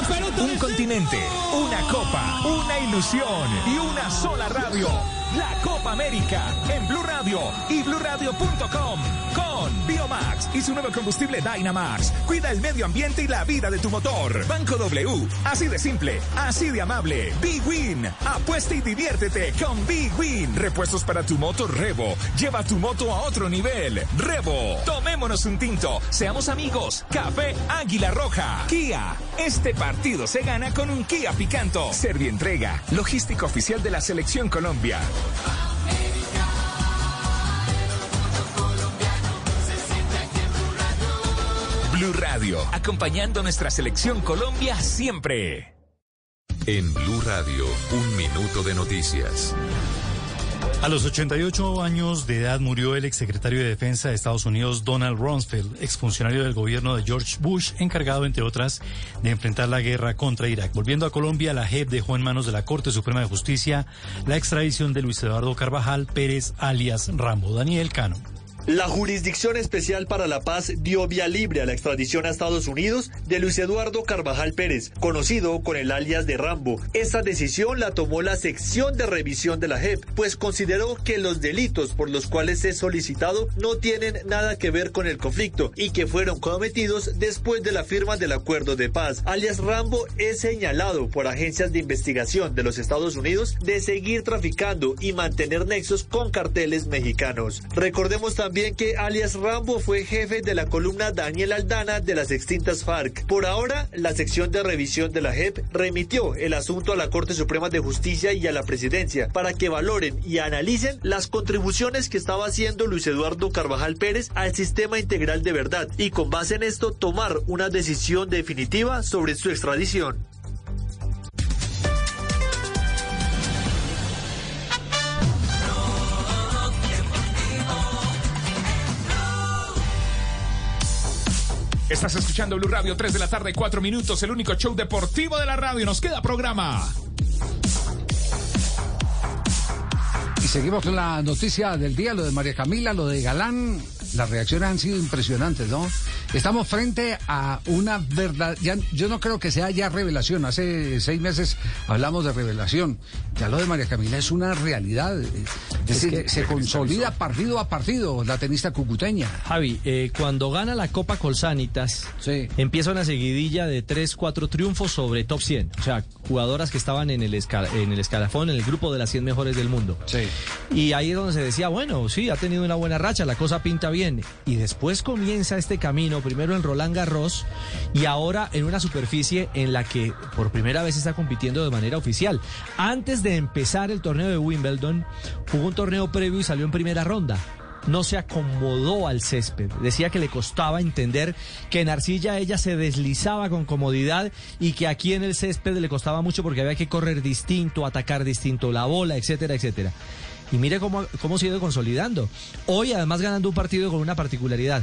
Un continente, una copa, una ilusión y una sola radio. La Copa América en Blue Radio y BlueRadio.com con Biomax y su nuevo combustible Dynamax. Cuida el medio ambiente y la vida de tu motor. Banco W, así de simple, así de amable. Big Win, apuesta y diviértete con Big Win. Repuestos para tu moto Revo. Lleva tu moto a otro nivel. Revo, tomémonos un tinto, seamos amigos. Café Águila Roja. Kia, este partido se gana con un Kia Picanto. Servientrega, logística oficial de la Selección Colombia. Blue Radio, acompañando nuestra selección Colombia siempre. En Blue Radio, un minuto de noticias. A los 88 años de edad murió el exsecretario de Defensa de Estados Unidos Donald Rumsfeld, exfuncionario del gobierno de George Bush, encargado, entre otras, de enfrentar la guerra contra Irak. Volviendo a Colombia, la JEP dejó en manos de la Corte Suprema de Justicia la extradición de Luis Eduardo Carvajal Pérez, alias Rambo. Daniel Cano. La Jurisdicción Especial para la Paz dio vía libre a la extradición a Estados Unidos de Luis Eduardo Carvajal Pérez, conocido con el alias de Rambo. Esta decisión la tomó la sección de revisión de la JEP, pues consideró que los delitos por los cuales es solicitado no tienen nada que ver con el conflicto y que fueron cometidos después de la firma del acuerdo de paz. Alias Rambo es señalado por agencias de investigación de los Estados Unidos de seguir traficando y mantener nexos con carteles mexicanos. Recordemos también que alias Rambo fue jefe de la columna Daniel Aldana de las extintas FARC. Por ahora, la sección de revisión de la JEP remitió el asunto a la Corte Suprema de Justicia y a la Presidencia para que valoren y analicen las contribuciones que estaba haciendo Luis Eduardo Carvajal Pérez al sistema integral de verdad y con base en esto tomar una decisión definitiva sobre su extradición. Estás escuchando Blue Radio, 3 de la tarde, 4 minutos, el único show deportivo de la radio. Nos queda programa. Y seguimos con la noticia del día, lo de María Camila, lo de Galán. Las reacciones han sido impresionantes, ¿no? Estamos frente a una verdad. Ya, yo no creo que sea ya revelación. Hace seis meses hablamos de revelación. Ya lo de María Camila es una realidad. Es, decir, que- se consolida partido a partido la tenista cucuteña. Javi, eh, cuando gana la Copa Colsanitas, empieza una seguidilla de 3, 4 triunfos sobre top 100. O sea, jugadoras que estaban en el, esca- en el escalafón, en el grupo de las 100 mejores del mundo. Y ahí es donde se decía, bueno, sí, ha tenido una buena racha, la cosa pinta bien. Y después comienza este camino, primero en Roland Garros y ahora en una superficie en la que por primera vez está compitiendo de manera oficial. Antes de empezar el torneo de Wimbledon, jugó un torneo previo y salió en primera ronda no se acomodó al césped. Decía que le costaba entender que en arcilla ella se deslizaba con comodidad y que aquí en el césped le costaba mucho porque había que correr distinto, atacar distinto la bola, etcétera, etcétera. Y mire cómo, cómo se ha ido consolidando. Hoy además ganando un partido con una particularidad.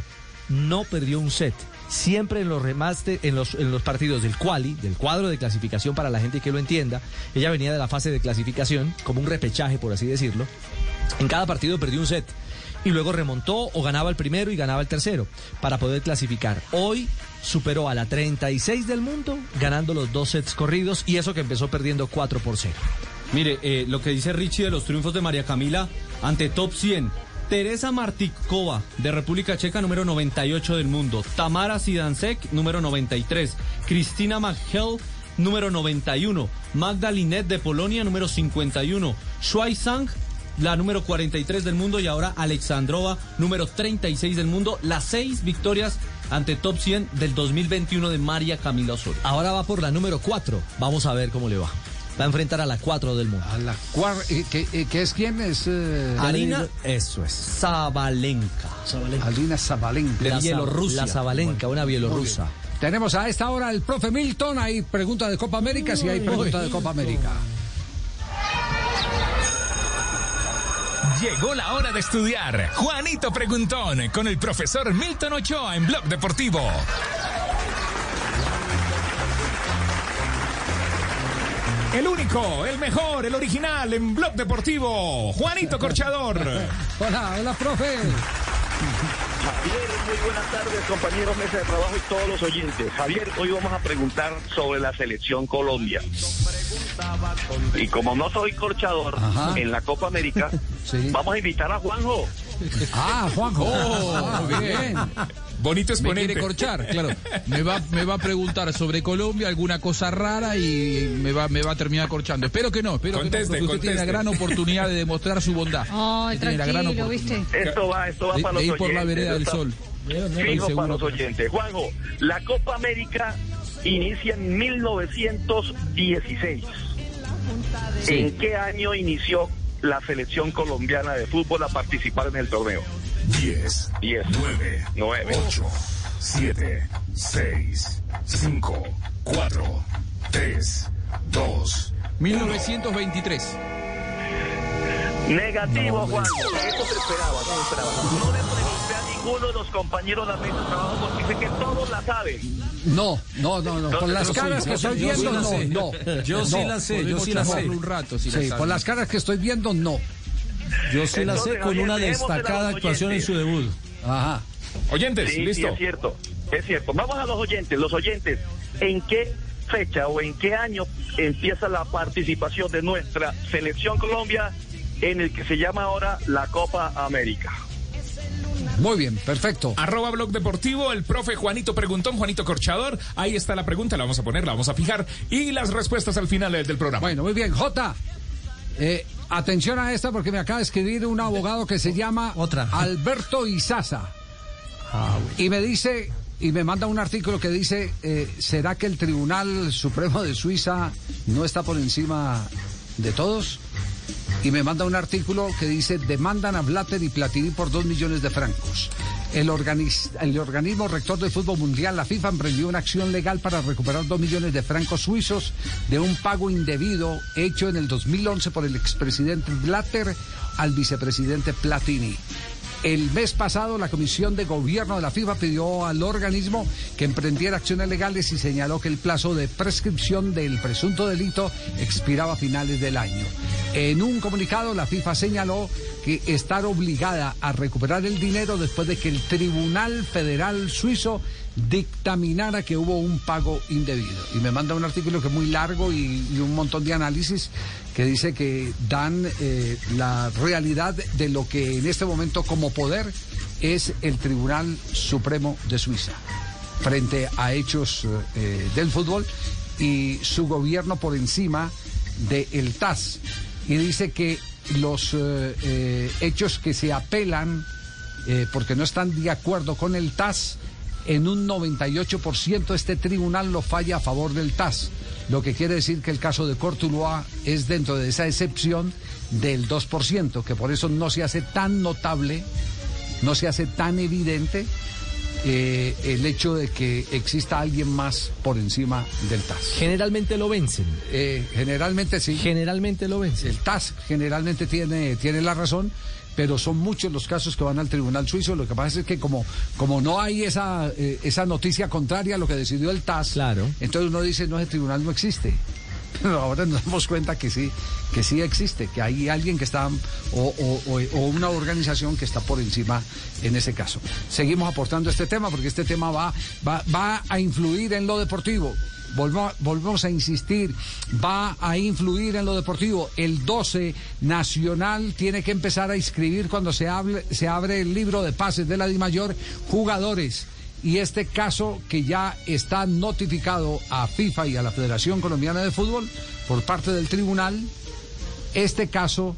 No perdió un set. Siempre en los remates, en los, en los partidos del quali, del cuadro de clasificación para la gente que lo entienda, ella venía de la fase de clasificación, como un repechaje, por así decirlo. En cada partido perdió un set y luego remontó o ganaba el primero y ganaba el tercero para poder clasificar. Hoy superó a la 36 del mundo ganando los dos sets corridos y eso que empezó perdiendo 4 por 0. Mire, eh, lo que dice Richie de los triunfos de María Camila ante top 100. Teresa Martikova, de República Checa, número 98 del mundo. Tamara Sidansek, número 93. Cristina Maghel, número 91. Magda Linet, de Polonia, número 51. Shuai Sang, la número 43 del mundo. Y ahora Alexandrova, número 36 del mundo. Las seis victorias ante top 100 del 2021 de María Camila Osorio. Ahora va por la número 4. Vamos a ver cómo le va. Va a enfrentar a la 4 del mundo. A la cuar eh, ¿qué, eh, es quién? Es eh, Alina, eso es, Zabalenka. Alina Zabalenka. De Bielorrusia. La Zabalenka, una bielorrusa. Tenemos a esta hora el profe Milton. Hay pregunta de Copa América. Si hay pregunta de Copa América. Llegó la hora de estudiar. Juanito Preguntón con el profesor Milton Ochoa en Blog Deportivo. El único, el mejor, el original en Blog Deportivo. Juanito Corchador. Hola, hola, profe. Javier, muy buenas tardes, compañeros, mesa de trabajo y todos los oyentes. Javier, hoy vamos a preguntar sobre la selección Colombia. Y como no soy corchador en la Copa América, vamos a invitar a Juanjo. Ah, Juanjo. Ah, bien. Bonito Me exponente. quiere corchar, claro. Me va, me va a preguntar sobre Colombia, alguna cosa rara y me va, me va a terminar corchando. Espero que no, espero Conteste, que no, porque usted tiene la conteste. gran oportunidad de demostrar su bondad. Ay, Usted tiene la gran. ¿viste? Esto va, esto va De- para de los ir por la vereda del sol. Fijo seguro para los oyentes. Juanjo, la Copa América inicia en 1916. Sí. ¿En qué año inició la selección colombiana de fútbol a participar en el torneo? 10, 10, 9, 9, 8, 7, 6, 5, 4, 3, 2, 1923. Negativo, Juan. Eso se esperaba, no se esperaba. No le pregunté a ninguno de los compañeros de la mesa de trabajo porque sé que todos la saben. No, no, no, no. Por las caras que estoy viendo, no, sé. no. Yo sí no. la sé, yo sí la sé. un rato Sí, por las caras que estoy viendo, no. Yo sí la sé con una destacada actuación en su debut. Ajá. Oyentes, Sí, listo. sí, es cierto, es cierto. Vamos a los oyentes. Los oyentes, ¿en qué fecha o en qué año empieza la participación de nuestra selección Colombia en el que se llama ahora la Copa América? Muy bien, perfecto. Arroba Blog Deportivo, el profe Juanito Preguntón, Juanito Corchador. Ahí está la pregunta, la vamos a poner, la vamos a fijar. Y las respuestas al final eh, del programa. Bueno, muy bien. J. eh, atención a esta porque me acaba de escribir un abogado que se llama Alberto Izaza. Y me dice, y me manda un artículo que dice, eh, ¿será que el Tribunal Supremo de Suiza no está por encima de todos? Y me manda un artículo que dice, demandan a Blatter y Platini por dos millones de francos. El, el organismo rector del fútbol mundial, la FIFA, emprendió una acción legal para recuperar dos millones de francos suizos de un pago indebido hecho en el 2011 por el expresidente Blatter al vicepresidente Platini. El mes pasado, la Comisión de Gobierno de la FIFA pidió al organismo que emprendiera acciones legales y señaló que el plazo de prescripción del presunto delito expiraba a finales del año. En un comunicado, la FIFA señaló que estar obligada a recuperar el dinero después de que el Tribunal Federal Suizo dictaminara que hubo un pago indebido. Y me manda un artículo que es muy largo y, un montón de análisis que dice que dan eh, la realidad de lo que en este momento como poder es el Tribunal Supremo de Suiza frente a hechos eh, del fútbol y su gobierno por encima del TAS. Y dice que los eh, hechos que se apelan porque no están de acuerdo con el TAS, en un 98% este tribunal lo falla a favor del TAS, lo que quiere decir que el caso de Cortuluá es dentro de esa excepción del 2%, que por eso no se hace tan notable, no se hace tan evidente eh, el hecho de que exista alguien más por encima del TAS. Generalmente lo vencen. Eh, generalmente sí. Generalmente lo vencen. El TAS generalmente tiene, tiene la razón, pero son muchos los casos que van al Tribunal Suizo. Lo que pasa es que como, como no hay esa, eh, esa noticia contraria a lo que decidió el TAS, Claro. entonces uno dice, no, ese tribunal no existe. Pero ahora nos damos cuenta que sí, que sí existe, que hay alguien que está, o, o- o- o una organización que está por encima en ese caso. Seguimos aportando este tema porque este tema va, va, va a influir en lo deportivo. Volvemos a insistir, va a influir en lo deportivo. El 12 Nacional tiene que empezar a inscribir cuando se, se abre el libro de pases de la DIMAYOR jugadores. Y este caso que ya está notificado a FIFA y a la Federación Colombiana de Fútbol por parte del tribunal, este caso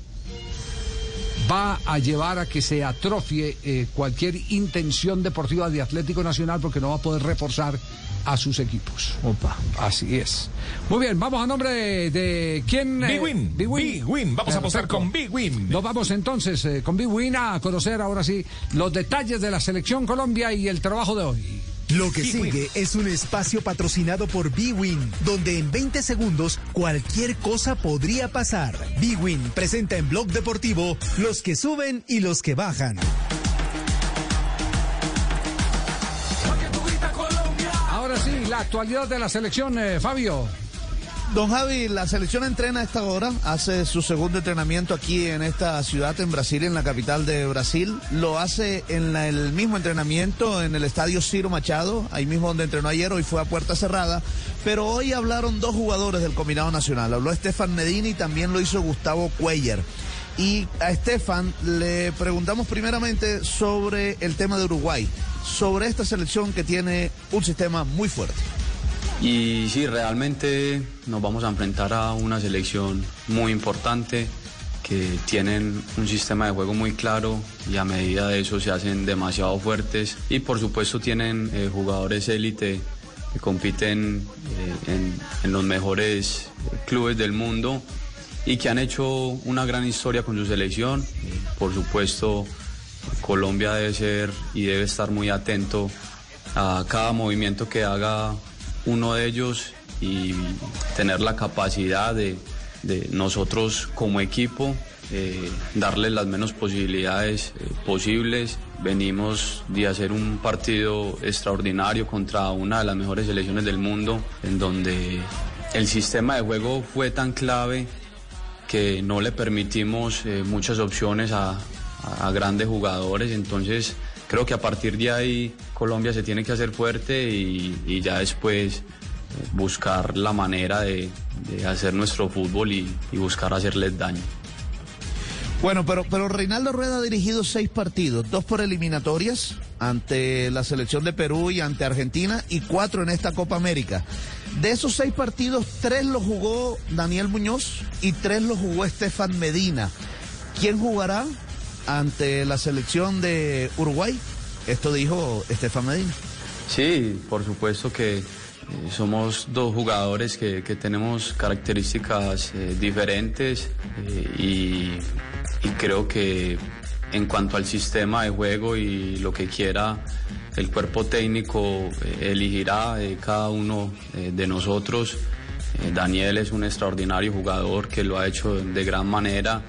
va a llevar a que se atrofie eh, cualquier intención deportiva de Atlético Nacional porque no va a poder reforzar a sus equipos. Opa. Así es. Muy bien, vamos a nombre de, de quién. Big Win. Big Win. Big Win. Vamos a Perfecto. con Big Win. Nos vamos entonces eh, con Big Win a conocer ahora sí los detalles de la selección Colombia y el trabajo de hoy. Lo que sigue es un espacio patrocinado por B-Win, donde en 20 segundos cualquier cosa podría pasar. B-Win presenta en Blog Deportivo los que suben y los que bajan. Ahora sí, la actualidad de la selección, eh, Fabio. Don Javi, la selección entrena esta hora, hace su segundo entrenamiento aquí en esta ciudad, en Brasil, en la capital de Brasil. Lo hace en el mismo entrenamiento en el estadio Ciro Machado, ahí mismo donde entrenó ayer, hoy fue a puerta cerrada. Pero hoy hablaron dos jugadores del combinado nacional. Habló Estefan Medini y también lo hizo Gustavo Cuellar. Y a Estefan le preguntamos primeramente sobre el tema de Uruguay, sobre esta selección que tiene un sistema muy fuerte. Y sí, realmente nos vamos a enfrentar a una selección muy importante que tienen un sistema de juego muy claro y a medida de eso se hacen demasiado fuertes y por supuesto tienen eh, jugadores élite que compiten eh, en, en los mejores clubes del mundo y que han hecho una gran historia con su selección. Por supuesto, Colombia debe ser y debe estar muy atento a cada movimiento que haga uno de ellos y tener la capacidad de, nosotros como equipo eh, darles las menos posibilidades eh, posibles. Venimos de hacer un partido extraordinario contra una de las mejores selecciones del mundo, en donde el sistema de juego fue tan clave que no le permitimos eh, muchas opciones a, a grandes jugadores, entonces creo que a partir de ahí Colombia se tiene que hacer fuerte y, ya después eh, buscar la manera de, hacer nuestro fútbol y, y buscar hacerles daño. Bueno, pero, pero Reinaldo Rueda ha dirigido seis partidos, dos por eliminatorias ante la selección de Perú y ante Argentina y cuatro en esta Copa América. De esos seis partidos, tres los jugó Daniel Muñoz y tres los jugó Estefan Medina. ¿Quién jugará ante la selección de Uruguay? Esto dijo Estefan Medina. Sí, por supuesto que eh, somos dos jugadores que, tenemos características eh, diferentes eh, y, creo que en cuanto al sistema de juego y lo que quiera el cuerpo técnico elegirá cada uno de nosotros. Daniel es un extraordinario jugador que lo ha hecho de gran manera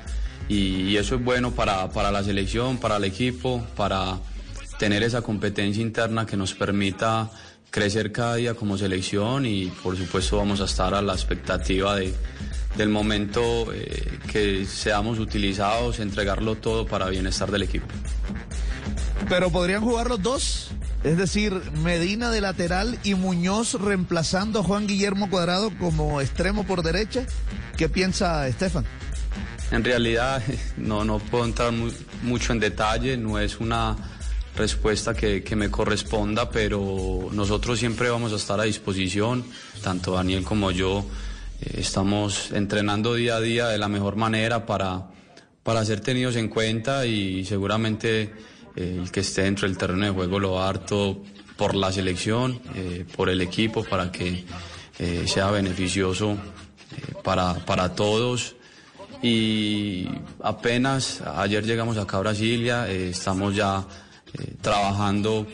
y, eso es bueno para, para la selección, para el equipo, para tener esa competencia interna que nos permita crecer cada día como selección y por supuesto vamos a estar a la expectativa de, del momento eh, que seamos utilizados, entregarlo todo para bienestar del equipo. Pero podrían jugar los dos, es decir, Medina de lateral y Muñoz reemplazando a Juan Guillermo Cuadrado como extremo por derecha. ¿Qué piensa Estefan? En realidad no, no puedo entrar mu- mucho en detalle, no es una respuesta que, que me corresponda, pero nosotros siempre vamos a estar a disposición, tanto Daniel como yo eh, estamos entrenando día a día de la mejor manera para, para ser tenidos en cuenta y seguramente eh, el que esté dentro del terreno de juego lo todo por la selección, eh, por el equipo, para que sea beneficioso para, para todos. Y apenas ayer llegamos acá a Brasilia, eh, estamos ya eh, trabajando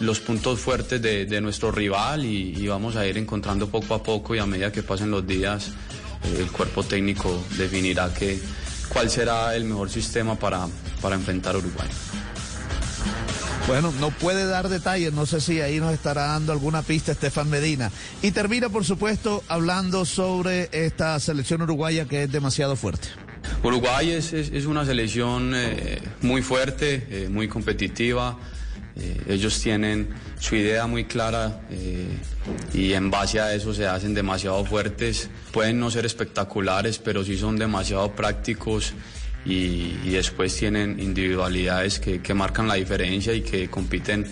los puntos fuertes de, de nuestro rival y, vamos a ir encontrando poco a poco y a medida que pasen los días eh, el cuerpo técnico definirá que, cuál será el mejor sistema para, para enfrentar a Uruguay. Bueno, no puede dar detalles, no sé si ahí nos estará dando alguna pista Estefan Medina. Y termina, por supuesto, hablando sobre esta selección uruguaya que es demasiado fuerte. Uruguay es, es- una selección eh, muy fuerte, eh, muy competitiva. Eh, ellos tienen su idea muy clara y en base a eso se hacen demasiado fuertes. Pueden no ser espectaculares, pero sí son demasiado prácticos y, después tienen individualidades que, marcan la diferencia y que compiten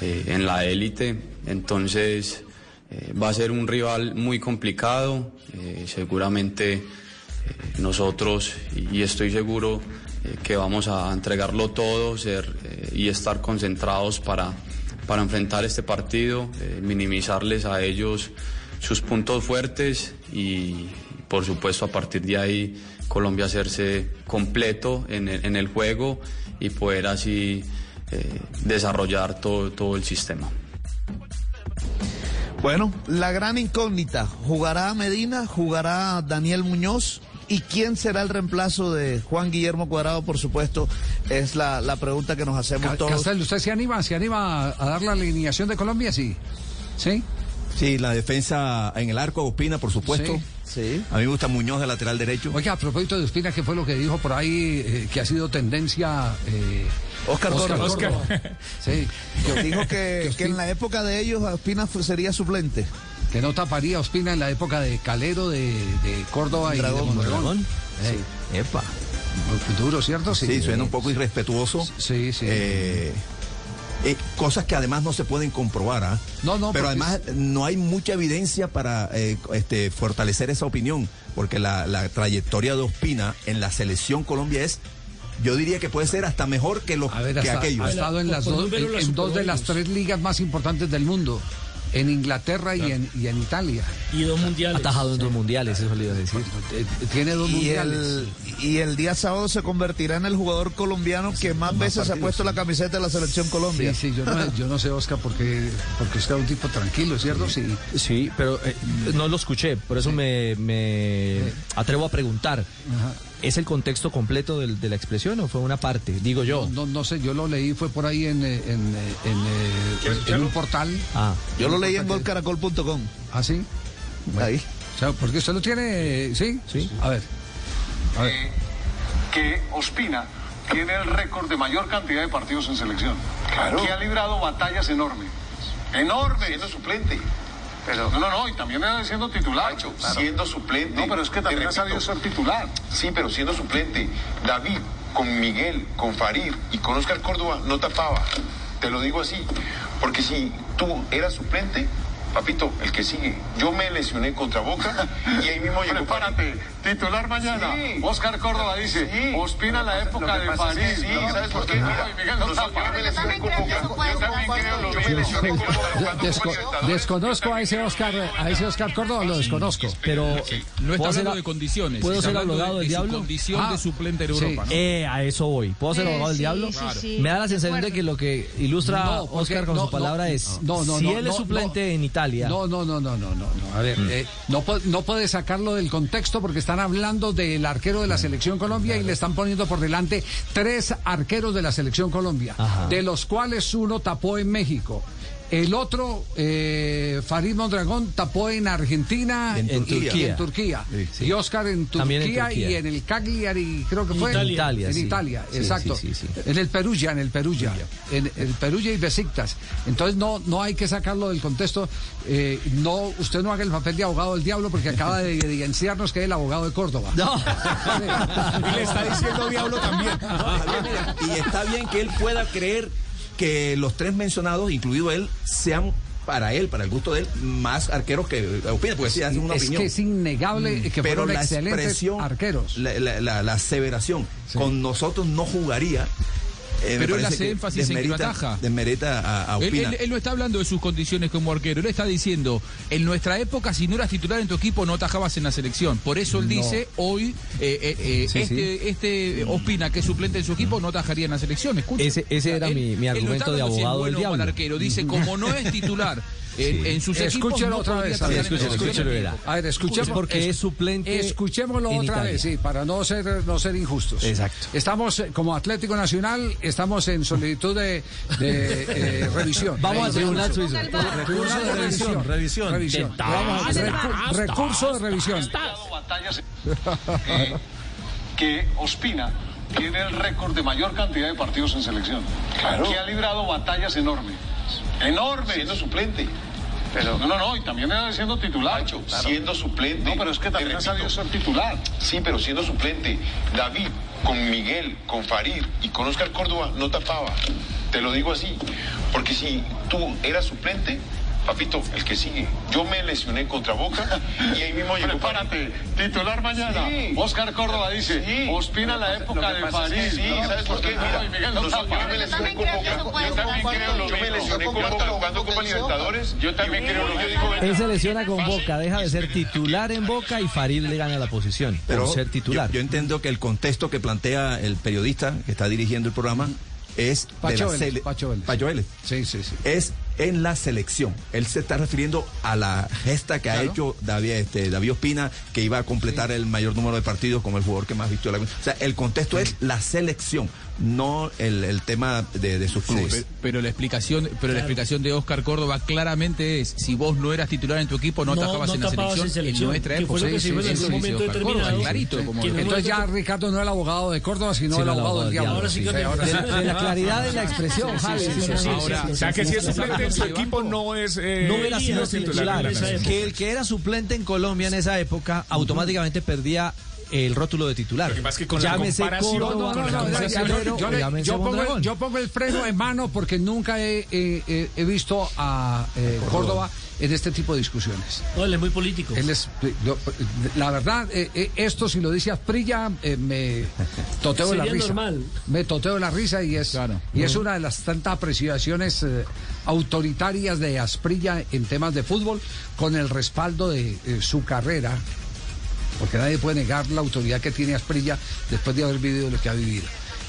eh, en la élite. Entonces eh, va a ser un rival muy complicado. eh, seguramente eh, nosotros, y estoy seguro que vamos a entregarlo todo ser, y estar concentrados para, para enfrentar este partido, minimizarles a ellos sus puntos fuertes y por supuesto a partir de ahí Colombia hacerse completo en el, en el juego y poder así eh, desarrollar todo, todo el sistema. Bueno, la gran incógnita, ¿jugará Medina? ¿Jugará Daniel Muñoz? ¿Y quién será el reemplazo de Juan Guillermo Cuadrado? Por supuesto, es la, la pregunta que nos hacemos todos. Castel, ¿usted se anima, se anima a dar la alineación de Colombia? Sí. ¿Sí? Sí, la defensa en el arco, Ospina, por supuesto. Sí. A mí me gusta Muñoz de lateral derecho. Oiga, a propósito de Ospina, ¿qué fue lo que dijo por ahí eh, que ha sido tendencia? Eh, Oscar Córdoba. Córdoba. Sí. Que dijo que, que en la época de ellos Ospina sería suplente. Que no taparía a Ospina en la época de Calero, de, de Córdoba y Dragón. de Mondragón. Dragón. Sí. Epa. Muy Duro, ¿cierto? Sí, suena un poco irrespetuoso. Sí, sí. Eh, cosas que además no se pueden comprobar, ¿ah? No, no, Pero además no hay mucha evidencia para eh, este, fortalecer esa opinión, porque la, la trayectoria de Ospina en la selección Colombia es, yo diría que puede ser hasta mejor que los ver, que hasta- aquellos. ha estado en, las dos, en, en dos de las tres ligas más importantes del mundo. En Inglaterra y, en, y en Italia. Y dos mundiales. Atajado en dos mundiales, eso le iba a decir. Tiene dos Y mundiales. el, y el día sábado se convertirá en el jugador colombiano que más veces se ha puesto la camiseta de la selección Colombia. Sí, sí, yo no, yo no sé, Oscar, porque, porque Oscar es un tipo tranquilo, ¿cierto? Sí. Sí, pero eh, no lo escuché, por eso me, me atrevo a preguntar. ¿Es el contexto completo del- de la expresión o fue una parte? Digo yo. No, no sé, yo lo leí, fue por ahí en, eh, en, eh, en, eh, en un portal. Ah. Yo lo leí en golcaracol.com. ¿Ah, sí? Ahí. O sea, porque usted lo tiene, ¿sí? Sí. A ver. eh, que Ospina tiene el récord de mayor cantidad de partidos en selección. Claro. Que ha librado batallas enormes. Enormes. Siendo suplente. Pero, no, no, no, y también siendo titular. Claro. Siendo suplente. No, pero es que también ha sabido ser titular. Sí, pero siendo suplente. David, con Miguel, con Farid y con Oscar Córdoba no tapaba. Te lo digo así. Porque si tú eras suplente, papito, el que sigue. Yo me lesioné contra Boca y ahí mismo llegó Prepárate, titular mañana. Sí. Oscar Córdoba dice, Sí. Ospina la época de París. que sí, ¿sabes por qué? Mira, Miguel no tapa. lo desco- desconozco a ese Oscar, a ese Oscar Córdoba, lo desconozco. Pero No ¿puedo está ser hablando de condiciones. ¿Puedo está ser abogado de, del diablo? condición Ah, de suplente en. Europa. ¿no? Eh, a eso voy. ¿Puedo ser Eh, abogado del diablo? Me da la sensación de que lo que ilustra No, Oscar con no, su palabra no, es no, no, si no, él no, es suplente en Italia. No, no, no, no, no, no, no. A ver, eh, no, pu- no puede sacarlo del contexto porque están hablando del arquero de la selección Colombia y le están poniendo por delante tres arqueros de la selección Colombia, Ajá. de los cuales uno tapó en México. El otro, eh, Farid Mondragón, tapó en Argentina En y en Turquía. Turquía. Sí, sí. Y Oscar en Turquía, en Turquía. y en el Cagliari, creo que fue. Italia. Italia, en sí. Italia, Sí, exacto. sí, sí, sí. En el Perugia, en el Perugia. En el Perugia y Besiktas. Entonces no, no hay que sacarlo del contexto. Eh, no, usted no haga el papel de abogado del diablo porque acaba de evidenciarnos que es el abogado de Córdoba. No. Y le está diciendo diablo también. Mira, y está bien que él pueda creer que los tres mencionados, incluido él, sean para él, para el gusto de él, más arqueros que opina, porque sí, hace una es opinión. que es innegable que Pero fueron la excelentes expresión, arqueros. La, la- la- la aseveración, con nosotros no jugaría. Eh, Pero él hace énfasis en que desmerita- ataja. Desmerita a, a Él, Ospina. él- él no está hablando de sus condiciones como arquero, él está diciendo, en nuestra época si no eras titular en tu equipo no atajabas en la selección. Por eso él No. dice, hoy eh, eh, eh, Sí, este, este Ospina que es suplente en su equipo no atajaría en la selección. Escucha. Ese- ese era Él- mi- mi él no argumento está de hablando si es abogado del diablo. arquero. Dice, como no es titular en, en sus Escúchelo otra vez. a ver, en la escúchelo, selección. escúchelo. A ver, escuchemos. Es porque es suplente Escuchémoslo en otra vez, sí, para no ser, no ser injustos. Exacto. Estamos eh, como Atlético Nacional, estamos en solicitud de, de, eh, revisión. Vamos al De Tribunal recurso. Suizo. Recurso de revisión. revisión. Revisión. Vamos recu- recurso de revisión. que Ospina tiene el récord de mayor cantidad de partidos en selección. Claro. Que ha librado batallas enormes. Enormes. Siendo suplente. Pero, no, no, no, y también siendo titular. Nacho, siendo suplente. No, pero es que también sabido ser titular. Sí, pero siendo suplente. David, con Miguel, con Farid y con Oscar Córdoba no tapaba. Te lo digo así. Porque si tú eras suplente, papito, el que sigue. Yo me lesioné contra Boca y ahí mismo llegó Prepárate, titular mañana. Sí. Oscar Córdoba dice, Sí. Ospina la época de pasa es que París. Sí, ¿no? ¿sabes por qué? No, Mira, y Miguel no yo me lesioné con Boca. Yo también creo lo Yo me lesioné con Boca jugando Copa Libertadores. Yo también creo lo dijo Él se lesiona con Boca, deja de ser titular en Boca y Farid le gana la posición por ser titular. Yo, yo entiendo que el contexto que plantea el periodista que está dirigiendo el programa es Pacho de la Vélez, sele- Pacho Vélez. Pacho Vélez. Sí, sí, sí. Es en la selección. Él se está refiriendo a la gesta que ha hecho David, este, David Ospina, que iba a completar el mayor número de partidos como el jugador que más vistió la... O sea, el contexto es la selección, no el, el tema de, de sus clubes. Pero, pero la explicación, pero la explicación de Oscar Córdoba claramente es si vos no eras titular en tu equipo no, No, atajabas no en la selección en en, selección, nuestra época. en clarito, como que lo- no- Entonces ya Ricardo no es el abogado de Córdoba, sino Sí, el abogado del diablo. Ahora sí que- ahora De sí. la, de la claridad de la expresión, Javi. Ahora, O sea, que si es suplente en su equipo no es... eh, No es titular época. Que el que era suplente en Colombia en esa época automáticamente perdía el rótulo de titular. Lo que pasa es que con la comparación- Córdoba, No, no, no, llámese yo- pongo el- freno en mano porque nunca he, he- he- he visto a eh, Córdoba en este tipo de discusiones. No, él es muy político. Él es, yo- la verdad, eh, eh, esto si lo dice Asprilla, eh, me toteo la risa. normal. Me toteo la risa y es, Claro. y es una de las tantas apreciaciones eh, autoritarias de Asprilla en temas de fútbol, con el respaldo de eh, su carrera, porque nadie puede negar la autoridad que tiene Asprilla después de haber vivido lo que ha vivido.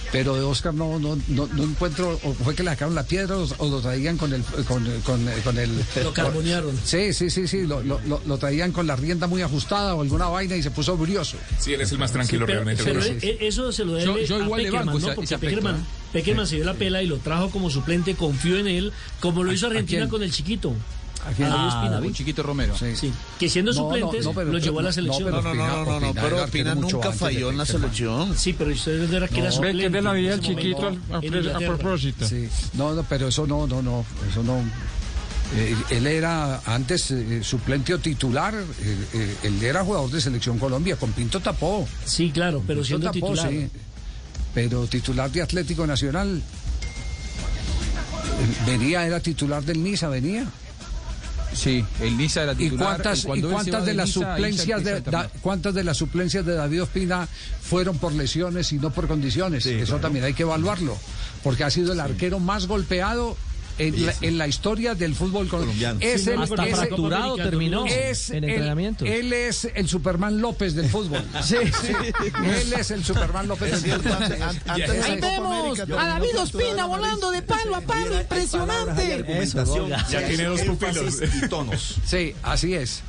Pero de Oscar no, no, no, no encuentro, o fue que le sacaron la piedra o, o lo traían con el... Con, con- con el Lo carbonearon. Sí, sí, sí, sí, lo, lo- lo- traían con la rienda muy ajustada o alguna vaina y se puso brioso. Sí, él es el más tranquilo pero, realmente. pero Sí, e- sí. eso se lo debe Yo- yo a igual le Peckerman, banco ¿no? Porque Peckerman. Peckerman se dio la pela y lo trajo como suplente, confió en él, como lo hizo Argentina con el chiquito. Ah, con Chiquito Romero. Sí. Que siendo No, suplentes no, no, lo llevó a la no, selección. No, no, no, no, no, pero nunca falló en la selección. Sí, pero usted era que era que de la vida del suplente chiquito a, a- a propósito. Sí, no, no, pero eso no, no, no, eso no. Eh, él era antes eh, suplente o titular, eh, eh, él era jugador de selección Colombia, con Pinto tapó. Sí, claro, pero Pinto siendo tapó, titular. sí. Pero titular de Atlético Nacional. Venía, era titular del Niza, venía. Sí, el Niza era ¿Y titular. cuántas, y cuántas va de las Niza, suplencias de da- cuántas de las suplencias de David Ospina fueron por lesiones y no por condiciones? Eso también hay que evaluarlo, porque ha sido el arquero más golpeado en, la, en la historia del fútbol colombiano. Es Sí, el- hasta es el- fracturado terminó es en el- entrenamiento. él es el Superman López del fútbol. Sí, sí. Él es el Superman López del fútbol. Ahí vemos a David Ospina volando de palo a palo, impresionante. Ya tiene dos pupilos. y tonos. Sí, así es.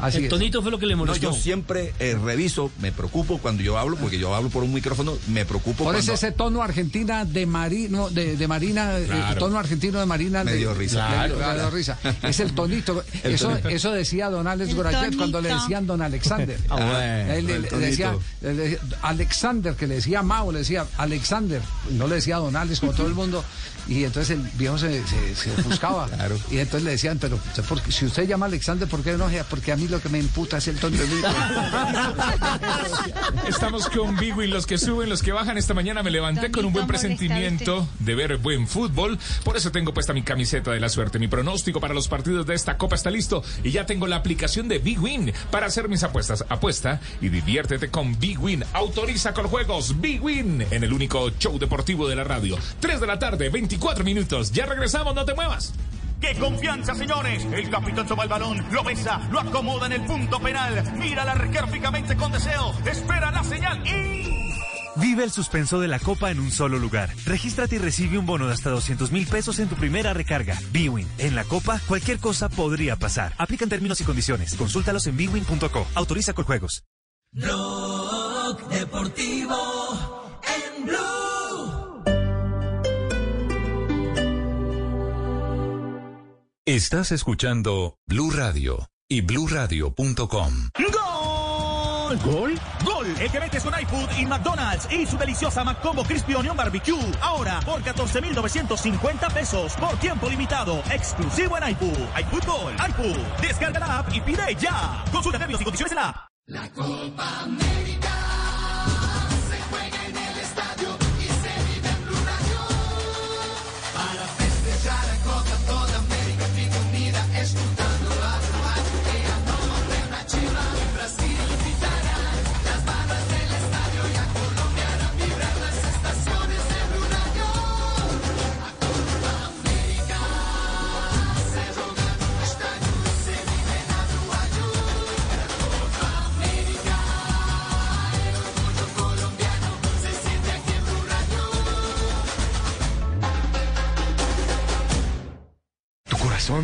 Así el es. tonito fue lo que le No, molestó. yo siempre eh, reviso, me preocupo cuando yo hablo, porque yo hablo por un micrófono, me preocupo Por cuando... eso ese tono argentina de Marino, de, de Marina, eh, Claro. el tono argentino de Marina Me de- dio risa. Claro, risa. Es el tonito. El eso, tonito. eso decía don Alex Gorayet cuando le decían don Alexander. Ah, bueno, Él le- decía, le decía Alexander, que le decía Mao, le decía Alexander, no le decía don Alex como todo el mundo. Y entonces el viejo se, se, se ofuscaba. Y entonces le decían, pero ¿usted por qué- si usted llama Alexander, ¿por qué no? Porque a mí lo que me imputa es el tonito. Estamos con Big los que suben, los que bajan. Esta mañana me levanté con un buen presentimiento de ver buen fútbol. Por eso tengo puesta mi camiseta de la suerte. Mi pronóstico para los partidos de esta copa está listo y ya tengo la aplicación de Big Win para hacer mis apuestas. Apuesta y diviértete con Big Win. Autoriza con juegos Big Win en el único show deportivo de la radio. 3 de la tarde, 24 minutos. Ya regresamos, no te muevas. ¡Qué confianza, señores! El capitán toma el balón, lo besa, lo acomoda en el punto penal, mira al arquero fijamente con deseo, espera la señal y... Vive el suspenso de la Copa en un solo lugar. Regístrate y recibe un bono de hasta 200 mil pesos en tu primera recarga. Bwin. En la Copa, cualquier cosa podría pasar. Aplican términos y condiciones. Consúltalos en bwin.co. Autoriza con juegos. Blog Deportivo en Blue. Estás escuchando Blue Radio y bluradio.com. ¡Gol! ¿Gol? ¡Gol! El que metes con iFood y McDonald's y su deliciosa McCombo Crispy Onion Barbecue. Ahora por 14,950 pesos por tiempo limitado. Exclusivo en iFood. iFood Gol. iFood. Descarga la app y pide ya. Consulta términos y condiciones en la app. La Copa América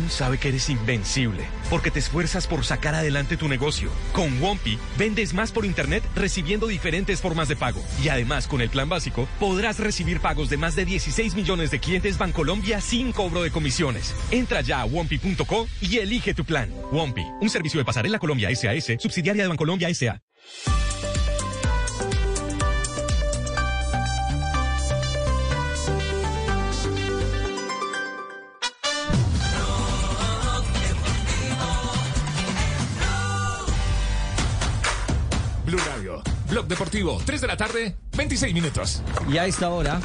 sabe que eres invencible, porque te esfuerzas por sacar adelante tu negocio. Con Wompi, vendes más por internet recibiendo diferentes formas de pago. Y además, con el plan básico, podrás recibir pagos de más de 16 millones de clientes Bancolombia sin cobro de comisiones. Entra ya a Wompi.co y elige tu plan. Wompi, un servicio de pasarela Colombia SAS, subsidiaria de Bancolombia S.A. Blog Deportivo, 3 de la tarde, 26 minutos. Y a esta hora.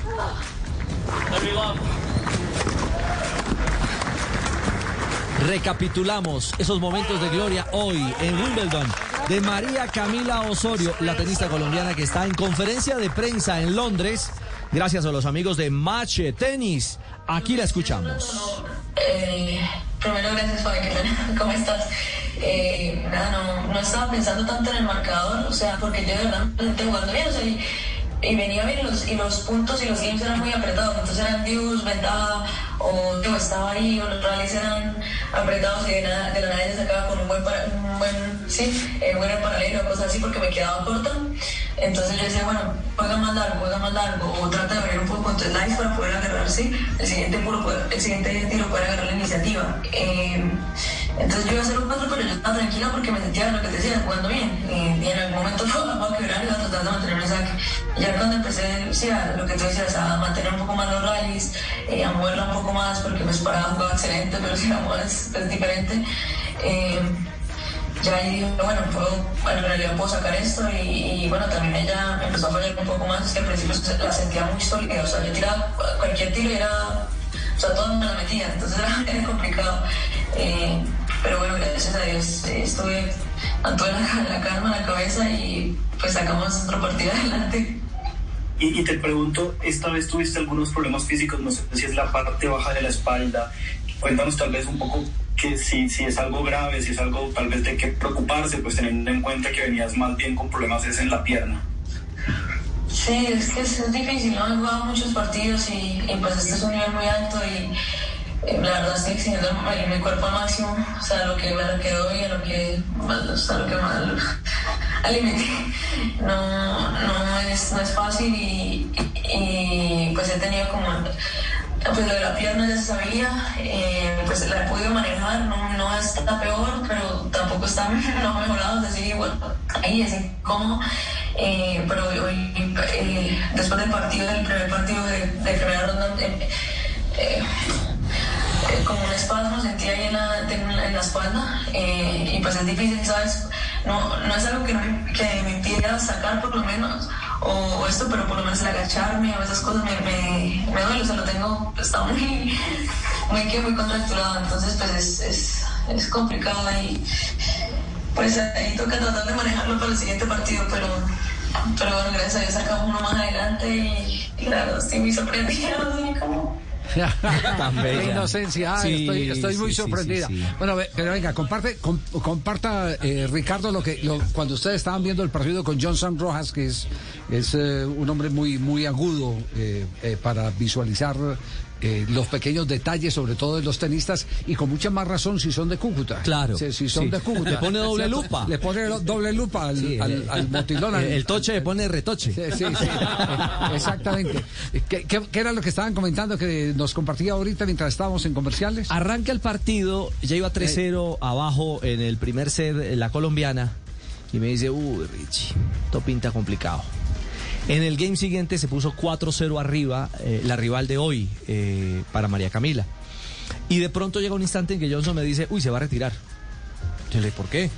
Recapitulamos esos momentos de gloria hoy en Wimbledon de María Camila Osorio, la tenista colombiana que está en conferencia de prensa en Londres, gracias a los amigos de Match Tennis. Aquí la escuchamos. Eh, primero, gracias, Fabi. qué pena. ¿Cómo estás? Eh, nada, no, no estaba pensando tanto en el marcador, o sea, porque yo de verdad me senté jugando bien, o sea, y, y venía bien y los, y los puntos y los games eran muy apretados, entonces eran views, ventaja, o yo estaba ahí, o los rallies eran apretados y de, nada, de la nada se sacaba con un buen, para- un buen sí, eh, buen paralelo, cosas así, porque me quedaba corta. Entonces yo decía, bueno, juega más largo, juega más largo, o trata de abrir un poco tu slice para poder agarrarse, el siguiente, puro, el siguiente tiro poder agarrar la iniciativa. Eh, entonces yo iba a hacer un cuatro, pero yo estaba tranquila porque me sentía lo que te decía, jugando bien. Eh, y en algún momento fue a quebrar y iba a tratar de mantener el saque. Y ya cuando empecé, sí, a lo que tú decías, a mantener un poco más los rallies, eh, a moverla un poco más, porque pues para jugaba excelente, pero si la mueves es diferente. Eh, ya ahí dije, bueno, puedo, en realidad puedo sacar esto y, y, bueno, también ella empezó a fallar un poco más, es que al principio la sentía muy sólida, o sea, yo tiraba cualquier tiro era, o sea, todo me la metía, entonces era, era complicado. Eh, pero bueno, gracias a Dios eh, estuve a toda la, la calma, la cabeza y pues sacamos otro partido adelante. Y, te pregunto, esta vez tuviste algunos problemas físicos, no sé si es la parte baja de la espalda. Cuéntanos tal vez un poco que si, si es algo grave, si es algo tal vez de qué preocuparse, pues teniendo en cuenta que venías más bien con problemas es en la pierna. Sí, es que es, difícil, ¿no? He jugado muchos partidos y, pues este es un nivel muy alto y eh, la verdad estoy exigiendo mi, mi cuerpo al máximo, o sea, lo que, a lo que doy, a lo que, o sea, lo que más al límite. No, no, es, no es fácil y, pues he tenido como, pues lo de la pierna ya sabía, eh, pues la he podido manejar, no, no está peor, pero tampoco está mejorado, es decir, igual, ahí es incómodo. Eh, pero hoy, eh, después del partido, del primer partido de, de primera ronda, eh, eh, como un espasmo sentí ahí en la, en la, espalda y pues es difícil, ¿sabes? No, no es algo que, me, que me sacar por lo menos o, esto, pero por lo menos el agacharme o esas cosas me, me, duele, o sea, lo tengo, está muy, muy, muy contracturado, entonces pues es, es, es complicado y pues ahí toca tratar de manejarlo para el siguiente partido, pero, pero bueno, gracias a Dios sacamos uno más adelante y, y la verdad estoy muy sorprendida, cómo. Tan bella. Inocencia, Sí, estoy, estoy muy sí, sorprendida. sí. Bueno, pero venga, comparte, com- comparta, eh, Ricardo, lo que lo- cuando ustedes estaban viendo el partido con Johnson Rojas, que es, es eh, un hombre muy, muy agudo eh, para visualizar eh, los pequeños detalles, sobre todo de los tenistas, y con mucha más razón si son de Cúcuta. Claro, Si, si son sí. de Cúcuta. Le pone doble lupa. Le pone doble lupa al, Sí, al, al motilón. el, el toche le pone retoche. Sí, sí, sí. Exactamente. ¿Qué, qué, qué era lo que estaban comentando que nos compartía ahorita mientras estábamos en comerciales? Arranca el partido, ya iba 3-0 abajo en el primer set la colombiana y me dice, uy Richie, esto pinta complicado. En el game siguiente se puso 4-0 arriba eh, la rival de hoy eh, para María Camila. Y de pronto llega un instante en que Johnson me dice, uy, se va a retirar. Yo le dije, ¿por qué?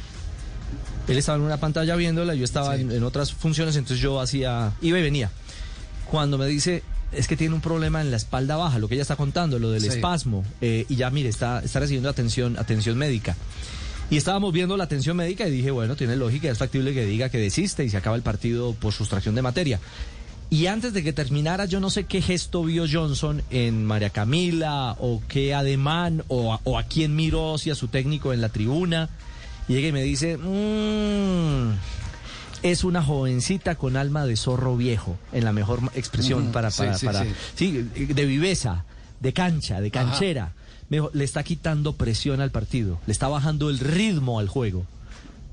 Él estaba en una pantalla viéndola, yo estaba en, en otras funciones, entonces yo hacía, iba y venía. Cuando me dice, es que tiene un problema en la espalda baja, lo que ella está contando, lo del Sí. espasmo, eh, y ya, mire, está, está recibiendo atención, atención médica. Y estábamos viendo la atención médica y dije, bueno, tiene lógica, es factible que diga que desiste y se acaba el partido por sustracción de materia. Y antes de que terminara, yo no sé qué gesto vio Johnson en María Camila o qué ademán o a, o a quién miró hacia su técnico en la tribuna. Y llega y me dice, "Mm, es una jovencita con alma de zorro viejo, en la mejor expresión para, sí, para, sí, para- sí. sí, de viveza, de cancha, de Ajá. Canchera. Me dijo, le está quitando presión al partido, le está bajando el ritmo al juego.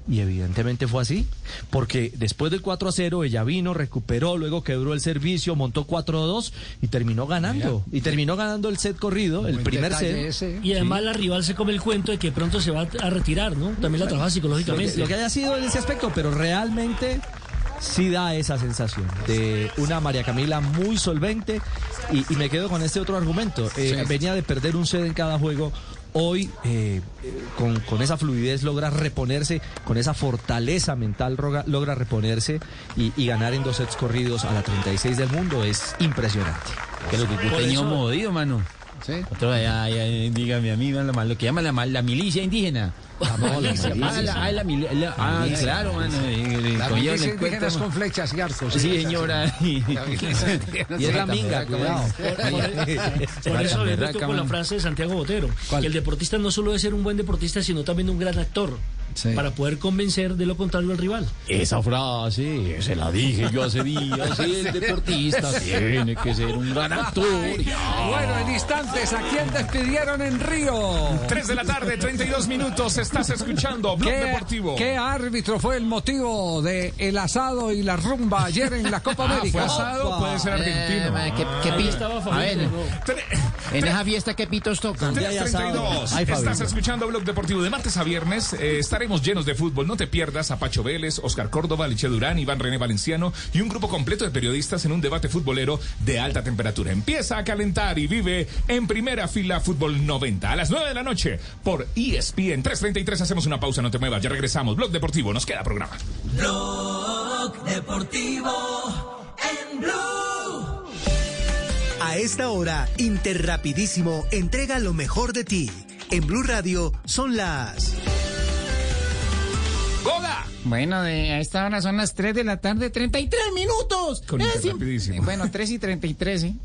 Y evidentemente fue así, porque después del 4 a 0 ella vino, recuperó, luego quebró el servicio, montó 4 a 2 y terminó ganando. Y terminó ganando el set corrido, el primer set. ese. Y además la rival se come el cuento de que pronto se va a retirar, ¿no? También la trabaja Lo psicológicamente. que, lo que haya sido en ese aspecto, pero realmente sí da esa sensación de una María Camila muy solvente y, y me quedo con este otro argumento. Eh, Sí. Venía de perder un set en cada juego. Hoy, eh, con, con esa fluidez, logra reponerse, con esa fortaleza mental, roga- logra reponerse y, y ganar en dos sets corridos a la 36 del mundo. Es impresionante. Que lo que eso- modido, mano. Otro allá, allá, dígame a mí, lo que llama la, la milicia indígena. Ah, ah, ah, claro, mano. La con flechas y arcos. Sí, señora. Y, es la minga, cuidado. Por eso vengo con la frase de Santiago Botero, que el deportista no solo debe ser un buen deportista, sino también un gran actor. Para poder convencer de lo contrario al rival. Esa frase se la dije yo hace días. El deportista tiene que ser un gran actor. Bueno, en instantes, ¿a quién despidieron en Río? 3 de la tarde, 32 minutos. Estás escuchando Blog ¿Qué, Deportivo. ¿Qué árbitro fue el motivo de el asado y la rumba ayer en la Copa Ah, América? fue asado, puede ser argentino. Eh, ¿qué- qué estaba A ver, en esa fiesta, ¿qué pitos tocan? 332. Ay, Estás escuchando Blog Deportivo de martes a viernes. eh, estaremos llenos de fútbol. No te pierdas a Pacho Vélez, Oscar Córdoba, Liche Durán, Iván René Valenciano y un grupo completo de periodistas en un debate futbolero de alta temperatura. Empieza a calentar y vive en primera fila Fútbol 90 a las 9 de la noche por E ESPN 333. Hacemos una pausa, no te muevas. Ya regresamos. Blog Deportivo, nos queda programa. Blog Deportivo en Blue. A esta hora, Interrapidísimo entrega lo mejor de ti. En Blue Radio son las... ¡Goga! Bueno, de, a esta hora son las 3 de la tarde, 33 minutos. Con Es im- Interrapidísimo. Bueno, 3 y 33, ¿eh?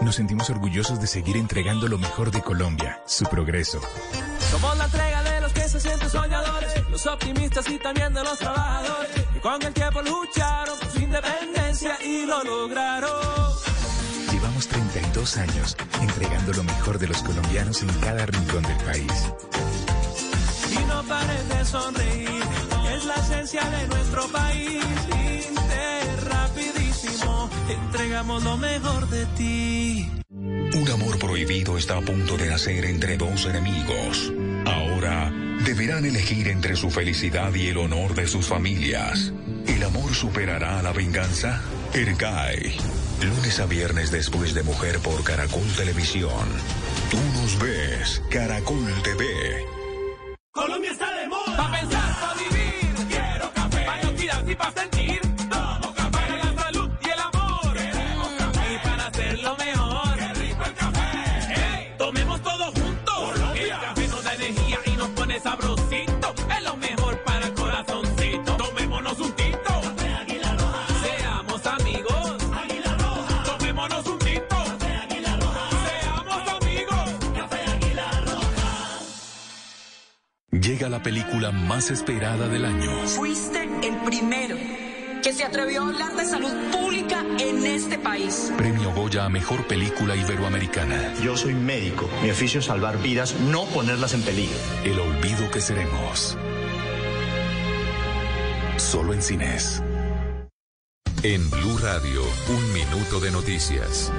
Nos sentimos orgullosos de seguir entregando lo mejor de Colombia, su progreso. Somos la entrega de los que se sienten soñadores, los optimistas y también de los trabajadores, que con el tiempo lucharon por su independencia y lo lograron. Llevamos 32 años entregando lo mejor de los colombianos en cada rincón del país. Pares de sonreír, es la esencia de nuestro país. Entregamos lo mejor de ti. Un amor prohibido está a punto de nacer entre dos enemigos. Ahora deberán elegir entre su felicidad y el honor de sus familias. ¿El amor superará a la venganza? Ercai. Lunes a viernes después de Mujer por Caracol Televisión. Tú nos ves, Caracol TV. Colombia está de moda. Pa' pensar, pa' vivir. Llega la película más esperada del año. Fuiste el primero que se atrevió a hablar de salud pública en este país. Premio Goya a Mejor Película Iberoamericana. Yo soy médico. Mi oficio es salvar vidas, no ponerlas en peligro. El olvido que seremos. Solo en cines. En Blue Radio, un minuto de noticias.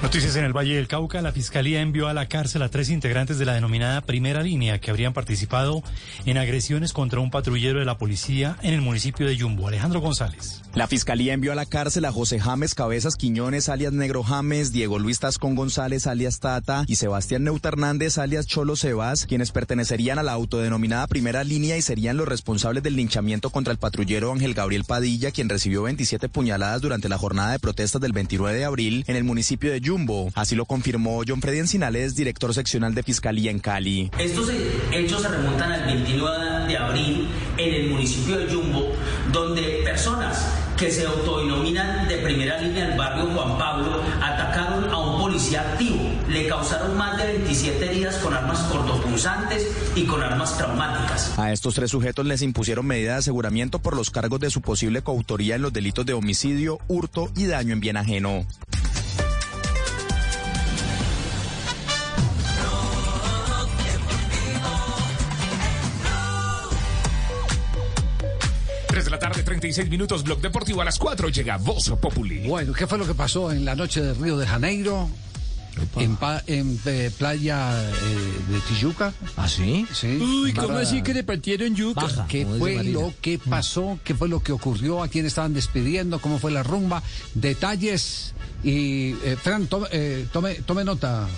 Noticias en el Valle del Cauca. La Fiscalía envió a la cárcel a tres integrantes de la denominada Primera Línea que habrían participado en agresiones contra un patrullero de la policía en el municipio de Yumbo. Alejandro González. La fiscalía envió a la cárcel a José James Cabezas Quiñones, alias Negro James, Diego Luis Tascón González, alias Tata, y Sebastián Neuta Hernández, alias Cholo Sebas, quienes pertenecerían a la autodenominada primera línea y serían los responsables del linchamiento contra el patrullero Ángel Gabriel Padilla, quien recibió 27 puñaladas durante la jornada de protestas del 29 de abril en el municipio de Yumbo. Así lo confirmó John Freddy Encinales, director seccional de Fiscalía en Cali. Estos hechos se remontan al 29 de abril en el municipio de Yumbo, donde personas que se autodenominan de primera línea del barrio Juan Pablo atacaron a un policía activo. Le causaron más de 27 heridas con armas cortopunzantes y con armas traumáticas. A estos tres sujetos les impusieron medida de aseguramiento por los cargos de su posible coautoría en los delitos de homicidio, hurto y daño en bien ajeno. Tres de la tarde, 36 minutos, Blog Deportivo. A las 4 llega Voz Populi. Bueno, ¿qué fue lo que pasó en la noche de Río de Janeiro? En, pa- en, eh, playa eh, de Tijuca. ¿Ah, sí? Sí. Uy, ¿cómo Para- así que le partieron yuca? Baja, ¿Qué fue Marina. lo que pasó? ¿Qué fue lo que ocurrió? ¿A quién estaban despidiendo? ¿Cómo fue la rumba? Detalles. Y, eh, Fran, tome, eh, tome, tome nota.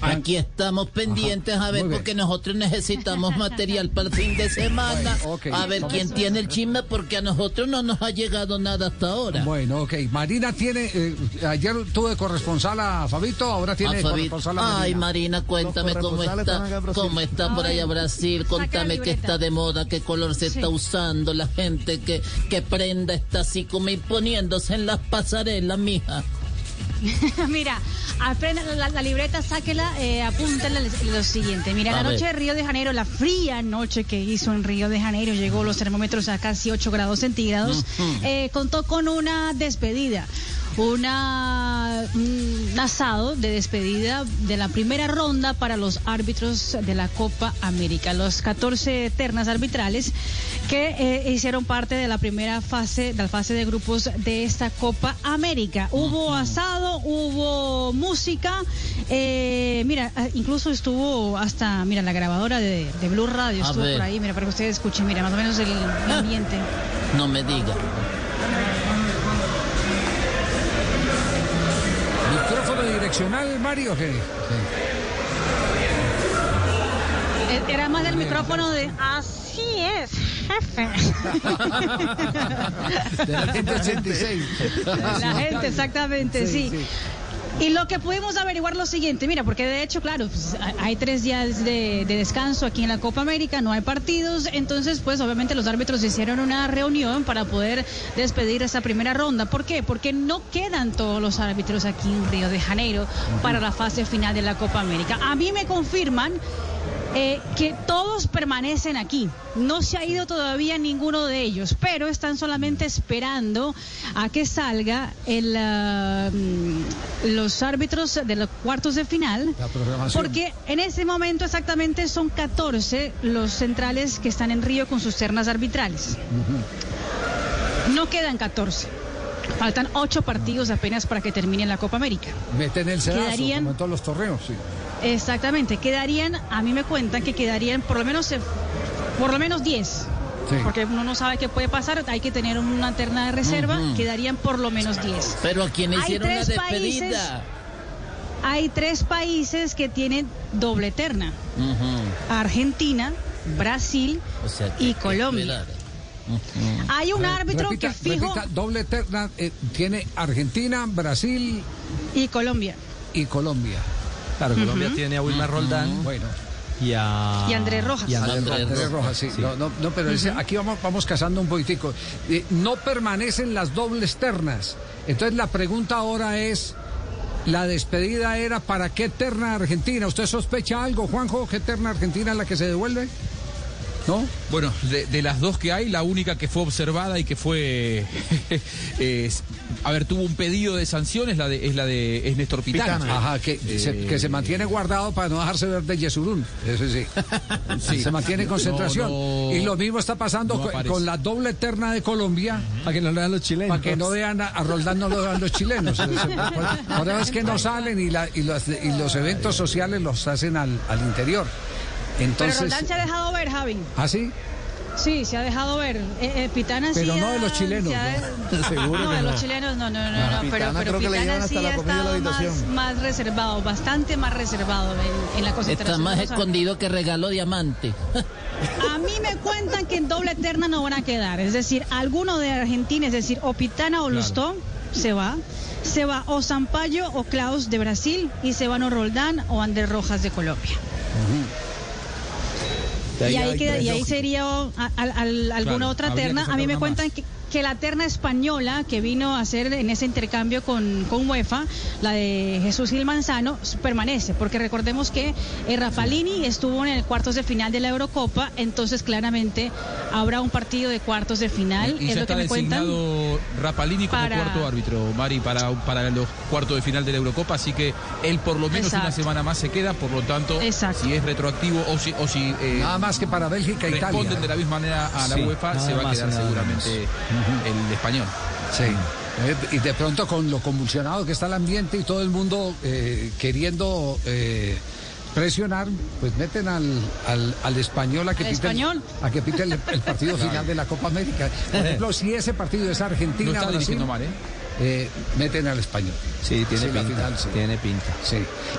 Aquí estamos pendientes Ajá, a ver bien. porque nosotros necesitamos material para el fin de semana. Bueno. A ver quién tiene el chisme porque a nosotros no nos ha llegado nada hasta ahora. Bueno, ok. Marina tiene. eh, ayer tuve corresponsal a Fabito, ahora tiene Fabito. corresponsal a Marina. Ay, Marina, cuéntame cómo está, cómo está por allá Brasil. Contame qué está de moda, qué color se está usando, la gente que, que prenda está así como imponiéndose en las pasarelas, mija. Mira, aprenda la, la libreta, sáquela, eh, apúntale lo siguiente. Mira, la noche de Río de Janeiro, la fría noche que hizo en Río de Janeiro, llegó los termómetros a casi 8 grados centígrados, eh, contó con una despedida. Una, un asado de despedida de la primera ronda para los árbitros de la Copa América, los 14 ternas arbitrales que eh, hicieron parte de la primera fase, de la fase de grupos de esta Copa América. Hubo asado, hubo música, eh, mira, ah, incluso estuvo hasta, mira, la grabadora de, de Blue Radio estuvo por ahí, mira, para que ustedes escuchen, mira, más o menos el, el ambiente. No me diga. Direccional, Mario? ¿qué? Eh, Era más del micrófono de así es, jefe. De la gente 86. La gente, exactamente, sí. Sí, sí. Y lo que pudimos averiguar lo siguiente, mira, porque de hecho, claro, pues, hay- tres días de, de descanso aquí en la Copa América, no hay partidos, entonces pues obviamente los árbitros hicieron una reunión para poder despedir esa primera ronda. ¿Por qué? Porque no quedan todos los árbitros aquí en Río de Janeiro para la fase final de la Copa América. A mí me confirman eh, que todos permanecen aquí. No se ha ido todavía ninguno de ellos, pero están solamente esperando a que salga el, ah, mm, los árbitros de los cuartos de final. Porque en ese momento exactamente son 14 los centrales que están en Río con sus ternas arbitrales. No quedan 14. Faltan 8 partidos apenas para que termine la Copa América. Meten el sedazo, Quedarían- como en todos los torneos, sí. Exactamente, quedarían, a mí me cuentan que quedarían por lo menos eh, por lo menos 10. Sí. Porque uno no sabe qué puede pasar, hay que tener una terna de reserva, quedarían por lo menos 10. Pero a quién Hay hicieron la países- despedida. Hay tres países que tienen doble terna. Argentina, Brasil O sea, que y Colombia. Hay un árbitro repita, que fijo repita, doble terna, eh, tiene Argentina, Brasil y Colombia. y Colombia. Claro, Colombia tiene a Wilmar Roldán Bueno, y a... Y Andrés Rojas. y a Andrés Andrés Rojas. Andrés Rojas, sí. Sí. No, no, no, pero ese- aquí vamos, vamos cazando un poquitico. Eh, no permanecen las dobles ternas. Entonces la pregunta ahora es, la despedida era para qué terna Argentina. ¿Usted sospecha algo, Juanjo? ¿Qué terna Argentina es la que se devuelve? ¿No? Bueno, de, de las dos que hay, la única que fue observada y que fue. es- a ver, tuvo un pedido de sanción es la de, es la de es Néstor Pitana. Ajá, que, se, Eh, que se mantiene guardado para no dejarse ver de Yesurún. Eso sí. Sí. Se mantiene en concentración. No, no, y lo mismo está pasando no con, la doble terna de Colombia. Para que no lo vean los chilenos. Para que no vean a, a Roldán, no lo vean los chilenos. Ahora es que no salen y, la- y los, y los eventos sociales los hacen al, al interior. Pero Entonces, Roldán se ha dejado ver, Javi. ¿ah, sí? Sí, se ha dejado ver. Eh, eh, Pitana sí Pero no ha- de los chilenos, se ha- ¿no? Seguro no, que de no. los chilenos no, no, no, no, pero, Pitana pero creo que le Pitana llevan hasta sí la ha comida de la estado más, más reservado, bastante más reservado en, en la concentración. Está más escondido que regalo diamante. A mí me cuentan que en doble eterna no van a quedar. Es decir, alguno de Argentina, es decir, o Pitana o Lustó, se va. Se va o Sampaio o Klaus de Brasil y se van o Roldán o Andrés Rojas de Colombia. De Y ahí, queda- y ahí sería a- alguna Claro, otra terna. A mí me cuentan más. que, que la terna española que vino a hacer en ese intercambio con, con UEFA, la de Jesús Gil Manzano, permanece. Porque recordemos que eh, Rafalini estuvo en el cuartos de final de la Eurocopa, entonces claramente habrá un partido de cuartos de final. Y es ya lo que está me cuentan. designado Rapalini como para- cuarto árbitro, Mari, para, para los cuartos de final de la Eurocopa, así que él por lo menos una Exacto. semana más se queda, por lo tanto, Exacto. si es retroactivo o si, o si eh, Nada más que para Bélgica e Italia. responden de la misma manera a la Sí, UEFA, se va a y quedar el español. Sí. Eh, y de pronto con lo convulsionado que está el ambiente y todo el mundo eh, queriendo eh, presionar, pues meten al, al, al español a que ¿Al pite, el- español? a que pite el, el partido final de la Copa América. Por ejemplo, si ese partido es Argentina, No está Brasil, mal, ¿eh? meten al español. Sí, tiene Sí, pinta. final, sí. Tiene pinta. Sí.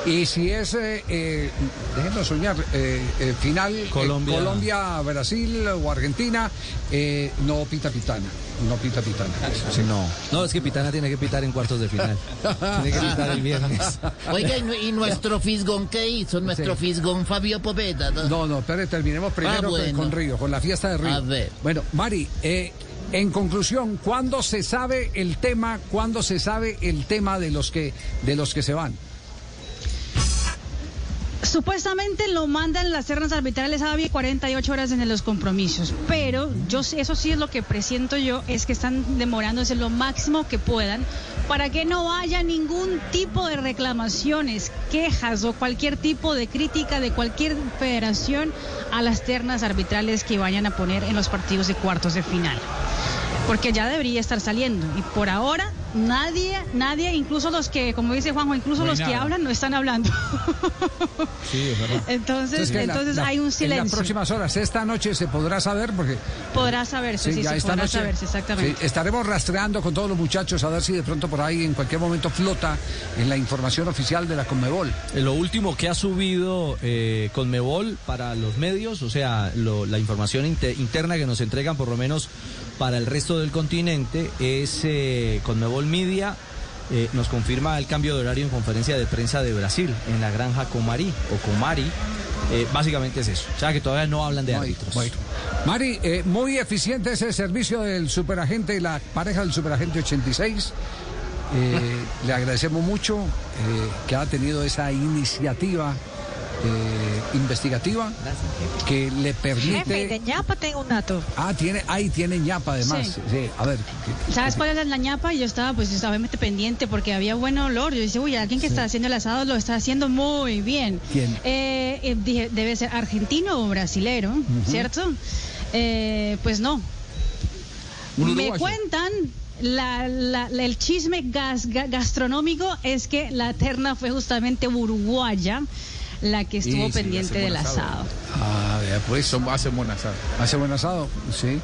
Y si es, eh, eh, déjenos soñar, eh, eh, final eh, Colombia. Colombia, Brasil o Argentina, eh, no pita pitana. No pita pitana. Sí. No. No, es que Pitana tiene que pitar en cuartos de final. tiene que pitar el viernes. Oiga, ¿y, nu- y nuestro fisgón qué hizo? Nuestro Sí. fisgón Fabio Popeta. No, no, pero terminemos primero Ah, con- bueno. con Río, con la fiesta de Río. A ver. Bueno, Mari, eh, En conclusión, ¿cuándo se sabe el tema, cuándo se sabe el tema de los que, de los que se van? Supuestamente lo mandan las ternas arbitrales a 48 horas en los compromisos, pero yo eso sí es lo que presiento yo, es que están demorándose lo máximo que puedan para que no haya ningún tipo de reclamaciones, quejas o cualquier tipo de crítica de cualquier federación a las ternas arbitrales que vayan a poner en los partidos de cuartos de final. Porque ya debería estar saliendo y por ahora nadie, nadie, incluso los que, como dice Juanjo, incluso No los que hablan no están hablando. Sí, es verdad. Entonces, entonces hay un En las silencio. próximas horas, esta noche se podrá saber porque Podrá saberse, sí, ya sí, esta podrá noche saberse, exactamente. sí, estaremos rastreando con todos los muchachos a ver si de pronto por ahí en cualquier momento flota en la información oficial de la Conmebol. Eh, Lo último que ha subido eh, Conmebol para los medios, o sea, lo- la información inte- interna que nos entregan por lo menos para el resto del continente es eh, Conmebol Media. eh, nos confirma el cambio de horario en conferencia de prensa de Brasil en la granja Comari o Comari. Eh, básicamente es eso. O sea que todavía no hablan de árbitros. Mari, eh, muy eficiente ese servicio del superagente y la pareja del superagente 86. Eh, le agradecemos mucho que ha tenido esa iniciativa eh, investigativa que le permite. Jefe, de ñapa tengo un dato. Ah, tiene, ahí tiene ñapa además. Sí. Sí, a ver. ¿qué- ¿Sabes cuál es la ñapa? Y yo estaba, pues, obviamente pendiente porque había buen olor. Yo dije, uy, alguien que está haciendo el asado lo está haciendo muy bien. ¿Quién? Eh, eh, dije, debe ser argentino o brasilero, ¿cierto? Eh, pues no. Me cuentan. la- la- la- el chisme gas- ga- gastronómico es que la terna fue justamente uruguaya la que estuvo Sí, pendiente hace del asado. asado. Ah, pues. Son- hacen buen asado. Hace buen asado, sí.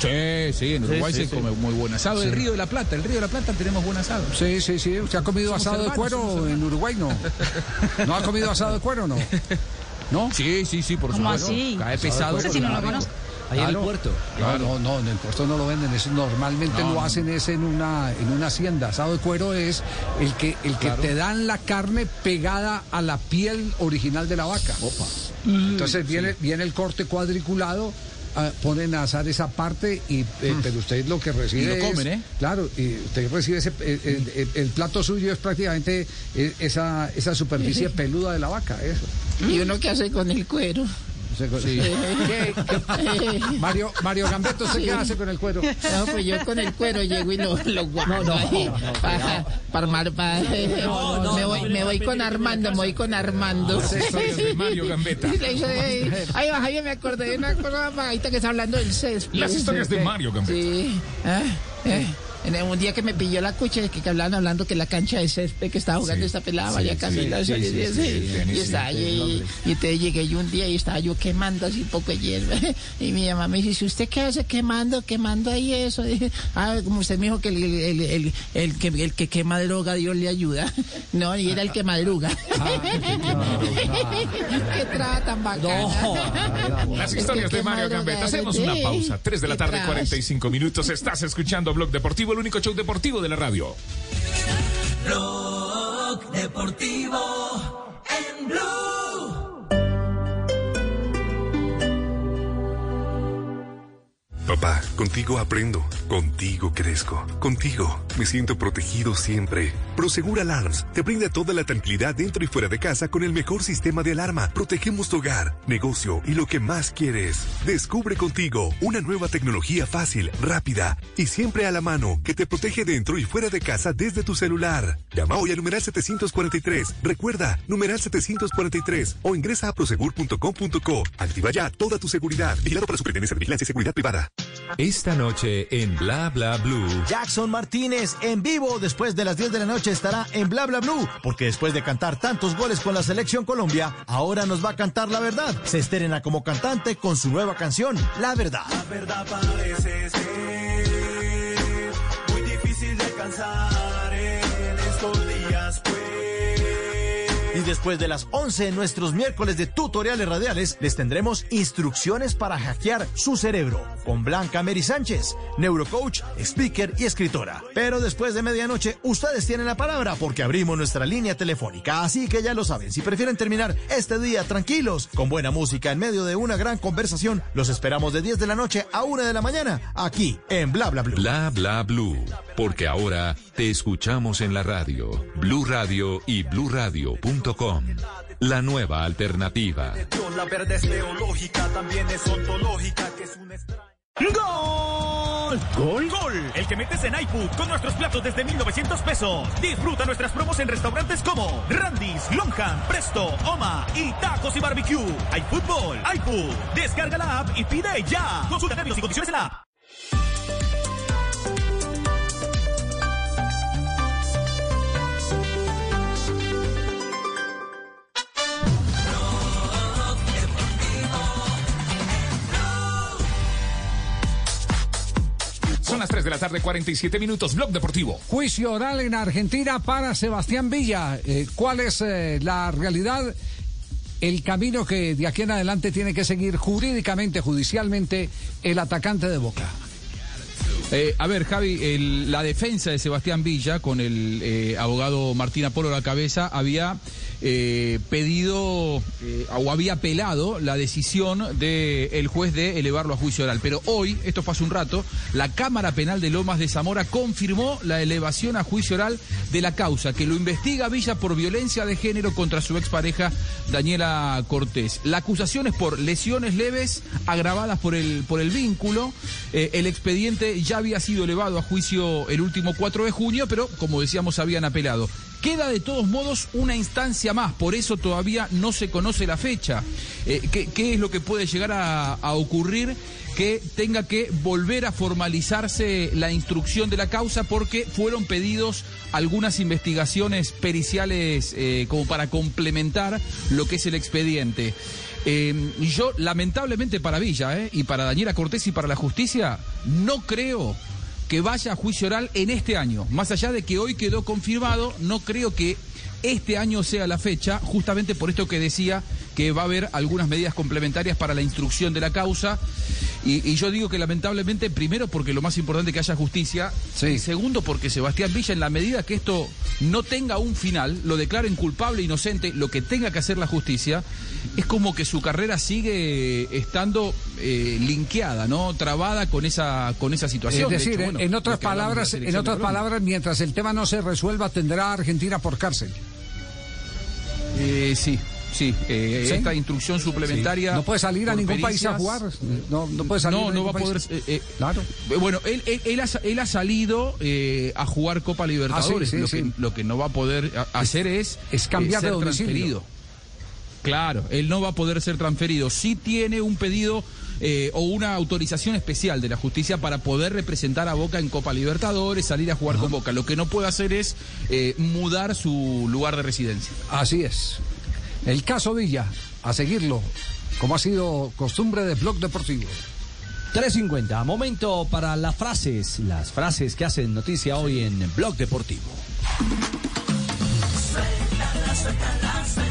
Sí, sí, en Uruguay Sí, se sí. come muy buen asado. El. Río de la Plata, el Río de la Plata tenemos buen asado. Sí, sí, sí. ¿Usted ha comido Somos asado de cuero en Uruguay? No. ¿No ha comido asado de cuero no? ¿No? Sí, sí, sí, por ¿Cómo supuesto. así? Cae pesado. cuero, Ese sí no lo conozco. Ahí en el Claro. puerto. No, no, no, en el puerto no lo venden. Eso normalmente No, lo hacen es en una, en una hacienda. Asado de cuero es el que, el que Claro. te dan la carne pegada a la piel original de la vaca. Entonces viene, viene el corte cuadriculado. ah, ponen a asar esa parte y eh, pero usted lo que recibe Y lo es- comen, ¿eh? claro y usted recibe ese el, el- el- el plato suyo es prácticamente eh, esa esa superficie peluda de la vaca eso ¿Y uno qué hace con el cuero? Sí. ¿qué- qué- Mario Mario Gambeto ¿usted qué Sí. hace con el cuero No, pues yo con el cuero llego y lo, lo guardo ahí. para, para armar- para- me, voy, me voy con Armando, me voy con Armando. Las historias de Mario Gambetta. Ay, va, Javier, me acordé de una cosa, ahorita que está hablando del césped. Las historias de Mario Gambetta. Sí. Ah, eh. En un día que me pilló la cucha, que, que hablaban hablando que la cancha de césped que estaba jugando esta pelada, sí, María sí, Camila. sí, sí, sí, sí, sí, sí. sí, sí, y estaba sí, allí, y entonces llegué yo un día y estaba yo quemando así un poco de hierba. Y mi mamá me dice, ¿si usted qué hace quemando, quemando ahí eso? Dije, ah, como usted me dijo que el, el, el, el que, el que quema droga, Dios le ayuda. No, y era el que madruga. qué traba tan bacana. Las El historias de Mario Gambetta. Hacemos una pausa. 3 de la tarde, trabas. 45 minutos. Estás escuchando Blog Deportivo, el único show deportivo de la radio. Papá, contigo aprendo, contigo crezco, contigo me siento protegido siempre. Prosegur Alarms te brinda toda la tranquilidad dentro y fuera de casa con el mejor sistema de alarma. Protegemos tu hogar, negocio y lo que más quieres. Descubre contigo una nueva tecnología fácil, rápida y siempre a la mano que te protege dentro y fuera de casa desde tu celular. Llama hoy al numeral 743. Recuerda, numeral 743 o ingresa a prosegur.com.co. Activa ya toda tu seguridad. Vigilado para Superintendencia de Vigilancia y Seguridad Privada. Esta noche en Bla Bla Blue. Jackson Martínez en vivo después de las 10 de la noche estará en Bla Bla Blue, porque después de cantar tantos goles con la selección Colombia, ahora nos va a cantar la verdad. Se estrena como cantante con su nueva canción, La Verdad. La verdad parece ser muy difícil de alcanzar después de las 11 en nuestros miércoles de tutoriales radiales, les tendremos instrucciones para hackear su cerebro con Blanca Mary Sánchez, neurocoach, speaker y escritora. Pero después de medianoche, ustedes tienen la palabra porque abrimos nuestra línea telefónica. Así que ya lo saben, si prefieren terminar este día tranquilos, con buena música en medio de una gran conversación, los esperamos de 10 de la noche a 1 de la mañana, aquí en Bla Bla Blue. Bla bla blue, porque ahora te escuchamos en la radio. Blue Radio y bluradio.com. La nueva alternativa. La verde es teológica, también es ontológica, que es un ¡Gol! ¡Gol! ¡Gol! El que metes en iFood con nuestros platos desde 1,900 pesos. Disfruta nuestras promos en restaurantes como Randy's, Longham, Presto, Oma y Tacos y Barbecue. Hay fútbol, iFood. Descarga la app y pide ya. Consulta términos y condiciones en la app. Son las 3 de la tarde, 47 minutos. Blog Deportivo. Juicio oral en Argentina para Sebastián Villa. Eh, ¿Cuál es eh, la realidad? El camino que de aquí en adelante tiene que seguir jurídicamente, judicialmente, el atacante de Boca. Eh, a ver, Javi, el- la defensa de Sebastián Villa, con el eh, abogado Martín Apolo a la cabeza, había eh, pedido eh, o había apelado la decisión del juez de elevarlo a juicio oral. Pero hoy, esto fue un rato, la Cámara Penal de Lomas de Zamora confirmó la elevación a juicio oral de la causa, que lo investiga Villa por violencia de género contra su expareja Daniela Cortés. La acusación es por lesiones leves agravadas por el, por el vínculo. Eh, el expediente ya había sido elevado a juicio el último 4 de junio, pero como decíamos habían apelado. Queda de todos modos una instancia más, por eso todavía no se conoce la fecha. Eh, ¿qué, es lo que puede llegar a, ocurrir? Que tenga que volver a formalizarse la instrucción de la causa porque fueron pedidos algunas investigaciones periciales eh, como para complementar lo que es el expediente. Eh, yo, lamentablemente para Villa y para Daniela Cortés y para la justicia, no creo que vaya a juicio oral en este año. Más allá de que hoy quedó confirmado, no creo que este año sea la fecha, justamente por esto que decía que va a haber algunas medidas complementarias para la instrucción de la causa. Y, y yo digo que lamentablemente, primero porque lo más importante es que haya justicia, y segundo porque Sebastián Villa, en la medida que esto no tenga un final, lo declaren culpable, inocente, lo que tenga que hacer la justicia, es como que su carrera sigue estando eh, linkeada, ¿no? Trabada con esa, con esa situación. Es De decir, hecho, bueno, en otras palabras, en otras palabras, mientras el tema no se resuelva, tendrá a Argentina por cárcel. Eh, sí, sí. eh, ¿Sí? Esta instrucción suplementaria. Sí. No puede salir a ningún país a jugar. No, no puede salir No, a no va a poder. eh, eh, Claro. Bueno, él, él, él ha, él ha salido a jugar Copa Libertadores. Ah, sí, lo. Que, lo que no va a poder hacer es, es cambiar de ser domicilio. transferido. Claro, él no va a poder ser transferido. Sí tiene un pedido eh, o una autorización especial de la justicia para poder representar a Boca en Copa Libertadores, salir a jugar con Boca. Lo que no puede hacer es eh, mudar su lugar de residencia. Así es. El caso Villa, a seguirlo, como ha sido costumbre de Blog Deportivo. 3.50, momento para las frases, las frases que hacen noticia hoy en Blog Deportivo. Suéltala, suéltala, suéltala.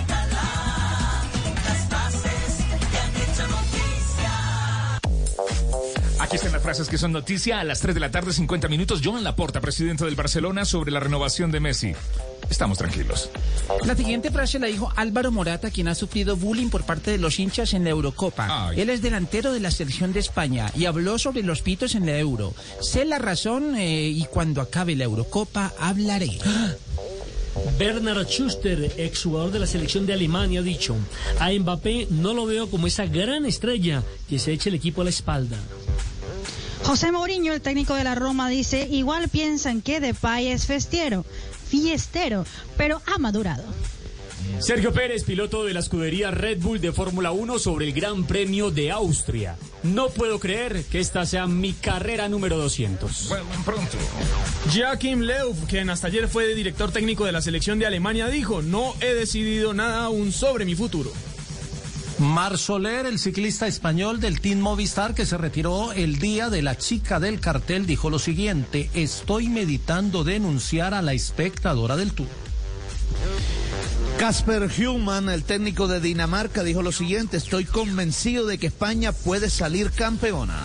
Aquí están las frases que son noticia a las 3 de la tarde, 50 minutos. Joan Laporta, presidente del Barcelona, sobre la renovación de Messi. Estamos tranquilos. La siguiente frase la dijo Álvaro Morata, quien ha sufrido bullying por parte de los hinchas en la Eurocopa. Él es delantero de la selección de España y habló sobre los pitos en la Euro. Sé la razón eh, y cuando acabe la Eurocopa hablaré. Bernard Schuster, exjugador de la selección de Alemania, ha dicho, a Mbappé no lo veo como esa gran estrella que se echa el equipo a la espalda. José Mourinho, el técnico de la Roma, dice, igual piensan que Depay es festiero, fiestero, pero ha madurado. Sergio Pérez, piloto de la escudería Red Bull de Fórmula 1 sobre el Gran Premio de Austria. No puedo creer que esta sea mi carrera número 200. Bueno, pronto. Joachim Löw, quien hasta ayer fue director técnico de la selección de Alemania, dijo, no he decidido nada aún sobre mi futuro. Mar Soler, el ciclista español del Team Movistar que se retiró el día de la chica del cartel, dijo lo siguiente, estoy meditando denunciar a la espectadora del Tour. Casper Human, el técnico de Dinamarca, dijo lo siguiente, estoy convencido de que España puede salir campeona.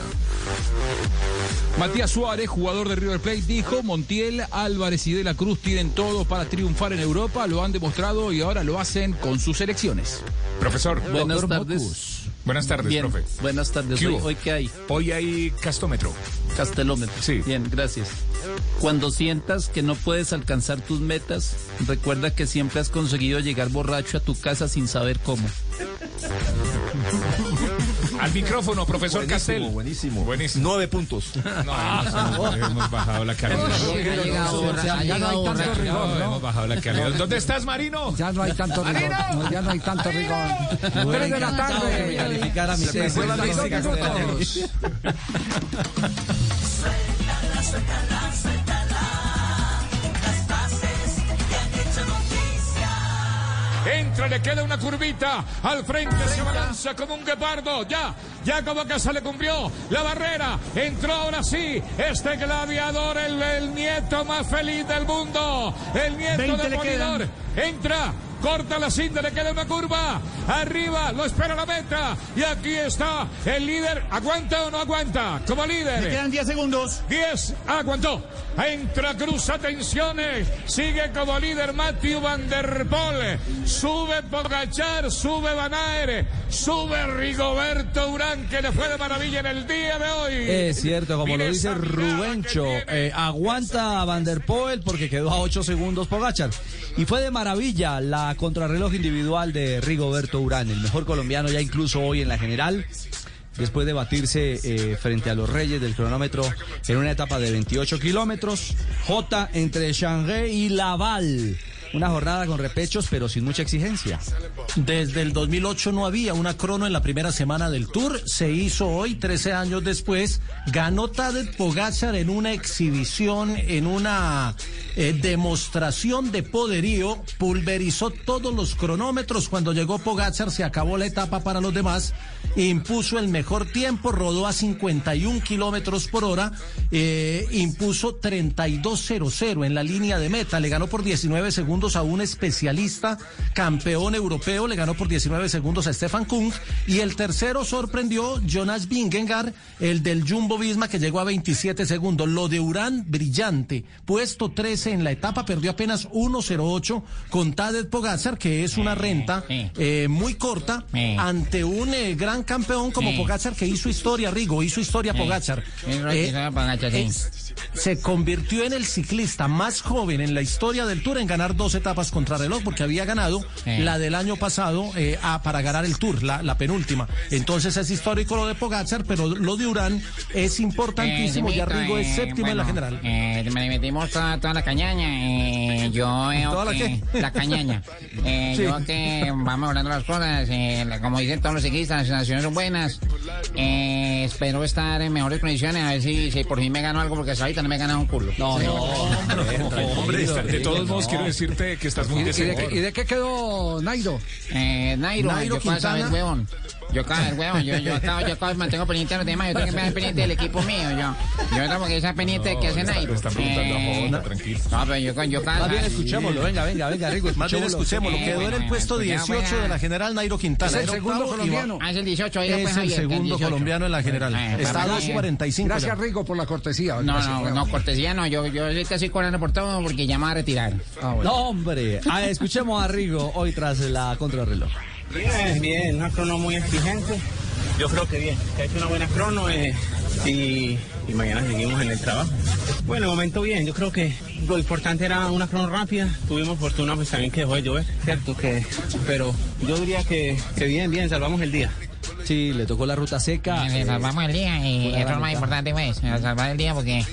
Matías Suárez, jugador de River Plate, dijo, Montiel, Álvarez y De la Cruz tienen todo para triunfar en Europa, lo han demostrado y ahora lo hacen con sus selecciones. Profesor. Buenas Doctor tardes. Mocus. Buenas tardes, Bien, profe. Buenas tardes. ¿Qué Hoy, hoy qué hay? Hoy hay castómetro. Castelómetro. Sí. Bien, gracias. Cuando sientas que no puedes alcanzar tus metas, recuerda que siempre has conseguido llegar borracho a tu casa sin saber cómo. Al micrófono, profesor Buenísimo, Castel. buenísimo. Buenísimo. Nueve puntos. No, hemos bajado la calidad. Ya no hay tanto rigor, ¿no? Hemos bajado la calidad. ¿Dónde estás, Marino? Ya no hay tanto rigor. no, ya no hay tanto rigor. Tres de la tarde. Calificar a mi Se fue la Dos música. minutos. Suéltala, suéltala, suéltala. Entra, le queda una curvita. Al frente se abalanza como un guepardo. Ya, ya como que se le cumplió la barrera. Entró ahora sí este gladiador, el, el nieto más feliz del mundo. El nieto 20 de le Polidor. Entra. Corta la cinta, le queda una curva. Arriba, lo espera la meta. Y aquí está el líder. ¿Aguanta o no aguanta? Como líder. Le quedan 10 segundos. 10, aguantó. Entra Cruz, atenciones. Sigue como líder Matthew Van Der Poel. Sube Pogachar, sube Van Aert, sube Rigoberto Urán, que le fue de maravilla en el día de hoy. Es cierto, como lo dice Rubencho, eh, aguanta a Van der Poel porque quedó a 8 segundos Pogachar. Y fue de maravilla la contrarreloj individual de Rigoberto Urán, el mejor colombiano ya incluso hoy en la general. Después de batirse eh, frente a los reyes del cronómetro en una etapa de 28 kilómetros, J entre Shanghái y Laval. Una jornada con repechos, pero sin mucha exigencia. Desde el 2008 no había una crono en la primera semana del Tour. Se hizo hoy, 13 años después. Ganó Tadej Pogacar en una exhibición, en una eh, demostración de poderío. Pulverizó todos los cronómetros. Cuando llegó Pogacar se acabó la etapa para los demás. Impuso el mejor tiempo, rodó a 51 kilómetros por hora. eh, impuso 32.00 en la línea de meta. Le ganó por 19 segundos a un especialista, campeón europeo. Le ganó por 19 segundos a Stefan Kung. Y el tercero sorprendió Jonas Vingegaard, el del Jumbo Visma, que llegó a 27 segundos. Lo de Urán, brillante. Puesto 13 en la etapa, perdió apenas 1.08 con Tadej Pogacar, que es una renta eh, muy corta, ante un eh, gran campeón como Sí. Pogacar, que hizo historia, Rigo, hizo historia Sí. Pogacar. Hizo Eh, es- se convirtió en el ciclista más joven en la historia del Tour en ganar dos etapas contra reloj, porque había ganado Sí. la del año pasado eh, a- para ganar el Tour, la, la penúltima. Entonces es histórico lo de Pogacar, pero lo de Urán es importantísimo. Eh, ya Rigo es eh, séptimo en la general. Eh, me metimos toda, toda la cañaña. eh, yo ¿Toda la que- qué? La cañaña. Eh. Yo que vamos mejorando las cosas. eh, como dicen todos los ciclistas, las sensaciones son buenas. Eh, espero estar en mejores condiciones. A ver si, si por fin me gano algo, porque hasta ahorita no me he ganado un culo. No, no, Hombre, está- de todos modos quiero decirte que estás muy ¿Y de, qué, y de qué quedó Nairo? Eh, Nairo, Nairo yo saber, Quintana. huevón. Yo cada vez, huevón, yo, yo, acabo, yo acabo, mantengo pendiente de los demás, yo tengo que estar pendiente del equipo mío, yo. Yo tengo que estar pendiente de qué hace Nairo. Están preguntando a Eh, Jota, tranquilo. No, pero yo, yo cada Más bien escuchémoslo, venga, venga, venga, Rigo, Más bien escuchémoslo. Eh, Quedó en el puesto pues ya 18 de la general Nairo Quintana. Es el Era segundo octavo y va- colombiano. Ah, es el 18, Es pues, el Javier, segundo 18. colombiano en la general. Eh, Está a 2.45. ya. Gracias, Rigo, por la cortesía. No, Gracias, no, no, cortesía no, yo, yo ahorita estoy cobrando por todo porque ya me voy a retirar. No, hombre. Ah, escuchemos a Rigo hoy tras la contrarreloj. Bien, bien, una crono muy exigente. Yo creo que bien, que ha hecho una buena crono eh, y, y mañana seguimos en el trabajo. Bueno, momento bien, yo creo que lo importante era una crono rápida. Tuvimos fortuna pues también que dejó de llover, cierto que, pero yo diría que, que bien, bien, salvamos el día. Sí, le tocó la ruta seca. Eh, salvamos el día y eso es lo más importante, pues, salvar el día porque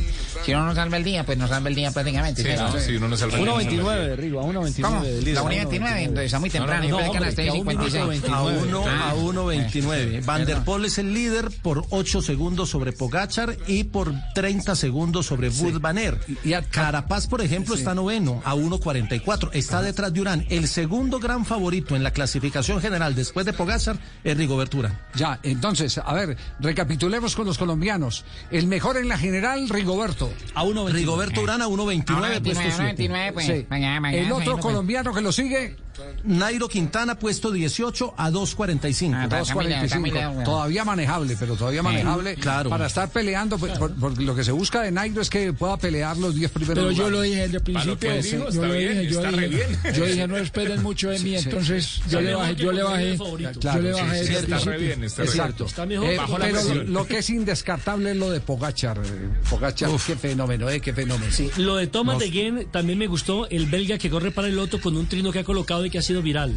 si uno no salva el día, pues no salva el día prácticamente. Sí, no, sí, uno no salva el día, no salva el 1.29, Rigo, a 1.29 ¿Cómo? del líder. La a 1.29, 1.29. entonces está muy temprano. No, a las hombre, que a 3.56. A 1 Ah. 1.29. Van der. Poel es el líder por 8 segundos sobre Pogachar y por 30 segundos sobre Wood Van Aert. Y a- Carapaz, por ejemplo, está noveno a 1.44. Está detrás de Urán. El segundo gran favorito en la clasificación general después de Pogachar es Rigoberto Ya, entonces, a ver, recapitulemos con los colombianos. El mejor en la general, Rigoberto. A 1.29. Rigoberto Urán a 1.29. Ahora puesto 29, siete. 29, pues. Sí. mañana, mañana El otro pues. colombiano que lo sigue, Nairo Quintana puesto 18 a 2.45. Ah, para Camila, 2.45. Camila, Todavía manejable, pero todavía manejable. claro. Para estar peleando, pues, por- por lo que se busca de Nairo es que pueda pelear los 10 primeros Pero yo lo dije desde el principio, sí, dijo, yo bien, dije, yo dije, bien. yo dije no esperen mucho de mí, entonces yo le bajé, yo le bajé, favorito. yo le bajé desde está re bien, está Exacto. Está mejor. Eh, Bajo la pero lo, que es indescartable es lo de Pogachar. eh, Pogachar, qué fenómeno, eh, qué fenómeno. Sí, lo de Thomas Nos- de Gen también me gustó, el belga que corre para el loto con un trino que ha colocado que ha sido viral.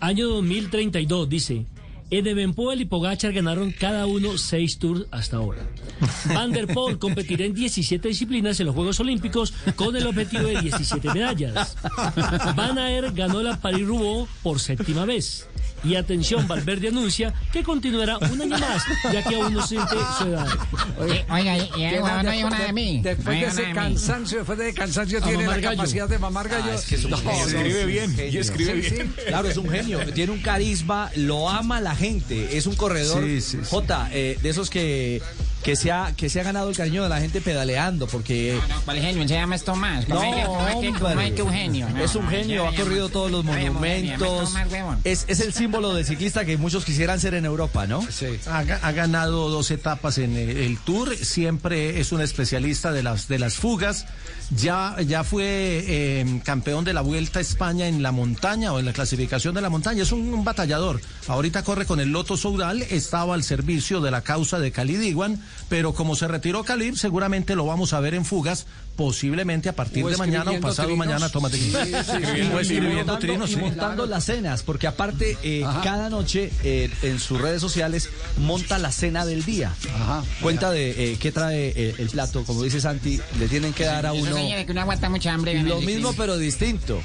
Año 2032, dice. Edebenpoel y Pogachar ganaron cada uno seis tours hasta ahora. Van der Poel competirá en 17 disciplinas en los Juegos Olímpicos con el objetivo de 17 medallas. Van Aert ganó la Paris-Roubaix por séptima vez. Y atención, Valverde anuncia que continuará un año más, ya que aún no siente su edad. Oiga, y- y ¿Qué huevón, va no dijo nada de mí. Después No de ese cansancio, después de ese cansancio, tiene la gallo. capacidad de mamar gallo. Ah, es que es un No, genio. no, Escribe bien, y escribe Sí, bien. Claro, es un genio, tiene un carisma, lo ama la gente, es un corredor Sí, sí, sí. Jota, eh, de esos que, que, se ha, que se ha ganado el cariño de la gente pedaleando, porque ¿Cuál genio? Se llama Tomás. No, ¿Cómo es cómo es hombre. Eugenio? No, es un genio, ha corrido todos los monumentos, Tomás, es, es el símbolo del ciclista que muchos quisieran ser en Europa, ¿no? Sí. Ha, ga- ha ganado dos etapas en el, el Tour, siempre es un especialista de las, de las fugas. Ya, ya fue eh, campeón de la Vuelta a España en la montaña o en la clasificación de la montaña. Es un, un batallador. Ahorita corre con el Loto Soudal, estaba al servicio de la causa de Khalid Iguan, pero como se retiró Khalid, seguramente lo vamos a ver en fugas, posiblemente a partir O de mañana o pasado trinos. mañana. Tómate. Sí, sí, sí. O escribiendo montando, trinos, y montando las cenas, porque aparte eh, cada noche eh, en sus redes sociales monta la cena del día. Cuenta de eh, qué trae eh, el plato, como dice Santi, le tienen que dar a uno que uno aguanta mucha hambre. lo mismo pero distinto.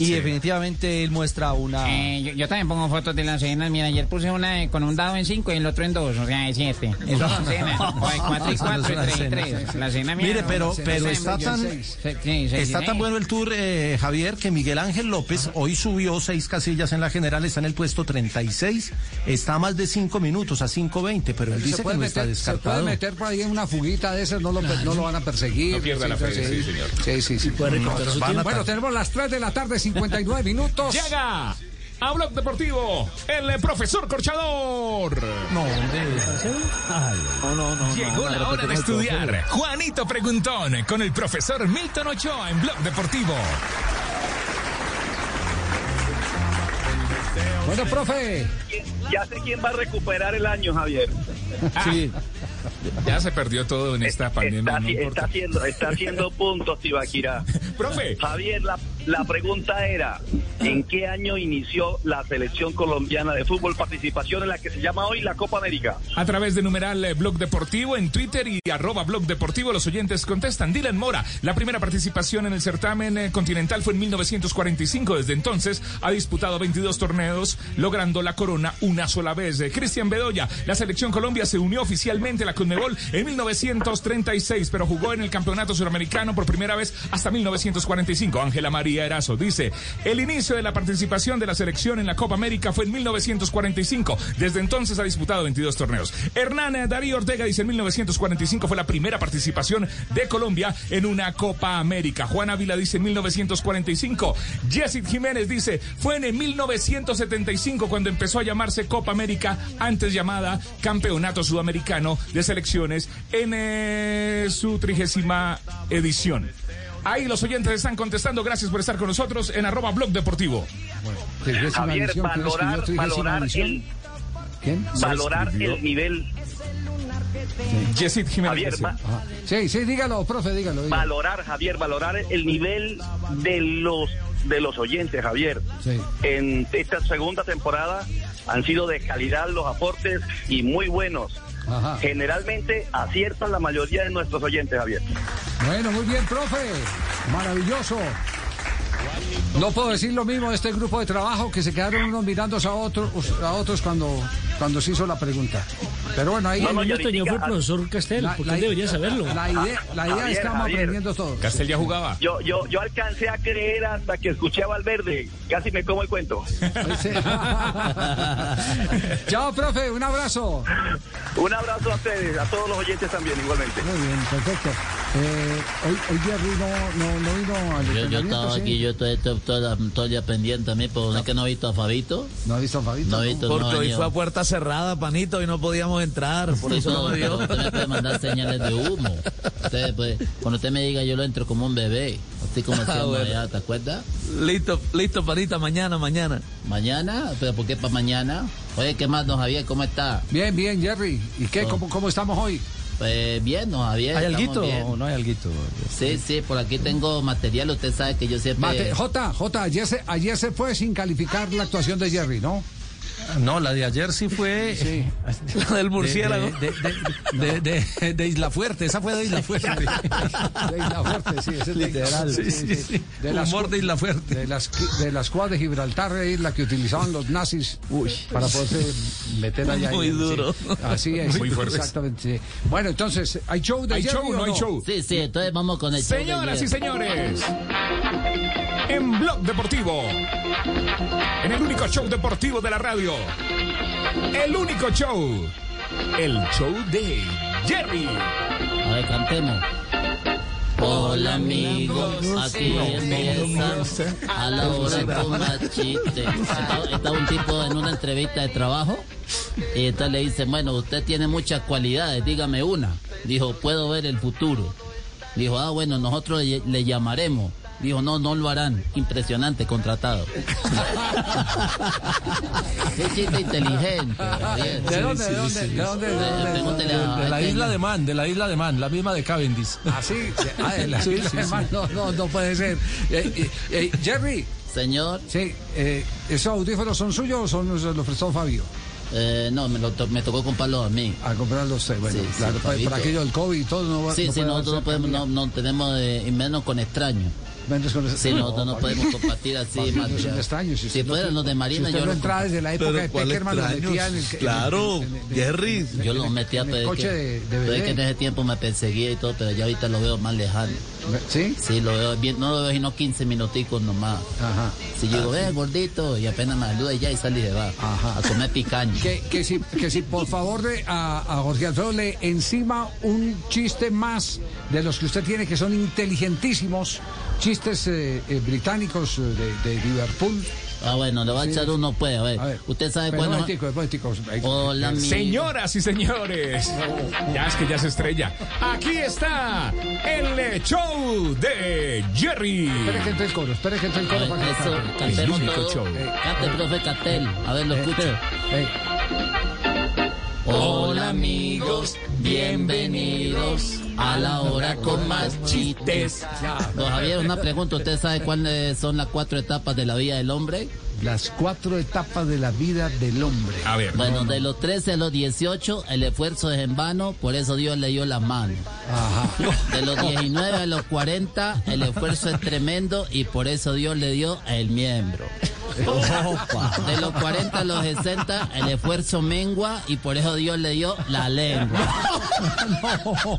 Y definitivamente él muestra una... Eh, yo, yo también pongo fotos de las cenas. Mira, ayer puse una eh, con un dado en 5 y el otro en 2, o sea, de 7. Eso son cenas. O de 4 y 4 y 3 y 3. La cena mía. Mire, pero, cena pero mía, está tan, seis. Se- sí, seis está tan seis. bueno el tour, eh, Javier, que Miguel Ángel López hoy subió seis casillas en la general, está en el puesto 36, está a más de cinco minutos, a 5.20, pero él dice que no está meter, se puede descartado. meter por ahí en una fuguita de esas, no lo, no lo van a perseguir. No pierda la fe, sí, señor. Sí, sí, sí. puede recuperar su Bueno, tenemos las 3 de la tarde, 59 minutos. Llega a Blog Deportivo el profesor Corchador. No, hombre. no, no, no. Llegó la hora de estudiar. Juanito Preguntón con el profesor Milton Ochoa en Blog Deportivo. Bueno, profe. Ya sé quién va a recuperar el año, Javier. Sí. Ya se perdió todo en esta pandemia. Está, no está haciendo, está haciendo puntos, Tibaquira. Profe. Javier, la, la pregunta era, ¿en qué año inició la selección colombiana de fútbol? Participación en la que se llama hoy la Copa América. A través de numeral eh, Blog Deportivo en Twitter y arroba Blog Deportivo, los oyentes contestan. Dylan Mora, la primera participación en el certamen eh, continental fue en 1945. Desde entonces ha disputado 22 torneos, logrando la corona una sola vez. Eh, Cristian Bedoya, la selección Colombia se unió oficialmente a la Conmebol en 1936, pero jugó en el campeonato suramericano por primera vez hasta 1945. Ángela María Erazo dice, el inicio de la participación de la selección en la Copa América fue en 1945. Desde entonces ha disputado 22 torneos. Hernán Darío Ortega dice, en 1945 fue la primera participación de Colombia en una Copa América. Juan Ávila dice, en 1945. Jessit Jiménez dice, fue en el 1975 cuando empezó a llamarse Copa América, antes llamada Campeonato Sudamericano de Selecciones, en eh, su trigésima edición. Ahí los oyentes están contestando. Gracias por estar con nosotros en arroba blog deportivo. Javier, valorar, valorar el, ¿Quién? valorar escribió? el nivel. Yesid Jiménez. Javier, va- Sí, sí, dígalo, profe, dígalo. dígalo. valorar, Javier, valorar el nivel de los de los oyentes, Javier. Sí. En esta segunda temporada han sido de calidad los aportes y muy buenos. Ajá. Generalmente aciertan la mayoría de nuestros oyentes, Javier. Bueno, muy bien, profe. Maravilloso. No puedo decir lo mismo de este grupo de trabajo que se quedaron unos mirando a otros, a otros cuando, cuando se hizo la pregunta. Pero bueno, ahí No, no, yo tenía fue el profesor Castel, porque él debería saberlo. La idea, la idea es Javier, Javier. aprendiendo todo. Castel ya jugaba. Yo, yo, yo alcancé a creer hasta que escuché a Valverde. Casi me como el cuento. Chao, profe, un abrazo. Un abrazo a ustedes, a todos los oyentes también, igualmente. Muy bien, perfecto. Eh, hoy, hoy Jerry no, no, no vino al Yo, yo estaba ¿sí? aquí, yo estoy, estoy, estoy- estoy ya pendiente a mí, pero ¿no es que no he visto a Fabito? ¿No ha visto a Fabito? No he visto, Porque no hoy fue a puerta cerrada, panito, y no podíamos entrar. Por Sí, eso no me vio. usted me puede mandar señales de humo. Usted, pues, cuando usted me diga, yo lo entro como un bebé. Así como Ah, bueno. allá, ¿te acuerdas? Listo, listo, panita, mañana, mañana. ¿Mañana? ¿Pero por qué para mañana? Oye, ¿qué más, don Javier? ¿Cómo está? Bien, bien, Jerry. ¿Y qué? ¿Cómo, cómo estamos hoy? Pues bien, don Javier. ¿Hay alguito o no hay alguito? Sí, sí, por aquí tengo material. Usted sabe que yo siempre... Mate- J, J, ayer se, ayer se fue sin calificar la actuación de Jerry, ¿no? No, la de ayer sí fue. La del murciélago. De, de- de- de- de- de Isla Fuerte, esa fue de Isla Fuerte. De Isla Fuerte, sí, ese es de- Literal. Sí, sí, sí. Humor de Isla Fuerte. De las, de las cuadras de Gibraltar, eh, la que utilizaban los nazis para poderse meter allá. Muy ahí, sí. duro. Así es. Muy fuertes. Exactamente. sí. Bueno, entonces, ¿hay show de ¿Hay Jerry show o no hay show? Sí, sí, entonces vamos con el show Señoras y señores, en Blog Deportivo, en el único show deportivo de la radio, el único show, el show de Jerry. A ver, cantemos. Hola amigos, aquí empieza a la hora con más chiste. Estaba, estaba un tipo en una entrevista de trabajo y entonces le dice, bueno, usted tiene muchas cualidades, dígame una. Dijo, puedo ver el futuro. Dijo, ah, bueno, nosotros le llamaremos. Dijo, no, no lo harán. Impresionante, contratado. Qué chiste inteligente. ¿De dónde, de dónde, de dónde, la isla de Man, de la isla de Man, la misma de Cavendish. Ah, sí. Ah, de la isla de. Man. No, no, no puede ser. Eh, eh, eh, Jerry. Señor. Sí, eh, ¿esos audífonos son suyos o son los, prestó Fabio? Eh, no, me, lo to- me tocó comprarlo a mí. A comprarlos usted, bueno, Sí, sí, claro, para, aquello del COVID y todo, no va Sí, no sí, nosotros no podemos, no, no tenemos, eh, y menos con extraños. Menos con Sí, nosotros no Fabio. podemos compartir así no extraños, si Si no fueran los de Marina, si usted yo no lo entraba desde la época de ¿cuál Peckerman, lo metía en el... Claro, Jerry. Yo lo metía, pero coche que, de- de que en ese tiempo me perseguía y todo, pero ya ahorita lo veo más lejano. ¿Sí? Sí, lo veo bien, no lo veo sino 15 minuticos nomás. Ajá. Si yo digo, eh, gordito, y apenas me saluda y ya y sale y se va. A comer picaña. Que, que, si, que si por favor de, a, a Jorge Alfredo le encima un chiste más de los que usted tiene que son inteligentísimos, chistes eh, eh, británicos eh, de, de Liverpool. Ah, bueno, le voy a Sí. echar uno, pues, a ver. Usted sabe Pero un cuándo... momentico, un momentico. Hola. Señoras y señores, ya es que ya se estrella. Aquí está el show de Jerry. Espere que entre el coro, espere que entre el coro. para que Eso, cante. cantemos todo. show. Cante, profe Catel. A ver, lo escucho. Hola amigos, bienvenidos a la hora con más chistes. Don Javier, una pregunta, ¿usted sabe cuáles son las cuatro etapas de la vida del hombre? Las cuatro etapas de la vida del hombre. A ver. Bueno, de los 13 a los 18 el esfuerzo es en vano, por eso Dios le dio las manos. De los 19 a los 40 el esfuerzo es tremendo y por eso Dios le dio el miembro. De los 40 a los 60 el esfuerzo mengua y por eso Dios le dio la lengua.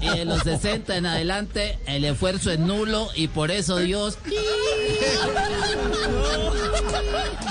Y de los 60 en adelante el esfuerzo es nulo y por eso Dios... No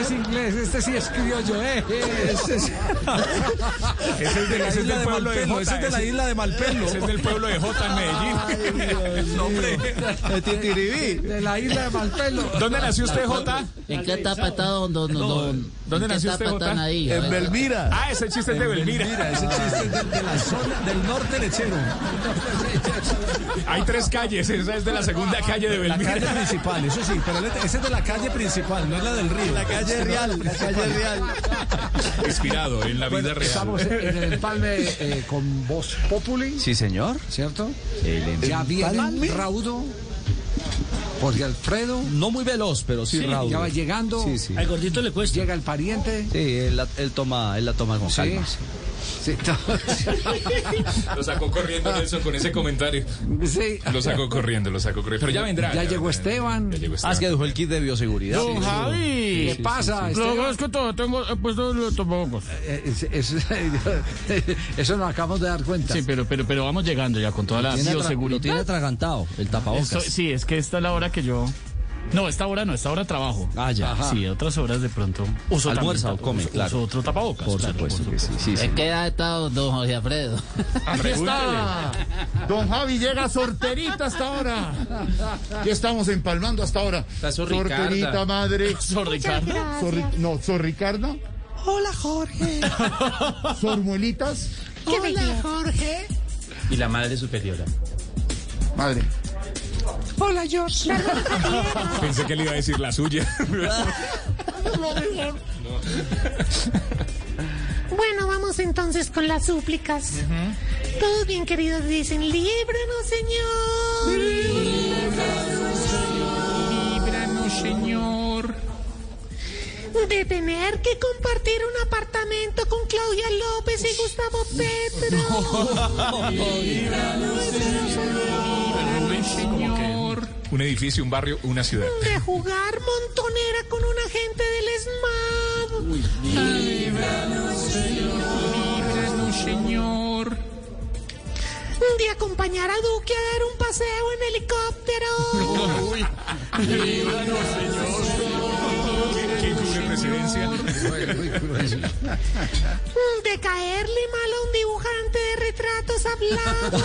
es inglés, este sí es criollo, ¿eh? Este es... Ese es, de, ese es del pueblo de Jota. ese es de la isla de Malpelo. Ese es del pueblo de Jota en Medellín. No, hombre. De la isla de Malpelo. ¿Dónde nació usted, Jota? ¿En qué etapa está don, don, don- ¿Dónde en qué nació usted, Jota? ahí? En. Belmira. Ah, ese chiste es de Belmira. Mira, ese chiste es de, de la zona del norte lechero. Hay tres calles, esa es de la segunda calle de La Belmira. calle principal, eso sí, pero ese es de la calle principal, no es la del río. La calle real, la calle real. Inspirado en la vida real. estamos en el empalme eh, con Voz Populi, Sí, señor. ¿cierto? El Ya viene Raudo, Jorge Alfredo, No muy veloz, pero sí, Raúl. ya va llegando, Sí, sí. Al gordito le cuesta. llega el pariente. Sí, él, la- él toma, él la toma con Sí. calma. Sí, Lo sacó corriendo Nelson con ese comentario. sí. Lo sacó corriendo, lo sacó corriendo. Pero ya vendrá. Ya llegó Esteban. Ya llegó Ah, Esteban. es que dejó el kit de bioseguridad. Don Sí, Javi. ¿Qué pasa, Lo es que todo tengo he puesto los topocos. Eh, es- es- eso nos acabamos de dar cuenta. Sí, pero, pero, pero vamos llegando ya con toda la atra- lo bioseguridad. tiene atragantado, el tapabocas. Esto- sí, es que esta es la hora que yo No, esta hora no, esta hora trabajo. Ah, ya. Ajá. Sí, otras horas de pronto uso Almuerza también- o come, uso- claro. uso otro tapabocas. Por claro, supuesto por que sí, sí, sí. ¿En qué edad está don José Alfredo? Aquí está. Don Javi llega sorterita hasta ahora. Ya estamos empalmando hasta ahora. Sor Sorterita, madre. Sor Ricardo. Sor Ri- no, Sor Ricardo. Hola, Jorge. Sor Muelitas. Hola, Jorge. Y la madre superiora. Madre. Hola, George. Pensé que le iba a decir la suya. Bueno, vamos entonces con las súplicas. Todos bien queridos dicen, líbranos, Señor. Líbranos, Señor. De tener que compartir un apartamento con Claudia López y Gustavo Petro. Líbranos, Señor. Un edificio, un barrio, una ciudad. De jugar montonera con un agente del SMAD. Líbranos, Señor. De acompañar a Duque a dar un paseo en helicóptero. Líbranos, ¿Quién De caerle mal a un dibujante de retratos hablados.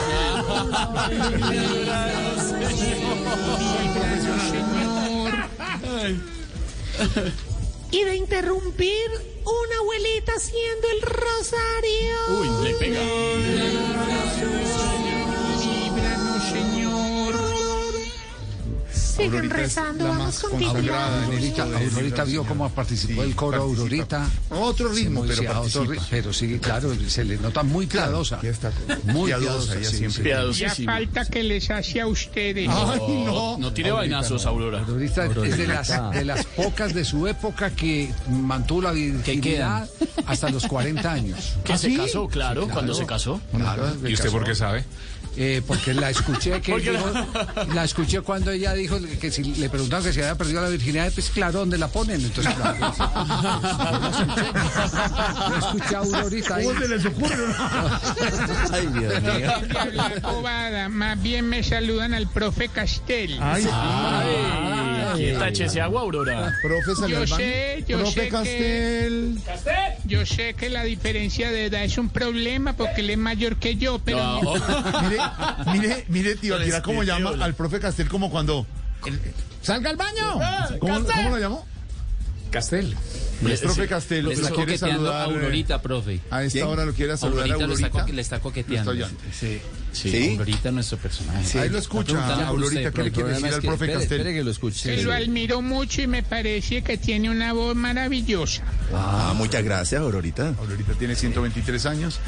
Y de interrumpir una abuelita haciendo el rosario. Uy, le pega. Es rezando, vamos más con consagrada en Aurorita, vio cómo participó el coro. Aurorita. Otro ritmo, pero otro pero sí, claro, se le nota muy piadosa. Muy piadosa, siempre. Ya falta que les hace a ustedes. Ay, no. No tire vainazos, Aurora. Aurorita es de las, de las pocas de su época que mantuvo la virginidad hasta los 40 años. Que ¿Ah, se casó, claro, cuando se casó. Claro, ¿Y usted por qué sabe? Eh, porque la escuché que Porque dijo- la escuché cuando ella dijo que si le preguntaban que si había perdido la virginidad, pues claro, ¿dónde la ponen? Entonces, claro, lo escuché a Aurorita ahí. ¿Cómo se les ocurre? Ay, Dios mío. Más bien me saludan al profe Castel. Ay, sí. Ay, quieta, échese agua, Aurora. Profe, Yo sé, yo Profe sé que- Castel. Yo sé que la diferencia de edad es un problema porque él es mayor que yo, pero No. Mire, mire, mire, tío, mira cómo llama al profe Castel como cuando... ¡Salga al baño! ¿Cómo, ¿Cómo lo llamó? Castel. El profe Castel Le lo está quiere coqueteando saludar. a eh, Aurorita, profe. A esta ¿Quién? hora lo quiere saludar a Aurorita lo está le está coqueteando. Lo estoy Sí, sí, ¿Sí? Aurorita es nuestro personaje. Ahí lo escucha, Aurorita, ¿qué le quiere decir al profe Castel? que lo escuche. lo admiro mucho y me parece que tiene una voz maravillosa. Ah, muchas gracias, Aurorita. Aurorita tiene 123 años.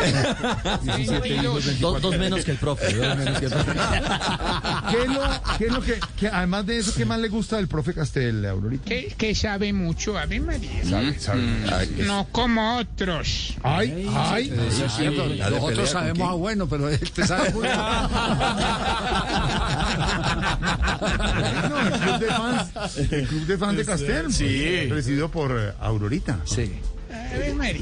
17 hijos, Dos, 24. dos menos que el profe. dos menos que el profe. ¿Qué es lo, qué es lo que, que, además de eso, qué más le gusta del profe Castel, Aurorita? Que, que sabe mucho, Ave María. Sabe, sabe. Ay, es- No como otros. ay, ay. Ay, Nosotros ¿con sabemos quién? a bueno, pero él te sabe muy Bueno, el club de fans, el club de fans de Castel, Sí. presidido por eh, Aurorita. Sí.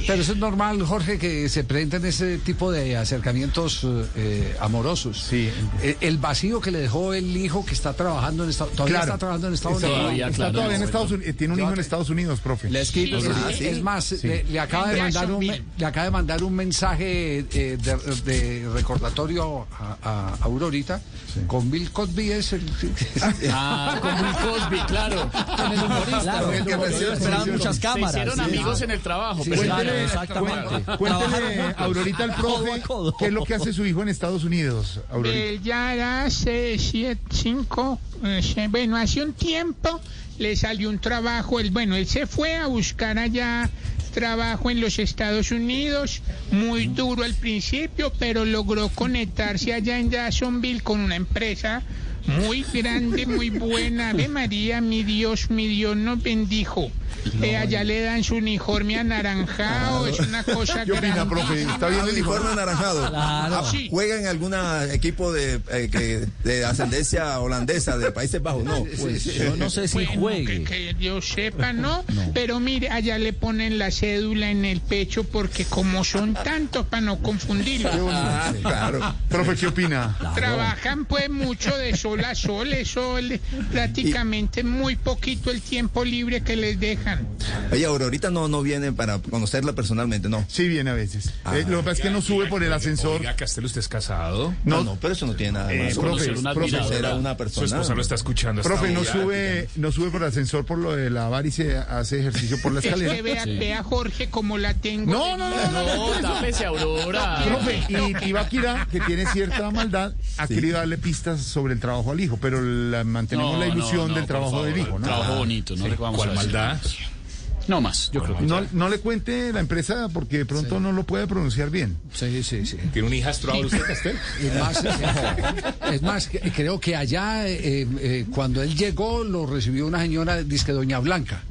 Pero eso es normal, Jorge, que se presenten ese tipo de acercamientos eh, amorosos. Sí. El, el vacío que le dejó el hijo que está trabajando en Estados Todavía Claro. está trabajando en Estados Unidos. está todavía en Estados Unidos, tiene un hijo en Estados Unidos, profe. Le Sí, es, sí. es más, Sí. le, le acaba de mandar un, le acaba de mandar un mensaje eh, de, de recordatorio a, a Aurorita con Bill Cosby es el Ah, con Bill Cosby, claro. Con el humorista. Claro, el que Esperaban muchas Se cámaras. hicieron sí. amigos en el trabajo. Sí, pero- Claro, Cuéntele, exactamente. cuéntele, Aurorita, al profe, qué es lo que hace su hijo en Estados Unidos, Aurorita. Él ya hace siete, cinco, eh, se- bueno, hace un tiempo le salió un trabajo, él, bueno, él se fue a buscar allá trabajo en los Estados Unidos, muy duro al principio, pero logró conectarse allá en Jacksonville con una empresa muy grande, muy buena. Ave María, mi Dios, mi Dios nos bendijo. Eh, allá le dan su uniforme anaranjado, es una cosa ¿Qué opina, profe? ¿Está bien el uniforme anaranjado. Claro. Ah, Sí. ¿Juega en algún equipo de, eh, que- de ascendencia holandesa de Países Bajos? No. Pues yo no sé si Bueno, juegue. Que, que yo sepa, ¿no? Pero mire, allá le ponen la cédula en el pecho porque como son tantos para no confundirlo. Qué bonito. claro. Profe, ¿qué opina? Trabajan pues mucho de eso sol a sol, eso es prácticamente muy poquito el tiempo libre que les dejan. Oye, Aurorita no, no viene para conocerla personalmente, ¿no? Sí viene a veces. Eh, lo que pasa es que no sube por el ascensor. Oiga, Castel, ¿usted es casado? No, no, pero eso no tiene nada Eh, más. profe, profe, era una Su persona. esposa lo está escuchando. Profe, no sube, no sube por el ascensor por lo de la bar y se hace ejercicio por la Es escalera. que vea, vea Jorge como la tengo. No, no, no, no, no, tápese, Aurora. Profe, y Ibaquira, que tiene cierta maldad, ha querido darle pistas sobre el trabajo al hijo, pero la- mantenemos No, la ilusión no, del trabajo favor, del hijo, ¿no? Trabajo bonito, no le vamos ¿Cuál maldad? No más, yo creo que No, no le cuente la empresa porque de pronto no lo puede pronunciar bien. Sí, sí, sí. ¿Tiene un hijastro ahora usted, Castel? Es más, es más, que- creo que allá, eh, eh, cuando él llegó, lo recibió una señora, dice que Doña Blanca.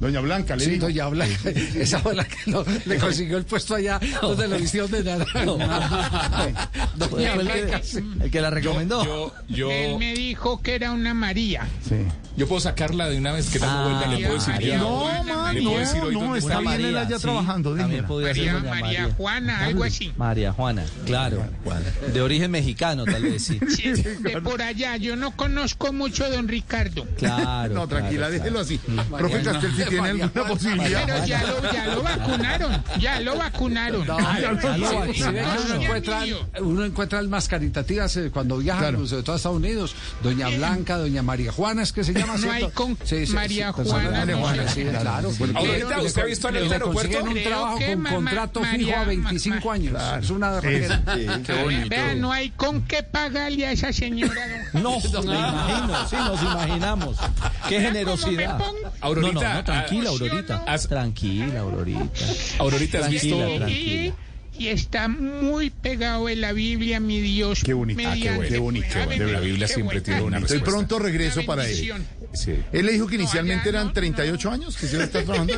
Doña Blanca, le Sí, dijo. Doña Blanca. Esa fue la que lo- le consiguió el puesto allá, donde lo vistieron de naranja. Doña Fue el Blanca. que, el que la recomendó. Yo, yo, Él me dijo que era una María. Sí. yo puedo sacarla de una vez que Ah, tengo vuelta. Le puedo decir María. quién. No, man, Le puedo decir no, no, dónde está Una bien él María, allá sí. trabajando, También podría María, María María. Juana, algo así. María Juana, claro. De origen mexicano, tal vez, sí. Sí, de por allá, yo no conozco mucho a don Ricardo. Claro. No, tranquila, claro, déjelo así. Profe Castel, si tiene María alguna posibilidad. Pero ya lo, ya lo vacunaron, ya lo vacunaron. No, ya lo sí, vacunaron. sí, ve que uno encuentra, uno encuentra más caritativas eh, cuando viajan, Claro. sobre todo a Estados Unidos. Doña Blanca, Doña María Juana, es que se llama No hay con Sí, sí, María sí, Juana, María no Juana, sé. sí, claro. Aurorita, Pero- ¿usted ha visto en el aeropuerto? un trabajo con contrato fijo a ma- 25 ma- años. Es una. Vea, no hay con qué pagarle a esa señora. No, me imagino, sí, nos imaginamos. Qué generosidad. Aurorita, no, no, no, tranquila, Aurorita. has- Tranquila, Aurorita. Aurorita, ¿has? Tranquila, Y, tranquila. y está muy pegado en la Biblia, mi Dios. Qué bonito, ah, qué bueno, qué bonito, bueno. La Biblia qué siempre bueno. tiene una respuesta. pronto regreso para él. Sí. Él le dijo que inicialmente allá eran no. 38 años, que se iba a estar trabajando.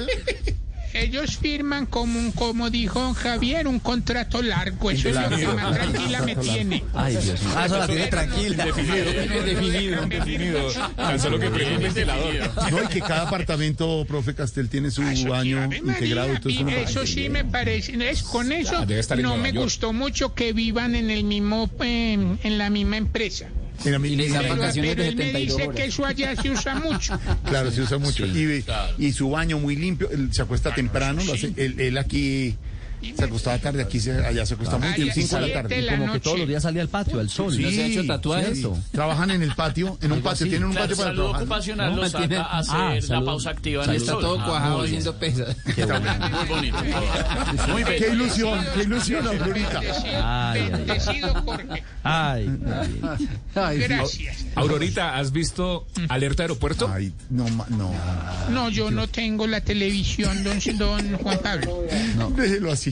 Ellos firman como un, como dijo Javier, un contrato largo. Eso es lo que más tranquila me tiene. Ay, Dios mío. Ah, eso la tiene tranquila. Definido, definido, definido. Tan solo que pregunte el ventilador. No, y que cada apartamento, profe Castel, tiene su baño integrado. Eso sí me parece, es con eso no me gustó mucho que vivan en el mismo en la misma empresa. Mira, mi- les dan Pero, vacaciones pero de él me 72 dice que eso allá se usa mucho. Claro, se usa mucho. y, y su baño muy limpio, él se acuesta temprano, lo hace, él, él aquí se acostaba tarde, aquí se, allá se acostaba muy Allá 5 de la tarde. de la Como que noche. todos los días salía al patio, al sol. Sí, ¿No se ha hecho tatuajes? ¿cierto? Trabajan en el patio, en un patio, tienen un Claro, patio para salud trabajar. ocupacional No, lo saca a hacer Ah, la salud. pausa activa en el Está sol. todo Ah, cuajado bien. haciendo pesas. Muy bonito. Muy Qué bello. ilusión, qué ilusión, Aurorita. Bendecido, Ay, Jorge. Sí. Gracias. Aurorita, ¿has visto Alerta Aeropuerto? Ay, no, no. No, yo no tengo la televisión, don, don Juan Pablo. Déjelo así.